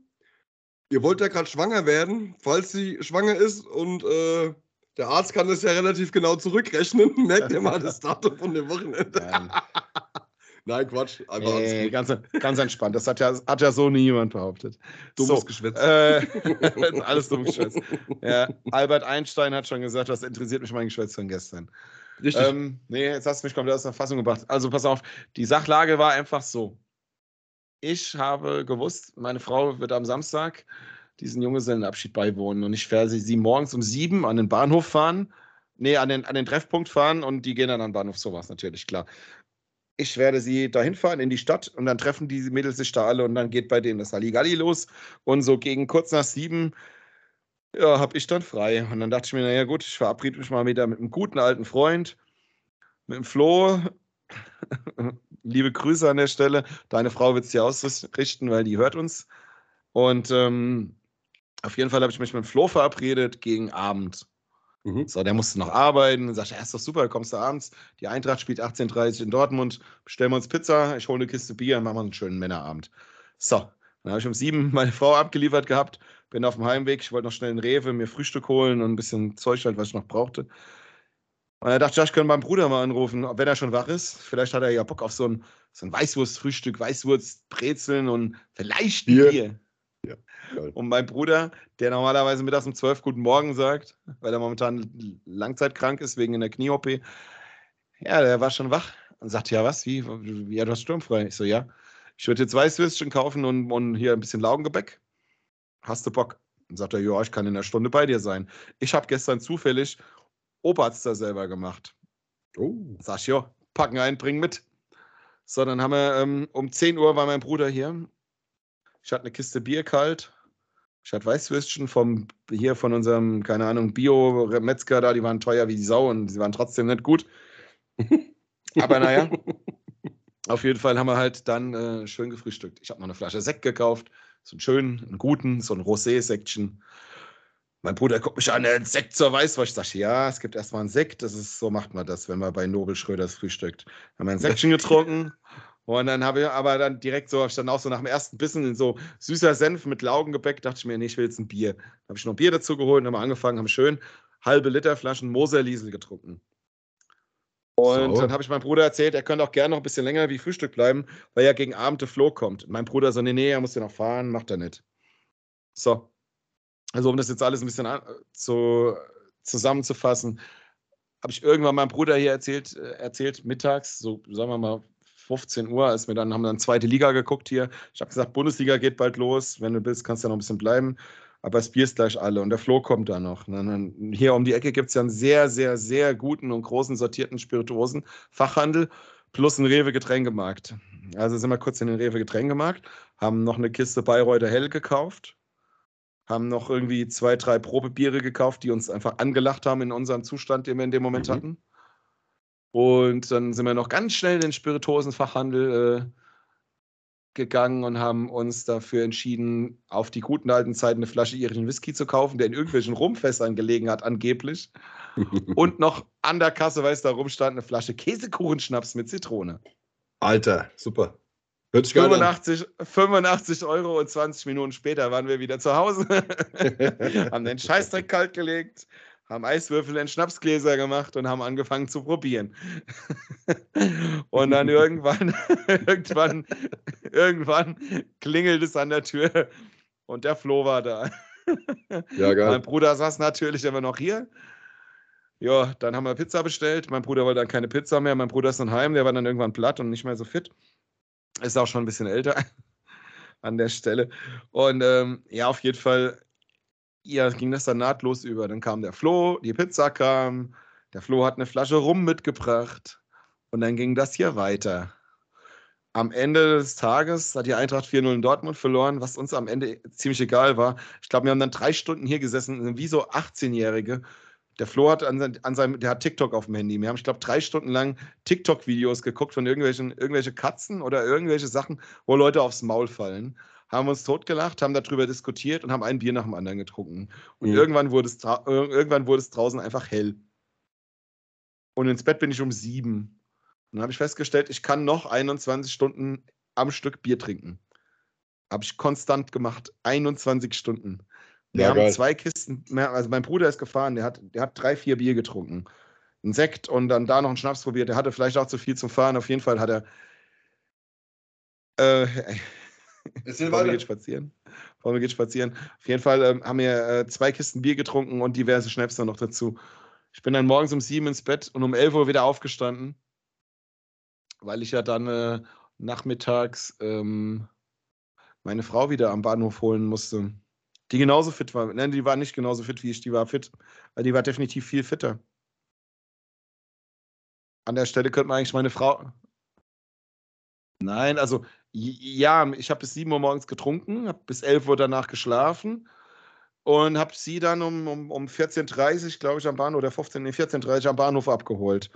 Ihr wollt ja gerade schwanger werden, falls sie schwanger ist und äh, der Arzt kann das ja relativ genau zurückrechnen. Merkt ihr mal das Datum von dem Wochenende? Nein, Quatsch. Einfach äh, ganz, ganz entspannt. Das hat ja, hat ja so niemand behauptet. Dummes so, Geschwätz. Äh, alles dummes Geschwätz. Ja, Albert Einstein hat schon gesagt, das interessiert mich mein Geschwätz von gestern. Richtig. Ähm, nee, jetzt hast du mich komplett aus der Fassung gebracht. Also pass auf, die Sachlage war einfach so. Ich habe gewusst, meine Frau wird am Samstag diesen Junggesellenabschied beiwohnen und ich werde sie morgens um sieben an den Bahnhof fahren. Nee, an den, an den Treffpunkt fahren und die gehen dann an den Bahnhof, sowas natürlich, klar ich werde sie dahin fahren in die Stadt und dann treffen die Mädels sich da alle und dann geht bei denen das Halligalli los. Und so gegen kurz nach sieben, ja, habe ich dann frei. Und dann dachte ich mir, naja, gut, ich verabrede mich mal wieder mit einem guten alten Freund, mit dem Flo. Liebe Grüße an der Stelle. Deine Frau wird es dir ausrichten, weil die hört uns. Und ähm, auf jeden Fall habe ich mich mit dem Flo verabredet gegen Abend. Mhm. So, der musste noch arbeiten. Sagte, ja, ist doch super, kommst du abends. Die Eintracht spielt 18.30 Uhr in Dortmund. Bestellen wir uns Pizza, ich hole eine Kiste Bier und machen wir einen schönen Männerabend. So, dann habe ich um sieben meine Frau abgeliefert gehabt. Bin auf dem Heimweg. Ich wollte noch schnell in Rewe mir Frühstück holen und ein bisschen Zeug halt, was ich noch brauchte. Und er dachte, ja, ich könnte meinen Bruder mal anrufen, wenn er schon wach ist. Vielleicht hat er ja Bock auf so ein, so ein Weißwurstfrühstück, Weißwurst, Brezeln und vielleicht Bier. Bier. Und mein Bruder, der normalerweise mittags um 12 Guten Morgen sagt, weil er momentan langzeitkrank ist wegen einer Knie-OP, ja, der war schon wach und sagt, ja, was, wie, ja, du hast sturmfrei. Ich so, ja, ich würde jetzt Weißwürstchen kaufen und, und hier ein bisschen Laugengebäck. Hast du Bock? Und sagt er, ja, ich kann in einer Stunde bei dir sein. Ich habe gestern zufällig Oberster selber gemacht. Oh. Sag ich, ja, packen ein, bring mit. So, dann haben wir, ähm, um 10 Uhr war mein Bruder hier. Ich hatte eine Kiste Bier kalt. Ich hatte Weißwürstchen vom, hier von unserem, keine Ahnung, Bio-Metzger da, die waren teuer wie die Sau und sie waren trotzdem nicht gut. Aber naja, auf jeden Fall haben wir halt dann äh, schön gefrühstückt. Ich habe noch eine Flasche Sekt gekauft, so einen schönen, einen guten, so ein Rosé-Sektchen. Mein Bruder guckt mich an, ein Sekt zur Weißwurst. Ich sage, ja, es gibt erstmal einen Sekt. Das ist, so macht man das, wenn man bei Nobel Schröders frühstückt. Haben wir ein Sektchen getrunken. Und dann habe ich aber dann direkt so, ich dann auch so nach dem ersten Bissen in so süßer Senf mit Laugengebäck, dachte ich mir, nee, ich will jetzt ein Bier. Dann habe ich noch Bier dazu geholt und haben angefangen, haben schön halbe Liter Flaschen Moser-Liesel getrunken. Und so. dann habe ich meinem Bruder erzählt, er könnte auch gerne noch ein bisschen länger wie Frühstück bleiben, weil ja gegen Abend der Flo kommt. Mein Bruder so, nee, nee, er muss ja noch fahren, macht er nicht. So. Also, um das jetzt alles ein bisschen zu, zusammenzufassen, habe ich irgendwann meinem Bruder hier erzählt, äh, erzählt, mittags, so sagen wir mal 15 Uhr, als wir dann haben dann zweite Liga geguckt hier. Ich habe gesagt, Bundesliga geht bald los. Wenn du willst, kannst du ja noch ein bisschen bleiben. Aber das Bier ist gleich alle und der Flo kommt da noch. Dann, hier um die Ecke gibt es ja einen sehr, sehr, sehr guten und großen sortierten Spirituosen-Fachhandel plus einen Rewe-Getränkemarkt. Also sind wir kurz in den Rewe-Getränkemarkt, haben noch eine Kiste Bayreuther Hell gekauft, haben noch irgendwie zwei, drei Probebiere gekauft, die uns einfach angelacht haben in unserem Zustand, den wir in dem Moment mhm. hatten. Und dann sind wir noch ganz schnell in den Spirituosenfachhandel äh, gegangen und haben uns dafür entschieden, auf die guten alten Zeiten eine Flasche irischen Whisky zu kaufen, der in irgendwelchen Rumfässern gelegen hat, angeblich. und noch an der Kasse, weil es da rumstand, eine Flasche Käsekuchenschnaps mit Zitrone. Alter, super. 85, 85 Euro und 20 Minuten später waren wir wieder zu Hause, haben den Scheißdreck kalt gelegt, haben Eiswürfel in Schnapsgläser gemacht und haben angefangen zu probieren. und dann irgendwann, irgendwann, irgendwann klingelt es an der Tür und der Flo war da. Ja, geil. Mein Bruder saß natürlich immer noch hier. Ja, dann haben wir Pizza bestellt. Mein Bruder wollte dann keine Pizza mehr. Mein Bruder ist dann heim, der war dann irgendwann platt und nicht mehr so fit. Ist auch schon ein bisschen älter an der Stelle. Und ähm, ja, auf jeden Fall, ja, ging das dann nahtlos über. Dann kam der Flo, die Pizza kam, der Flo hat eine Flasche Rum mitgebracht und dann ging das hier weiter. Am Ende des Tages hat die Eintracht 4-0 in Dortmund verloren, was uns am Ende ziemlich egal war. Ich glaube, wir haben dann drei Stunden hier gesessen, wie so 18-Jährige der Flo hat an, an, seinem, der hat TikTok auf dem Handy. Wir haben, ich glaube, drei Stunden lang TikTok-Videos geguckt von irgendwelchen irgendwelche Katzen oder irgendwelche Sachen, wo Leute aufs Maul fallen. Haben uns totgelacht, haben darüber diskutiert und haben ein Bier nach dem anderen getrunken. Und mhm. irgendwann, wurde es irgendwann wurde es draußen einfach hell. Und ins Bett bin ich um sieben. Und dann habe ich festgestellt, ich kann noch 21 Stunden am Stück Bier trinken. Habe ich konstant gemacht. 21 Stunden. Wir ja, haben geil. zwei Kisten, mehr, also mein Bruder ist gefahren, der hat, der hat drei, vier Bier getrunken. Ein Sekt und dann da noch einen Schnaps probiert. Der hatte vielleicht auch zu viel zum Fahren. Auf jeden Fall hat er. Äh, Wollen wir geht spazieren? Wollen wir geht spazieren? Auf jeden Fall äh, haben wir äh, zwei Kisten Bier getrunken und diverse Schnäpse noch dazu. Ich bin dann morgens um sieben ins Bett und um elf Uhr wieder aufgestanden, weil ich ja dann äh, nachmittags ähm, meine Frau wieder am Bahnhof holen musste die genauso fit war. Nein, die war nicht genauso fit wie ich, die war fit, die war definitiv viel fitter. An der Stelle könnte man eigentlich meine Frau. Nein, also ja, ich habe bis 7 Uhr morgens getrunken, habe bis 11 Uhr danach geschlafen und habe sie dann um, um, um 14.30 Uhr, glaube ich, am Bahnhof oder 15, nee, 14.30 Uhr am Bahnhof abgeholt.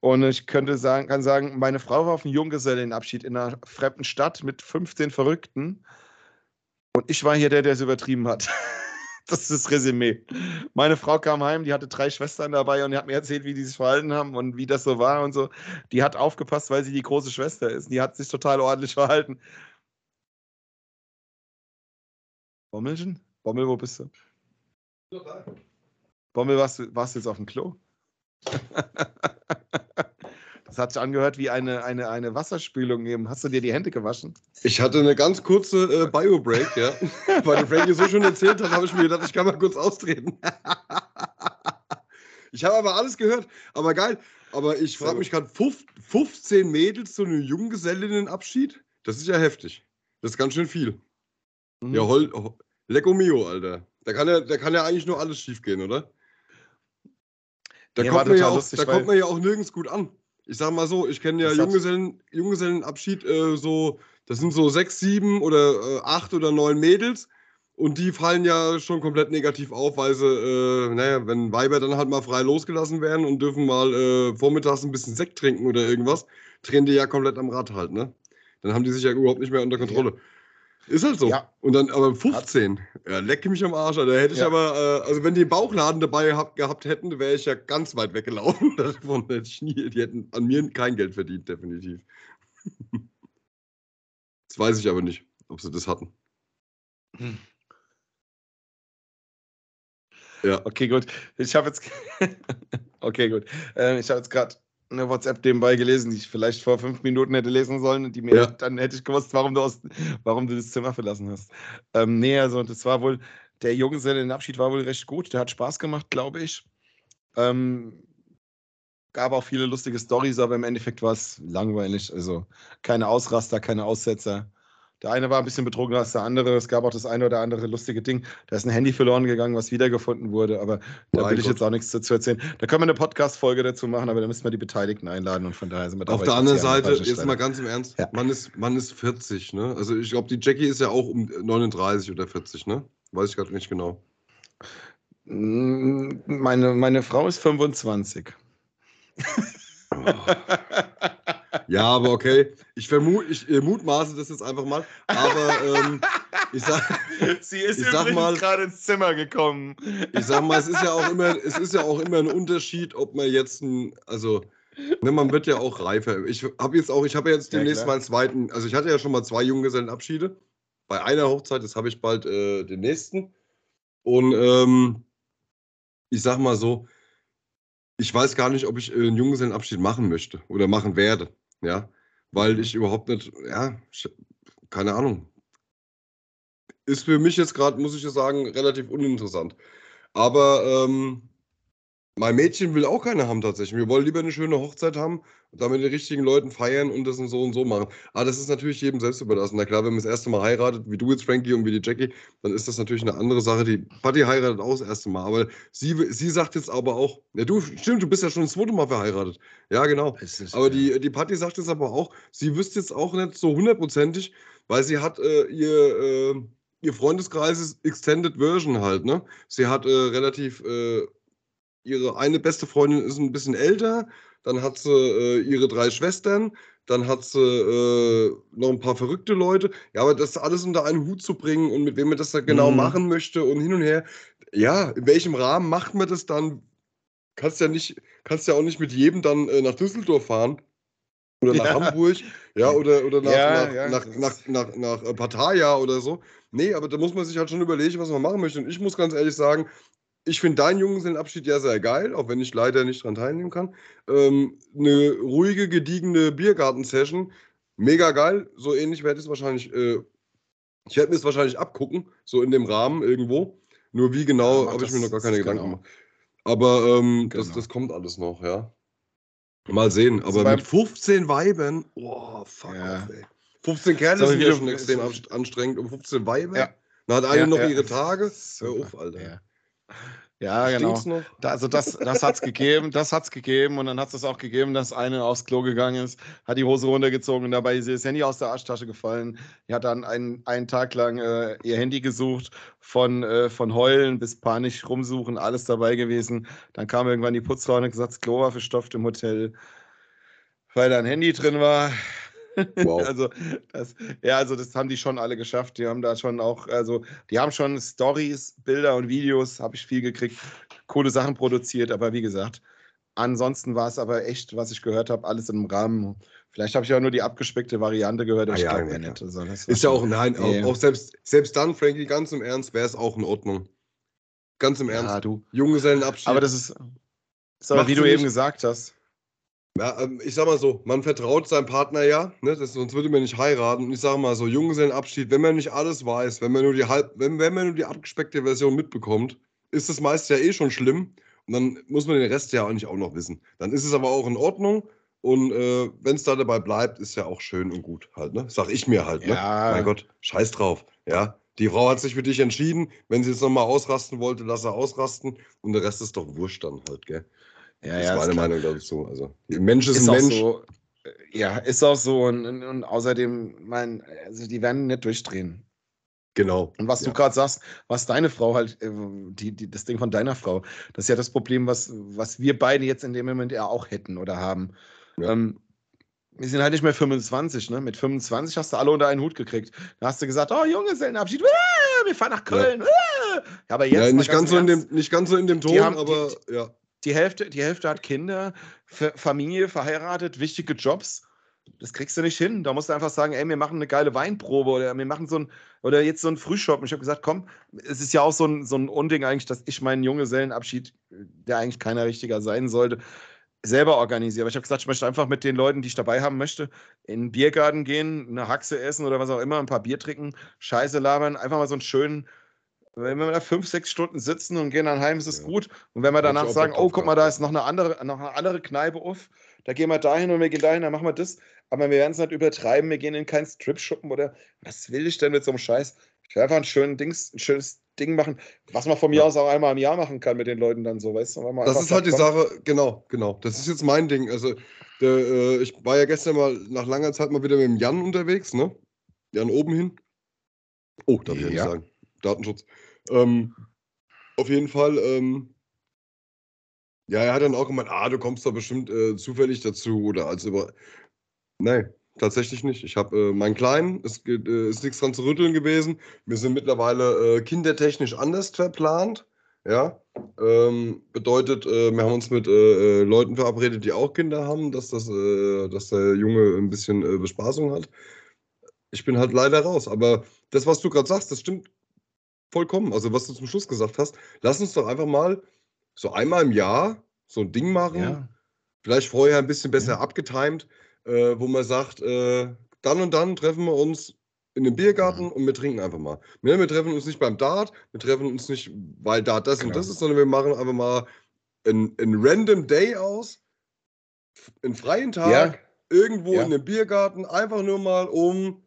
Und ich könnte sagen, kann sagen, meine Frau war auf einem Junggesellenabschied in einer fremden Stadt mit 15 Verrückten. Und ich war hier der, der es übertrieben hat. Das ist das Resümee. Meine Frau kam heim, die hatte drei Schwestern dabei und die hat mir erzählt, wie die sich verhalten haben und wie das so war und so. Die hat aufgepasst, weil sie die große Schwester ist. Die hat sich total ordentlich verhalten. Bommelchen? Bommel, wo bist du? Bommel, warst du, warst du jetzt auf dem Klo? Das hat sich angehört wie eine, eine, eine Wasserspülung eben. Hast du dir die Hände gewaschen? Ich hatte eine ganz kurze äh, Bio-Break, ja. Weil der Frankie so schön erzählt hat, habe ich mir gedacht, ich kann mal kurz austreten. ich habe aber alles gehört. Aber geil. Aber ich frage mich gerade, 15 Mädels zu einem Junggesellinnenabschied? Das ist ja heftig. Das ist ganz schön viel. Mhm. Ja, hol, Lecco Mio, Alter. Da kann, ja, da kann ja eigentlich nur alles schief gehen, oder? Da, nee, kommt, man ja auch, lustig, da kommt man ja auch nirgends gut an. Ich sag mal so, ich kenne ja Junggesellen, Junggesellenabschied äh, so, das sind so sechs, sieben oder äh, acht oder neun Mädels. Und die fallen ja schon komplett negativ auf, weil sie, äh, naja, wenn Weiber dann halt mal frei losgelassen werden und dürfen mal äh, vormittags ein bisschen Sekt trinken oder irgendwas, drehen die ja komplett am Rad halt, ne? Dann haben die sich ja überhaupt nicht mehr unter Kontrolle. Ja. Ist halt so. Ja. Und dann aber 15. Ja, lecke mich am Arsch. Da hätte ich ja. aber, äh, also wenn die einen Bauchladen dabei gehabt, gehabt hätten, wäre ich ja ganz weit weggelaufen. Davon hätte ich nie, die hätten an mir kein Geld verdient, definitiv. das weiß ich aber nicht, ob sie das hatten. Hm. Ja. Okay, gut. Ich habe jetzt. okay, gut. Ähm, ich habe jetzt gerade eine WhatsApp nebenbei gelesen, die ich vielleicht vor fünf Minuten hätte lesen sollen. Die mir ja. dann hätte ich gewusst, warum du, aus, warum du das Zimmer verlassen hast. Ähm, nee, also das war wohl, der Junggesellenabschied war wohl recht gut. Der hat Spaß gemacht, glaube ich. Ähm, gab auch viele lustige Stories, aber im Endeffekt war es langweilig. Also keine Ausraster, keine Aussetzer. Der eine war ein bisschen betrunken als der andere. Es gab auch das eine oder andere lustige Ding. Da ist ein Handy verloren gegangen, was wiedergefunden wurde. Aber da will ich Gott. jetzt auch nichts dazu erzählen. Da können wir eine Podcast-Folge dazu machen, aber da müssen wir die Beteiligten einladen und von daher sind wir Auf der anderen Seite, jetzt mal ganz im Ernst, ja. man, ist, man ist 40, ne? Also ich glaube, die Jackie ist ja auch um 39 oder 40, ne? Weiß ich gerade nicht genau. Mm, meine, meine Frau ist 25. Oh. Ja, aber okay. Ich vermute, ich äh, mutmaße das jetzt einfach mal. Aber ähm, ich sag, sie ist ich sag mal gerade ins Zimmer gekommen. Ich sag mal, es ist ja auch immer, es ist ja auch immer ein Unterschied, ob man jetzt ein, also ne, man wird ja auch reifer. Ich habe jetzt auch, ich habe jetzt demnächst ja, mal einen zweiten, also ich hatte ja schon mal zwei Junggesellenabschiede. Bei einer Hochzeit, das habe ich bald äh, den nächsten. Und ähm, ich sag mal so, ich weiß gar nicht, ob ich äh, einen Junggesellenabschied machen möchte oder machen werde. Ja, weil ich überhaupt nicht, ja, keine Ahnung. Ist für mich jetzt gerade, muss ich ja sagen, relativ uninteressant. Aber ähm, mein Mädchen will auch keine haben tatsächlich. Wir wollen lieber eine schöne Hochzeit haben und dann mit den richtigen Leuten feiern und das und so und so machen. Aber das ist natürlich jedem selbst überlassen. Na klar, wenn man das erste Mal heiratet, wie du jetzt, Frankie, und wie die Jackie, dann ist das natürlich eine andere Sache. Die Patty heiratet auch das erste Mal. Aber sie, sie sagt jetzt aber auch, ja du, stimmt, du bist ja schon das zweite Mal verheiratet. Ja, genau. Aber die, die Patty sagt jetzt aber auch, sie wüsste jetzt auch nicht so hundertprozentig, weil sie hat äh, ihr... Äh, ihr Freundeskreis ist Extended Version halt, ne? Sie hat äh, relativ äh, ihre eine beste Freundin ist ein bisschen älter, dann hat sie äh, ihre drei Schwestern, dann hat sie äh, noch ein paar verrückte Leute. Ja, aber das alles unter einen Hut zu bringen und mit wem man das da genau mhm. machen möchte und hin und her. Ja, in welchem Rahmen macht man das dann? Kannst ja nicht, kannst ja auch nicht mit jedem dann äh, nach Düsseldorf fahren. Oder nach ja. Hamburg, ja, oder, oder nach, ja, nach, ja, nach, nach, nach, nach, nach Pattaya oder so. Nee, aber da muss man sich halt schon überlegen, was man machen möchte. Und ich muss ganz ehrlich sagen, ich finde deinen Junggesellenabschied ja sehr geil, auch wenn ich leider nicht dran teilnehmen kann. Ähm, eine ruhige, gediegene Biergarten-Session, mega geil. So ähnlich werde ich es wahrscheinlich, äh, ich werde mir es wahrscheinlich abgucken, so in dem Rahmen irgendwo. Nur wie genau, ja, habe ich mir noch gar keine Gedanken genau. gemacht. Aber ähm, genau. das, das kommt alles noch, ja. Mal sehen. Aber mit 15 Weibern, oh, fuck ja. off, ey. 15 Kerle sind ja schon extrem anstrengend. Um 15 Weiber. Ja. Dann hat eine ja, noch ihre Tage. Hör auf, Alter. Ja, genau. Da, also das, das hat es gegeben, das hat es gegeben und dann hat es auch gegeben, dass eine aufs Klo gegangen ist, hat die Hose runtergezogen und dabei ist ihr Handy aus der Arschtasche gefallen. Die hat dann einen, einen Tag lang äh, ihr Handy gesucht, von, äh, von Heulen bis panisch rumsuchen, alles dabei gewesen. Dann kam irgendwann die Putzfrau und hat gesagt, das Klo war verstopft im Hotel, weil da ein Handy drin war. Wow. also, das, ja, also das haben die schon alle geschafft. Die haben da schon auch, also die haben schon Stories, Bilder und Videos, habe ich viel gekriegt, coole Sachen produziert, aber wie gesagt, ansonsten war es aber echt, was ich gehört habe, alles im Rahmen. Vielleicht habe ich auch nur die abgespeckte Variante gehört, aber ah, ich ja, glaube ja, nicht. Also, ist ja auch, nein, nee. auch, auch, selbst, selbst dann, Frankie, ganz im Ernst, wäre es auch in Ordnung. Ganz im Ernst. Ja, du. Junggesellenabschied. Aber das ist, So, wie du eben gesagt hast. Ja, ähm, ich sag mal so, man vertraut seinem Partner ja, ne, das, sonst würde man nicht heiraten. Und ich sag mal so, Junggesellenabschied, wenn man nicht alles weiß, wenn man nur die halb, wenn, wenn man nur die abgespeckte Version mitbekommt, ist das meist ja eh schon schlimm. Und dann muss man den Rest ja auch nicht auch noch wissen. Dann ist es aber auch in Ordnung. Und äh, wenn es da dabei bleibt, ist ja auch schön und gut halt, ne? Sag ich mir halt, ne? Ja. Mein Gott, scheiß drauf, ja. Die Frau hat sich für dich entschieden. Wenn sie jetzt nochmal ausrasten wollte, lass er ausrasten. Und der Rest ist doch wurscht dann halt, gell? Ja, das ja, ist meine Meinung dazu. Also, Mensch ist, ist ein Mensch. So, ja, ist auch so. Und, und, und außerdem, mein, also die werden nicht durchdrehen. Genau. Und was ja. du gerade sagst, was deine Frau halt, äh, die, die, das Ding von deiner Frau, das ist ja das Problem, was, was wir beide jetzt in dem Moment ja auch hätten oder haben. Ja. Ähm, wir sind halt nicht mehr 25, ne? Mit 25 hast du alle unter einen Hut gekriegt. Da hast du gesagt, oh Junge, Junggesellenabschied, äh, wir fahren nach Köln. Ja. Aber jetzt. Ja, nicht, ganz so in dem, nicht ganz so in dem Ton, haben, aber die, ja. Die Hälfte, die Hälfte hat Kinder, Familie, verheiratet, wichtige Jobs. Das kriegst du nicht hin. Da musst du einfach sagen, ey, wir machen eine geile Weinprobe oder wir machen so ein, oder jetzt so ein Frühshop. ich habe gesagt, komm, es ist ja auch so ein, so ein Unding eigentlich, dass ich meinen Junggesellenabschied, der eigentlich keiner richtiger sein sollte, selber organisiere. Aber ich habe gesagt, ich möchte einfach mit den Leuten, die ich dabei haben möchte, in den Biergarten gehen, eine Haxe essen oder was auch immer, ein paar Bier trinken, Scheiße labern, einfach mal so einen schönen, wenn wir da fünf, sechs Stunden sitzen und gehen dann heim, ist es ja. gut. Und wenn wir danach sagen, oh, guck mal, da ist noch eine andere, noch eine andere Kneipe auf, da gehen wir dahin und wir gehen dahin, dann machen wir das. Aber wir werden es nicht übertreiben, wir gehen in keinen Strip-Schuppen oder was will ich denn mit so einem Scheiß? Ich will einfach ein, schönen Dings, ein schönes Ding machen, was man von mir ja. aus auch einmal im Jahr machen kann mit den Leuten dann so, weißt du? das ist halt die Sache, genau, genau. Das ist jetzt mein Ding. Also, der, äh, ich war ja gestern mal nach langer Zeit mal wieder mit dem Jan unterwegs, ne? Jan oben hin. Oh, darf ich ja nicht sagen. Datenschutz. Ähm, auf jeden Fall, ähm, ja, er hat dann auch gemeint, ah, du kommst da bestimmt äh, zufällig dazu oder als über. Nein, tatsächlich nicht. Ich habe äh, meinen Kleinen, es äh, ist nichts dran zu rütteln gewesen. Wir sind mittlerweile äh, kindertechnisch anders verplant. Ja, ähm, bedeutet, äh, wir haben uns mit äh, äh, Leuten verabredet, die auch Kinder haben, dass, das, dass der Junge ein bisschen Bespaßung hat. Ich bin halt leider raus. Aber das, was du gerade sagst, das stimmt vollkommen. Also, was du zum Schluss gesagt hast, lass uns doch einfach mal so einmal im Jahr so ein Ding machen. Ja. Vielleicht vorher ein bisschen besser ja. abgetimt äh, wo man sagt, äh, dann und dann treffen wir uns in den Biergarten mhm. und wir trinken einfach mal. Wir, wir, treffen uns nicht beim Dart, wir treffen uns nicht, weil Dart das genau. und das ist, sondern wir machen einfach mal einen, random Day aus, einen freien Tag, ja. irgendwo in den Biergarten, einfach nur mal, um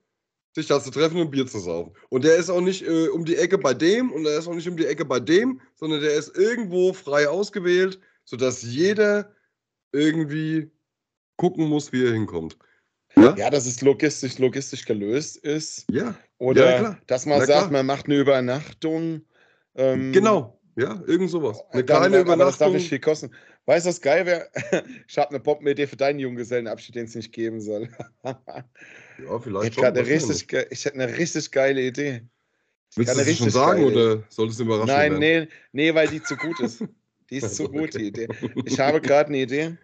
sich da zu treffen und Bier zu saufen. Und der ist auch nicht äh, um die Ecke bei dem und der ist auch nicht um die Ecke bei dem, sondern der ist irgendwo frei ausgewählt, sodass jeder irgendwie gucken muss, wie er hinkommt. Ja, ja dass es logistisch, logistisch gelöst ist. Ja. Oder ja, dass man Na, sagt, klar. man macht eine Übernachtung. Ähm, genau, ja, irgend sowas. Eine dann, kleine Übernachtung. das darf nicht viel kosten. Weißt du, was geil wäre? ich habe eine Bombenidee für deinen Junggesellenabschied, den es nicht geben soll. ja, vielleicht ich schon. Eine richtig, ich hätte eine richtig geile Idee. Willst du das schon sagen oder solltest du überraschen? Nein, werden? nee, nee, weil die zu gut ist. Die ist zu gut, die Idee. Ich habe gerade eine Idee.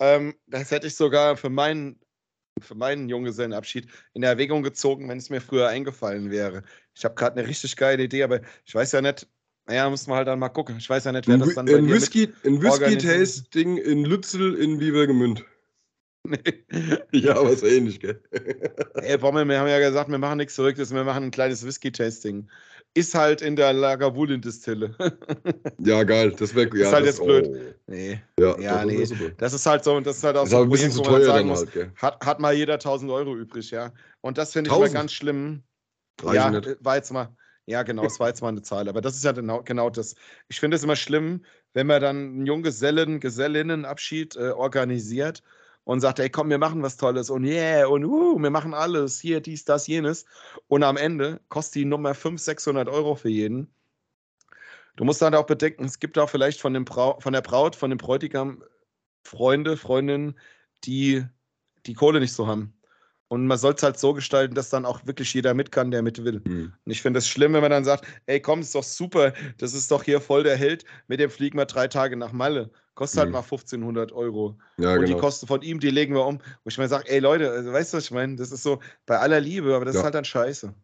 Ähm, das hätte ich sogar für meinen, für meinen Junggesellenabschied in Erwägung gezogen, wenn es mir früher eingefallen wäre. Ich habe gerade eine richtig geile Idee, aber ich weiß ja nicht, naja, muss man halt dann mal gucken. Ich weiß ja nicht, wer das dann ein Whisky, Ein Whisky-Tasting in Lützel in Bibergemünd. Nee. ja, aber ist ähnlich, gell? Ey, Bommel, wir haben ja gesagt, wir machen nichts Verrücktes, wir machen ein kleines Whisky-Tasting ist halt in der Lagavulin-Distille. ja, geil. Das wäre ja, ist halt das, jetzt blöd. Oh. Nee. Ja, ja nee. Das ist halt so, das ist halt auch ist so ein bisschen zu teuer dann halt, gell? Hat, hat mal jeder 1000 Euro übrig, ja. Und das finde ich mal ganz schlimm. Reichen ja, nicht. war jetzt mal. Ja, genau, es war jetzt mal eine Zahl. Aber das ist ja genau, genau das. Ich finde es immer schlimm, wenn man dann einen Junggesellen, Gesellinnenabschied äh, organisiert und sagt, ey, komm, wir machen was Tolles und yeah, und uh, wir machen alles, hier, dies, das, jenes. Und am Ende kostet die Nummer 500, 600 Euro für jeden. Du musst dann auch bedenken, es gibt auch vielleicht von, dem von der Braut, von dem Bräutigam Freunde, Freundinnen, die die Kohle nicht so haben. Und man soll es halt so gestalten, dass dann auch wirklich jeder mit kann, der mit will. Mhm. Und ich finde es schlimm, wenn man dann sagt, ey, komm, ist doch super, das ist doch hier voll der Held, mit dem fliegen wir drei Tage nach Malle. Kostet halt mhm. halt mal 1500 Euro. Ja, und genau. die Kosten von ihm, die legen wir um. Wo ich mir sage, ey Leute, also, weißt du, was ich meine? Das ist so bei aller Liebe, aber das ja. ist halt dann scheiße.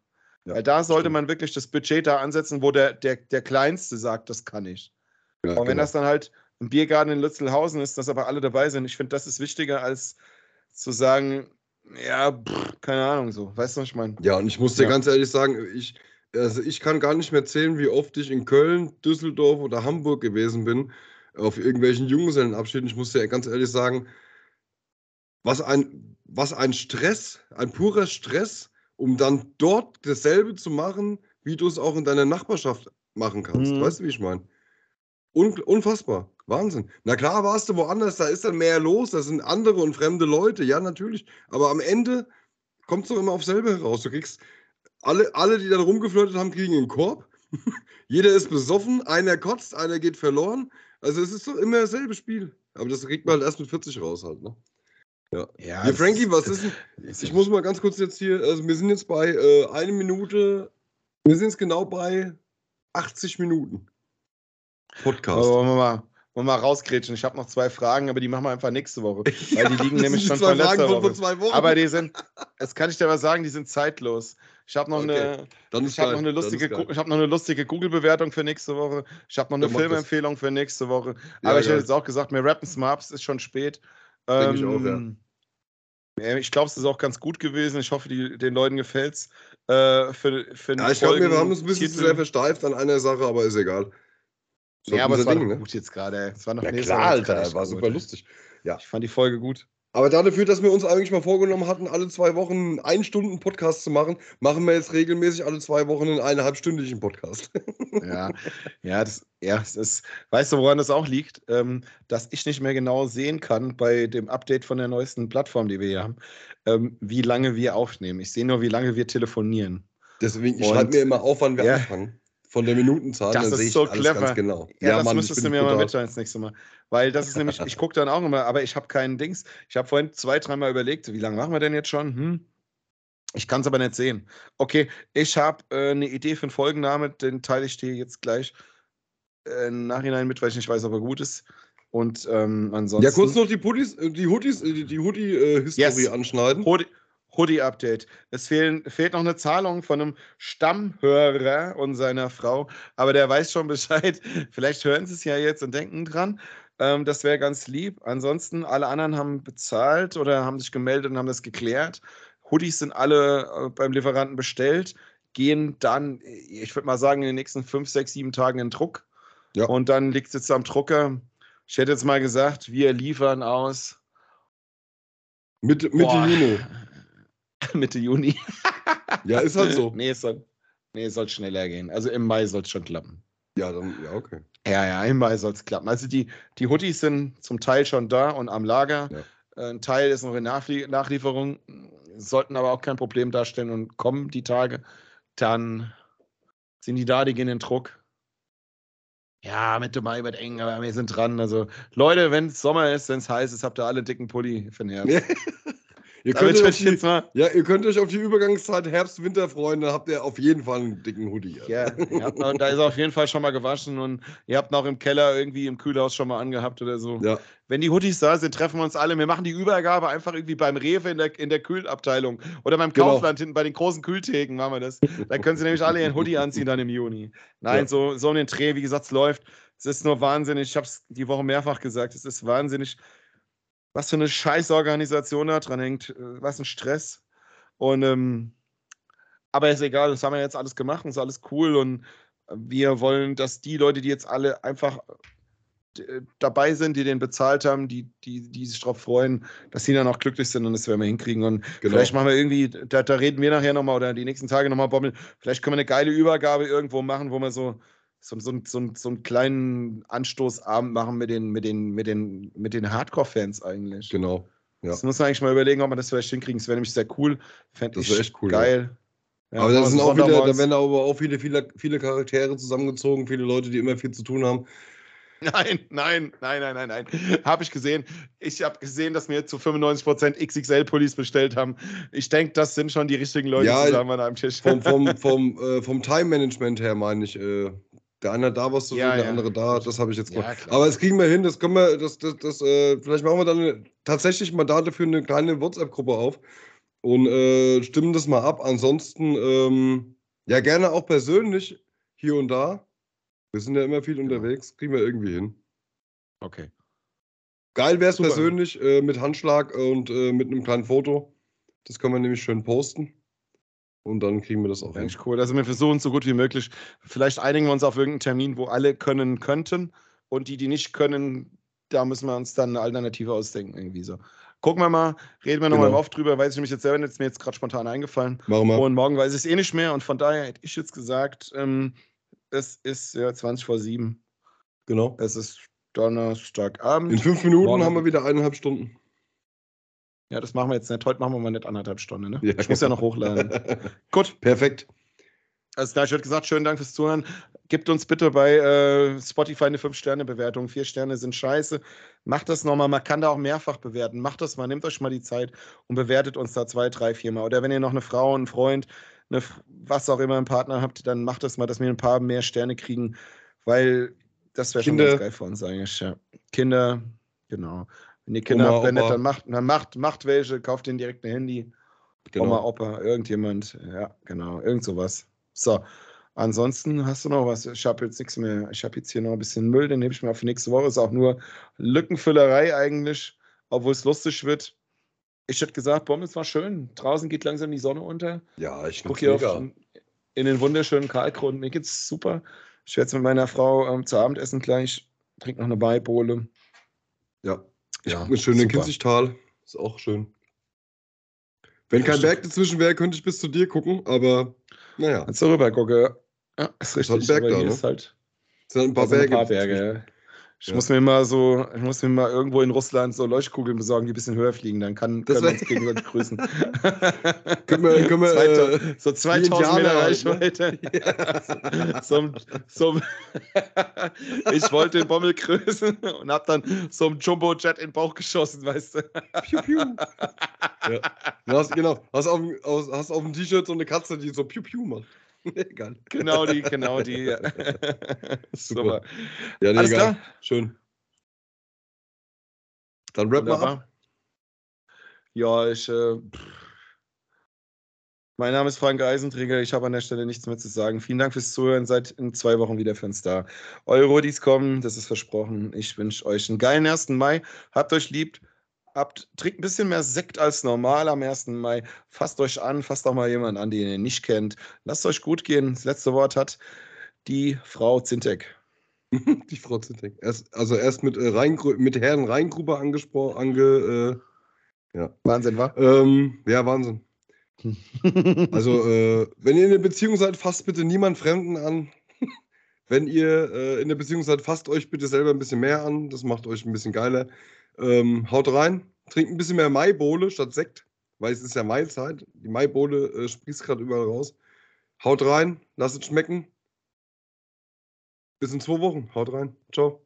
Ja, Weil da sollte stimmt. man wirklich das Budget da ansetzen, wo der, der, der Kleinste sagt, das kann ich. Ja, und wenn genau. das dann halt im Biergarten in Lützelhausen ist, dass aber alle dabei sind. Ich finde, das ist wichtiger als zu sagen, ja, pff, keine Ahnung, so. Weißt du, was ich meine? Ja, und ich muss dir ja. ganz ehrlich sagen, ich, also ich kann gar nicht mehr zählen, wie oft ich in Köln, Düsseldorf oder Hamburg gewesen bin, auf irgendwelchen Junggesellenabschieden. Ich muss dir ganz ehrlich sagen, was ein, was ein Stress, ein purer Stress, um dann dort dasselbe zu machen, wie du es auch in deiner Nachbarschaft machen kannst. Mhm. Weißt du, wie ich meine? Un unfassbar. Wahnsinn. Na klar, warst du woanders, da ist dann mehr los, da sind andere und fremde Leute, ja, natürlich. Aber am Ende kommt es doch immer auf selber heraus. Du kriegst, alle, alle, die dann rumgeflirtet haben, kriegen einen Korb. Jeder ist besoffen, einer kotzt, einer geht verloren. Also es ist doch immer dasselbe Spiel. Aber das kriegt man halt erst mit 40 raus halt, ne? Ja. ja hier, Frankie, was ist denn? Ich muss mal ganz kurz jetzt hier, also wir sind jetzt bei äh, eine Minute, wir sind jetzt genau bei 80 Minuten. Podcast. Aber wollen wir mal, wir mal rausgrätschen. Ich habe noch zwei Fragen, aber die machen wir einfach nächste Woche. Weil ja, die liegen nämlich schon von letzter Woche. Von aber die sind, das kann ich dir aber sagen, die sind zeitlos. Ich habe noch, okay. eine, ich hab noch eine lustige, ich habe noch eine lustige Google-Bewertung für nächste Woche. Ich habe noch eine Filmempfehlung für nächste Woche. Ja, aber ich ja. hätte jetzt auch gesagt, mir rappen Smarps ist schon spät. Ähm, ich auch. Ähm, ich glaube, es ist auch ganz gut gewesen. Ich hoffe, die, den Leuten gefällt es. Äh, für, für ja, ich glaube, wir haben uns ein bisschen zu sehr versteift an einer Sache, aber ist egal. Ja, aber es war Ding, ne? gut jetzt gerade. Es war noch ja, klar, Alter, war super lustig. Ja. Ich fand die Folge gut. Aber dafür, dass wir uns eigentlich mal vorgenommen hatten, alle zwei Wochen einen Stunden Podcast zu machen, machen wir jetzt regelmäßig alle zwei Wochen einen eineinhalbstündigen Podcast. Ja, ja, das, ja, das ist, weißt du, woran das auch liegt? Ähm, dass ich nicht mehr genau sehen kann bei dem Update von der neuesten Plattform, die wir hier haben, ähm, wie lange wir aufnehmen. Ich sehe nur, wie lange wir telefonieren. Deswegen, ich schreibe mir immer auf, wann wir ja. anfangen von der Minutenzahl, das ist so clever. genau. Ja, ja das Mann, müsstest du mir mal mitteilen das nächste Mal. Weil das ist nämlich, ich gucke dann auch immer, aber ich habe keinen Dings. Ich habe vorhin zwei, dreimal überlegt, wie lange machen wir denn jetzt schon? Hm? Ich kann es aber nicht sehen. Okay, ich habe äh, eine Idee für einen Folgenname, den teile ich dir jetzt gleich äh, im Nachhinein mit, weil ich nicht weiß, ob er gut ist. Und ähm, ansonsten. Ja, kurz noch die Puttis, äh, die Hoodies, äh, die, die Hoodie-Historie yes. anschneiden. Hoodie, Hoodie-Update. Es fehlen, fehlt noch eine Zahlung von einem Stammhörer und seiner Frau, aber der weiß schon Bescheid. Vielleicht hören sie es ja jetzt und denken dran. Ähm, das wäre ganz lieb. Ansonsten, alle anderen haben bezahlt oder haben sich gemeldet und haben das geklärt. Hoodies sind alle äh, beim Lieferanten bestellt, gehen dann, ich würde mal sagen, in den nächsten fünf, sechs, sieben Tagen in Druck. Ja. Und dann liegt es jetzt am Drucker. Ich hätte jetzt mal gesagt, wir liefern aus. Mitte, Mitte Juni. Mitte Juni. ja, ist halt so. Nee es, soll, nee, es soll schneller gehen. Also im Mai soll es schon klappen. Ja, dann, ja, okay. Ja, ja, im Mai soll es klappen. Also die, die Hoodies sind zum Teil schon da und am Lager. Ja. Äh, ein Teil ist noch in Nachlie Nachlieferung, sollten aber auch kein Problem darstellen und kommen die Tage. Dann sind die da, die gehen in den Druck. Ja, Mitte Mai wird eng, aber wir sind dran. Also, Leute, wenn es Sommer ist, wenn es heiß ist, habt ihr alle dicken Pulli für den Herbst. Ihr könnt, euch die, ja, ihr könnt euch auf die Übergangszeit Herbst-Winter freuen, dann habt ihr auf jeden Fall einen dicken Hoodie. Ja, noch, da ist auf jeden Fall schon mal gewaschen und ihr habt noch im Keller irgendwie im Kühlhaus schon mal angehabt oder so. Ja. Wenn die Hoodies da sind, treffen wir uns alle. Wir machen die Übergabe einfach irgendwie beim Rewe in der, in der Kühlabteilung oder beim genau. Kaufland hinten bei den großen Kühltheken machen wir das. Dann können sie nämlich alle ihren Hoodie anziehen dann im Juni. Nein, ja. so, so in den Dreh, wie gesagt, es läuft. Es ist nur wahnsinnig. Ich habe es die Woche mehrfach gesagt. Es ist wahnsinnig was für eine Scheißorganisation da dran hängt, äh, was ein Stress. Und ähm, aber ist egal, das haben wir jetzt alles gemacht, ist alles cool und wir wollen, dass die Leute, die jetzt alle einfach äh, dabei sind, die den bezahlt haben, die, die, die sich darauf freuen, dass sie dann auch glücklich sind und das werden wir hinkriegen. Und genau. vielleicht machen wir irgendwie, da, da reden wir nachher nochmal oder die nächsten Tage nochmal, Bommel, vielleicht können wir eine geile Übergabe irgendwo machen, wo wir so so, so, so, so einen kleinen Anstoßabend machen mit den, mit den, mit den, mit den Hardcore-Fans eigentlich. Genau. Ja. Das muss man eigentlich mal überlegen, ob man das vielleicht hinkriegen. Das wäre nämlich sehr cool. Fände das wäre echt cool. Geil. Ja. aber das sind auch wieder, da werden aber auch viele, viele, viele Charaktere zusammengezogen, viele Leute, die immer viel zu tun haben. Nein, nein, nein, nein, nein, nein. Habe ich gesehen. Ich habe gesehen, dass wir zu 95% XXL-Pullis bestellt haben. Ich denke, das sind schon die richtigen Leute ja, zusammen an einem Tisch. Vom, vom, vom, äh, vom Time-Management her meine ich, äh, der eine da was zu ja, tun, der ja. andere da. Das habe ich jetzt gemacht. Ja, Aber es kriegen wir hin, das können wir, das, das, das, äh, vielleicht machen wir dann tatsächlich mal dafür eine kleine WhatsApp-Gruppe auf und äh, stimmen das mal ab. Ansonsten, ähm, ja, gerne auch persönlich hier und da. Wir sind ja immer viel genau. unterwegs, kriegen wir irgendwie hin. Okay. Geil wäre es persönlich äh, mit Handschlag und äh, mit einem kleinen Foto. Das können wir nämlich schön posten. Und dann kriegen wir das auch hin. cool. Also wir versuchen so gut wie möglich. Vielleicht einigen wir uns auf irgendeinen Termin, wo alle können könnten. Und die, die nicht können, da müssen wir uns dann eine Alternative ausdenken, irgendwie so. Gucken wir mal, reden wir nochmal genau. oft drüber, weiß ich mich jetzt selber nicht, ist mir jetzt gerade spontan eingefallen. Machen wir. Und morgen weiß ich es eh nicht mehr. Und von daher hätte ich jetzt gesagt, ähm, es ist ja 20 vor 7. Genau. Es ist Donnerstagabend. In fünf Minuten morgen haben wir wieder eineinhalb Stunden. Ja, das machen wir jetzt nicht. Heute machen wir mal nicht anderthalb Stunden. Ne? Ja, ich muss ja noch hochladen. Gut. Perfekt. Also, da ich würde gesagt, schönen Dank fürs Zuhören. Gebt uns bitte bei äh, Spotify eine 5-Sterne-Bewertung. Vier Sterne sind scheiße. Macht das nochmal. Man kann da auch mehrfach bewerten. Macht das mal. Nehmt euch mal die Zeit und bewertet uns da zwei, drei, vier Mal. Oder wenn ihr noch eine Frau, einen Freund, eine, was auch immer, einen Partner habt, dann macht das mal, dass wir ein paar mehr Sterne kriegen. Weil das wäre schon ganz geil für uns eigentlich. Ja. Kinder, genau. Wenn ihr Kinder Oma, habt, dann macht, dann macht, macht welche, kauft denen direkt ein Handy. Genau. Oma, Opa, irgendjemand. Ja, genau. Irgend sowas. So. Ansonsten hast du noch was? Ich habe jetzt nichts mehr. Ich habe jetzt hier noch ein bisschen Müll, den nehme ich mir auf nächste Woche. Ist auch nur Lückenfüllerei eigentlich, obwohl es lustig wird. Ich hätte gesagt, Bombe, es war schön. Draußen geht langsam die Sonne unter. Ja, ich gucke hier auf, in den wunderschönen Kalkgrund. Mir geht's super. Ich werde jetzt mit meiner Frau ähm, zu Abend essen gleich. Trinke noch eine Beibowle. Ja. Ich ja, gucke schön in Kinzigtal. Ist auch schön. Wenn kein Berg dazwischen wäre, könnte ich bis zu dir gucken, aber naja. Jetzt rüber gucke. Ja, ist richtig. Ist halt ein Berg da, ne? ist halt, sind ein paar Berge. Ein paar Berge. Ich ja. muss mir mal so, ich muss mir mal irgendwo in Russland so Leuchtkugeln besorgen, die ein bisschen höher fliegen. Dann kann, können wir uns gegenseitig grüßen. können wir, können wir, äh, so 2000 Meter Reichweite. Ne? Ja. so, so, ich wollte den Bommel grüßen und hab dann so einen Jumbo-Jet in den Bauch geschossen, weißt du. Piu, piu. Ja. Du hast, genau, hast auf, hast auf dem T-Shirt so eine Katze, die so Piu Piu macht. egal. Genau die, genau die. Ja. Super. Ja, nee, Alles egal. klar? Schön. Dann rap mal ab. Ja, ich. Äh, mein Name ist Frank Eisenträger. Ich habe an der Stelle nichts mehr zu sagen. Vielen Dank fürs Zuhören. Seid in zwei Wochen wieder für uns da. Eure Rodis kommen, das ist versprochen. Ich wünsche euch einen geilen 1. Mai. Habt euch lieb habt, trinkt ein bisschen mehr Sekt als normal am 1. Mai. Fasst euch an, fasst auch mal jemanden an, den ihr nicht kennt. Lasst euch gut gehen. Das letzte Wort hat die Frau Zintek. die Frau Zintek. Erst, also erst mit, äh, Rhein, mit Herrn Rheingruber angesprochen. Ange, äh, ja. Wahnsinn, wa? Ähm, ja, Wahnsinn. also, äh, wenn ihr in einer Beziehung seid, fasst bitte niemand Fremden an. wenn ihr äh, in der Beziehung seid, fasst euch bitte selber ein bisschen mehr an. Das macht euch ein bisschen geiler. Ähm, haut rein, trinkt ein bisschen mehr Maibohle statt Sekt, weil es ist ja Maizeit. Die Maibohle äh, sprießt gerade überall raus. Haut rein, lasst es schmecken. Bis in zwei Wochen. Haut rein. Ciao.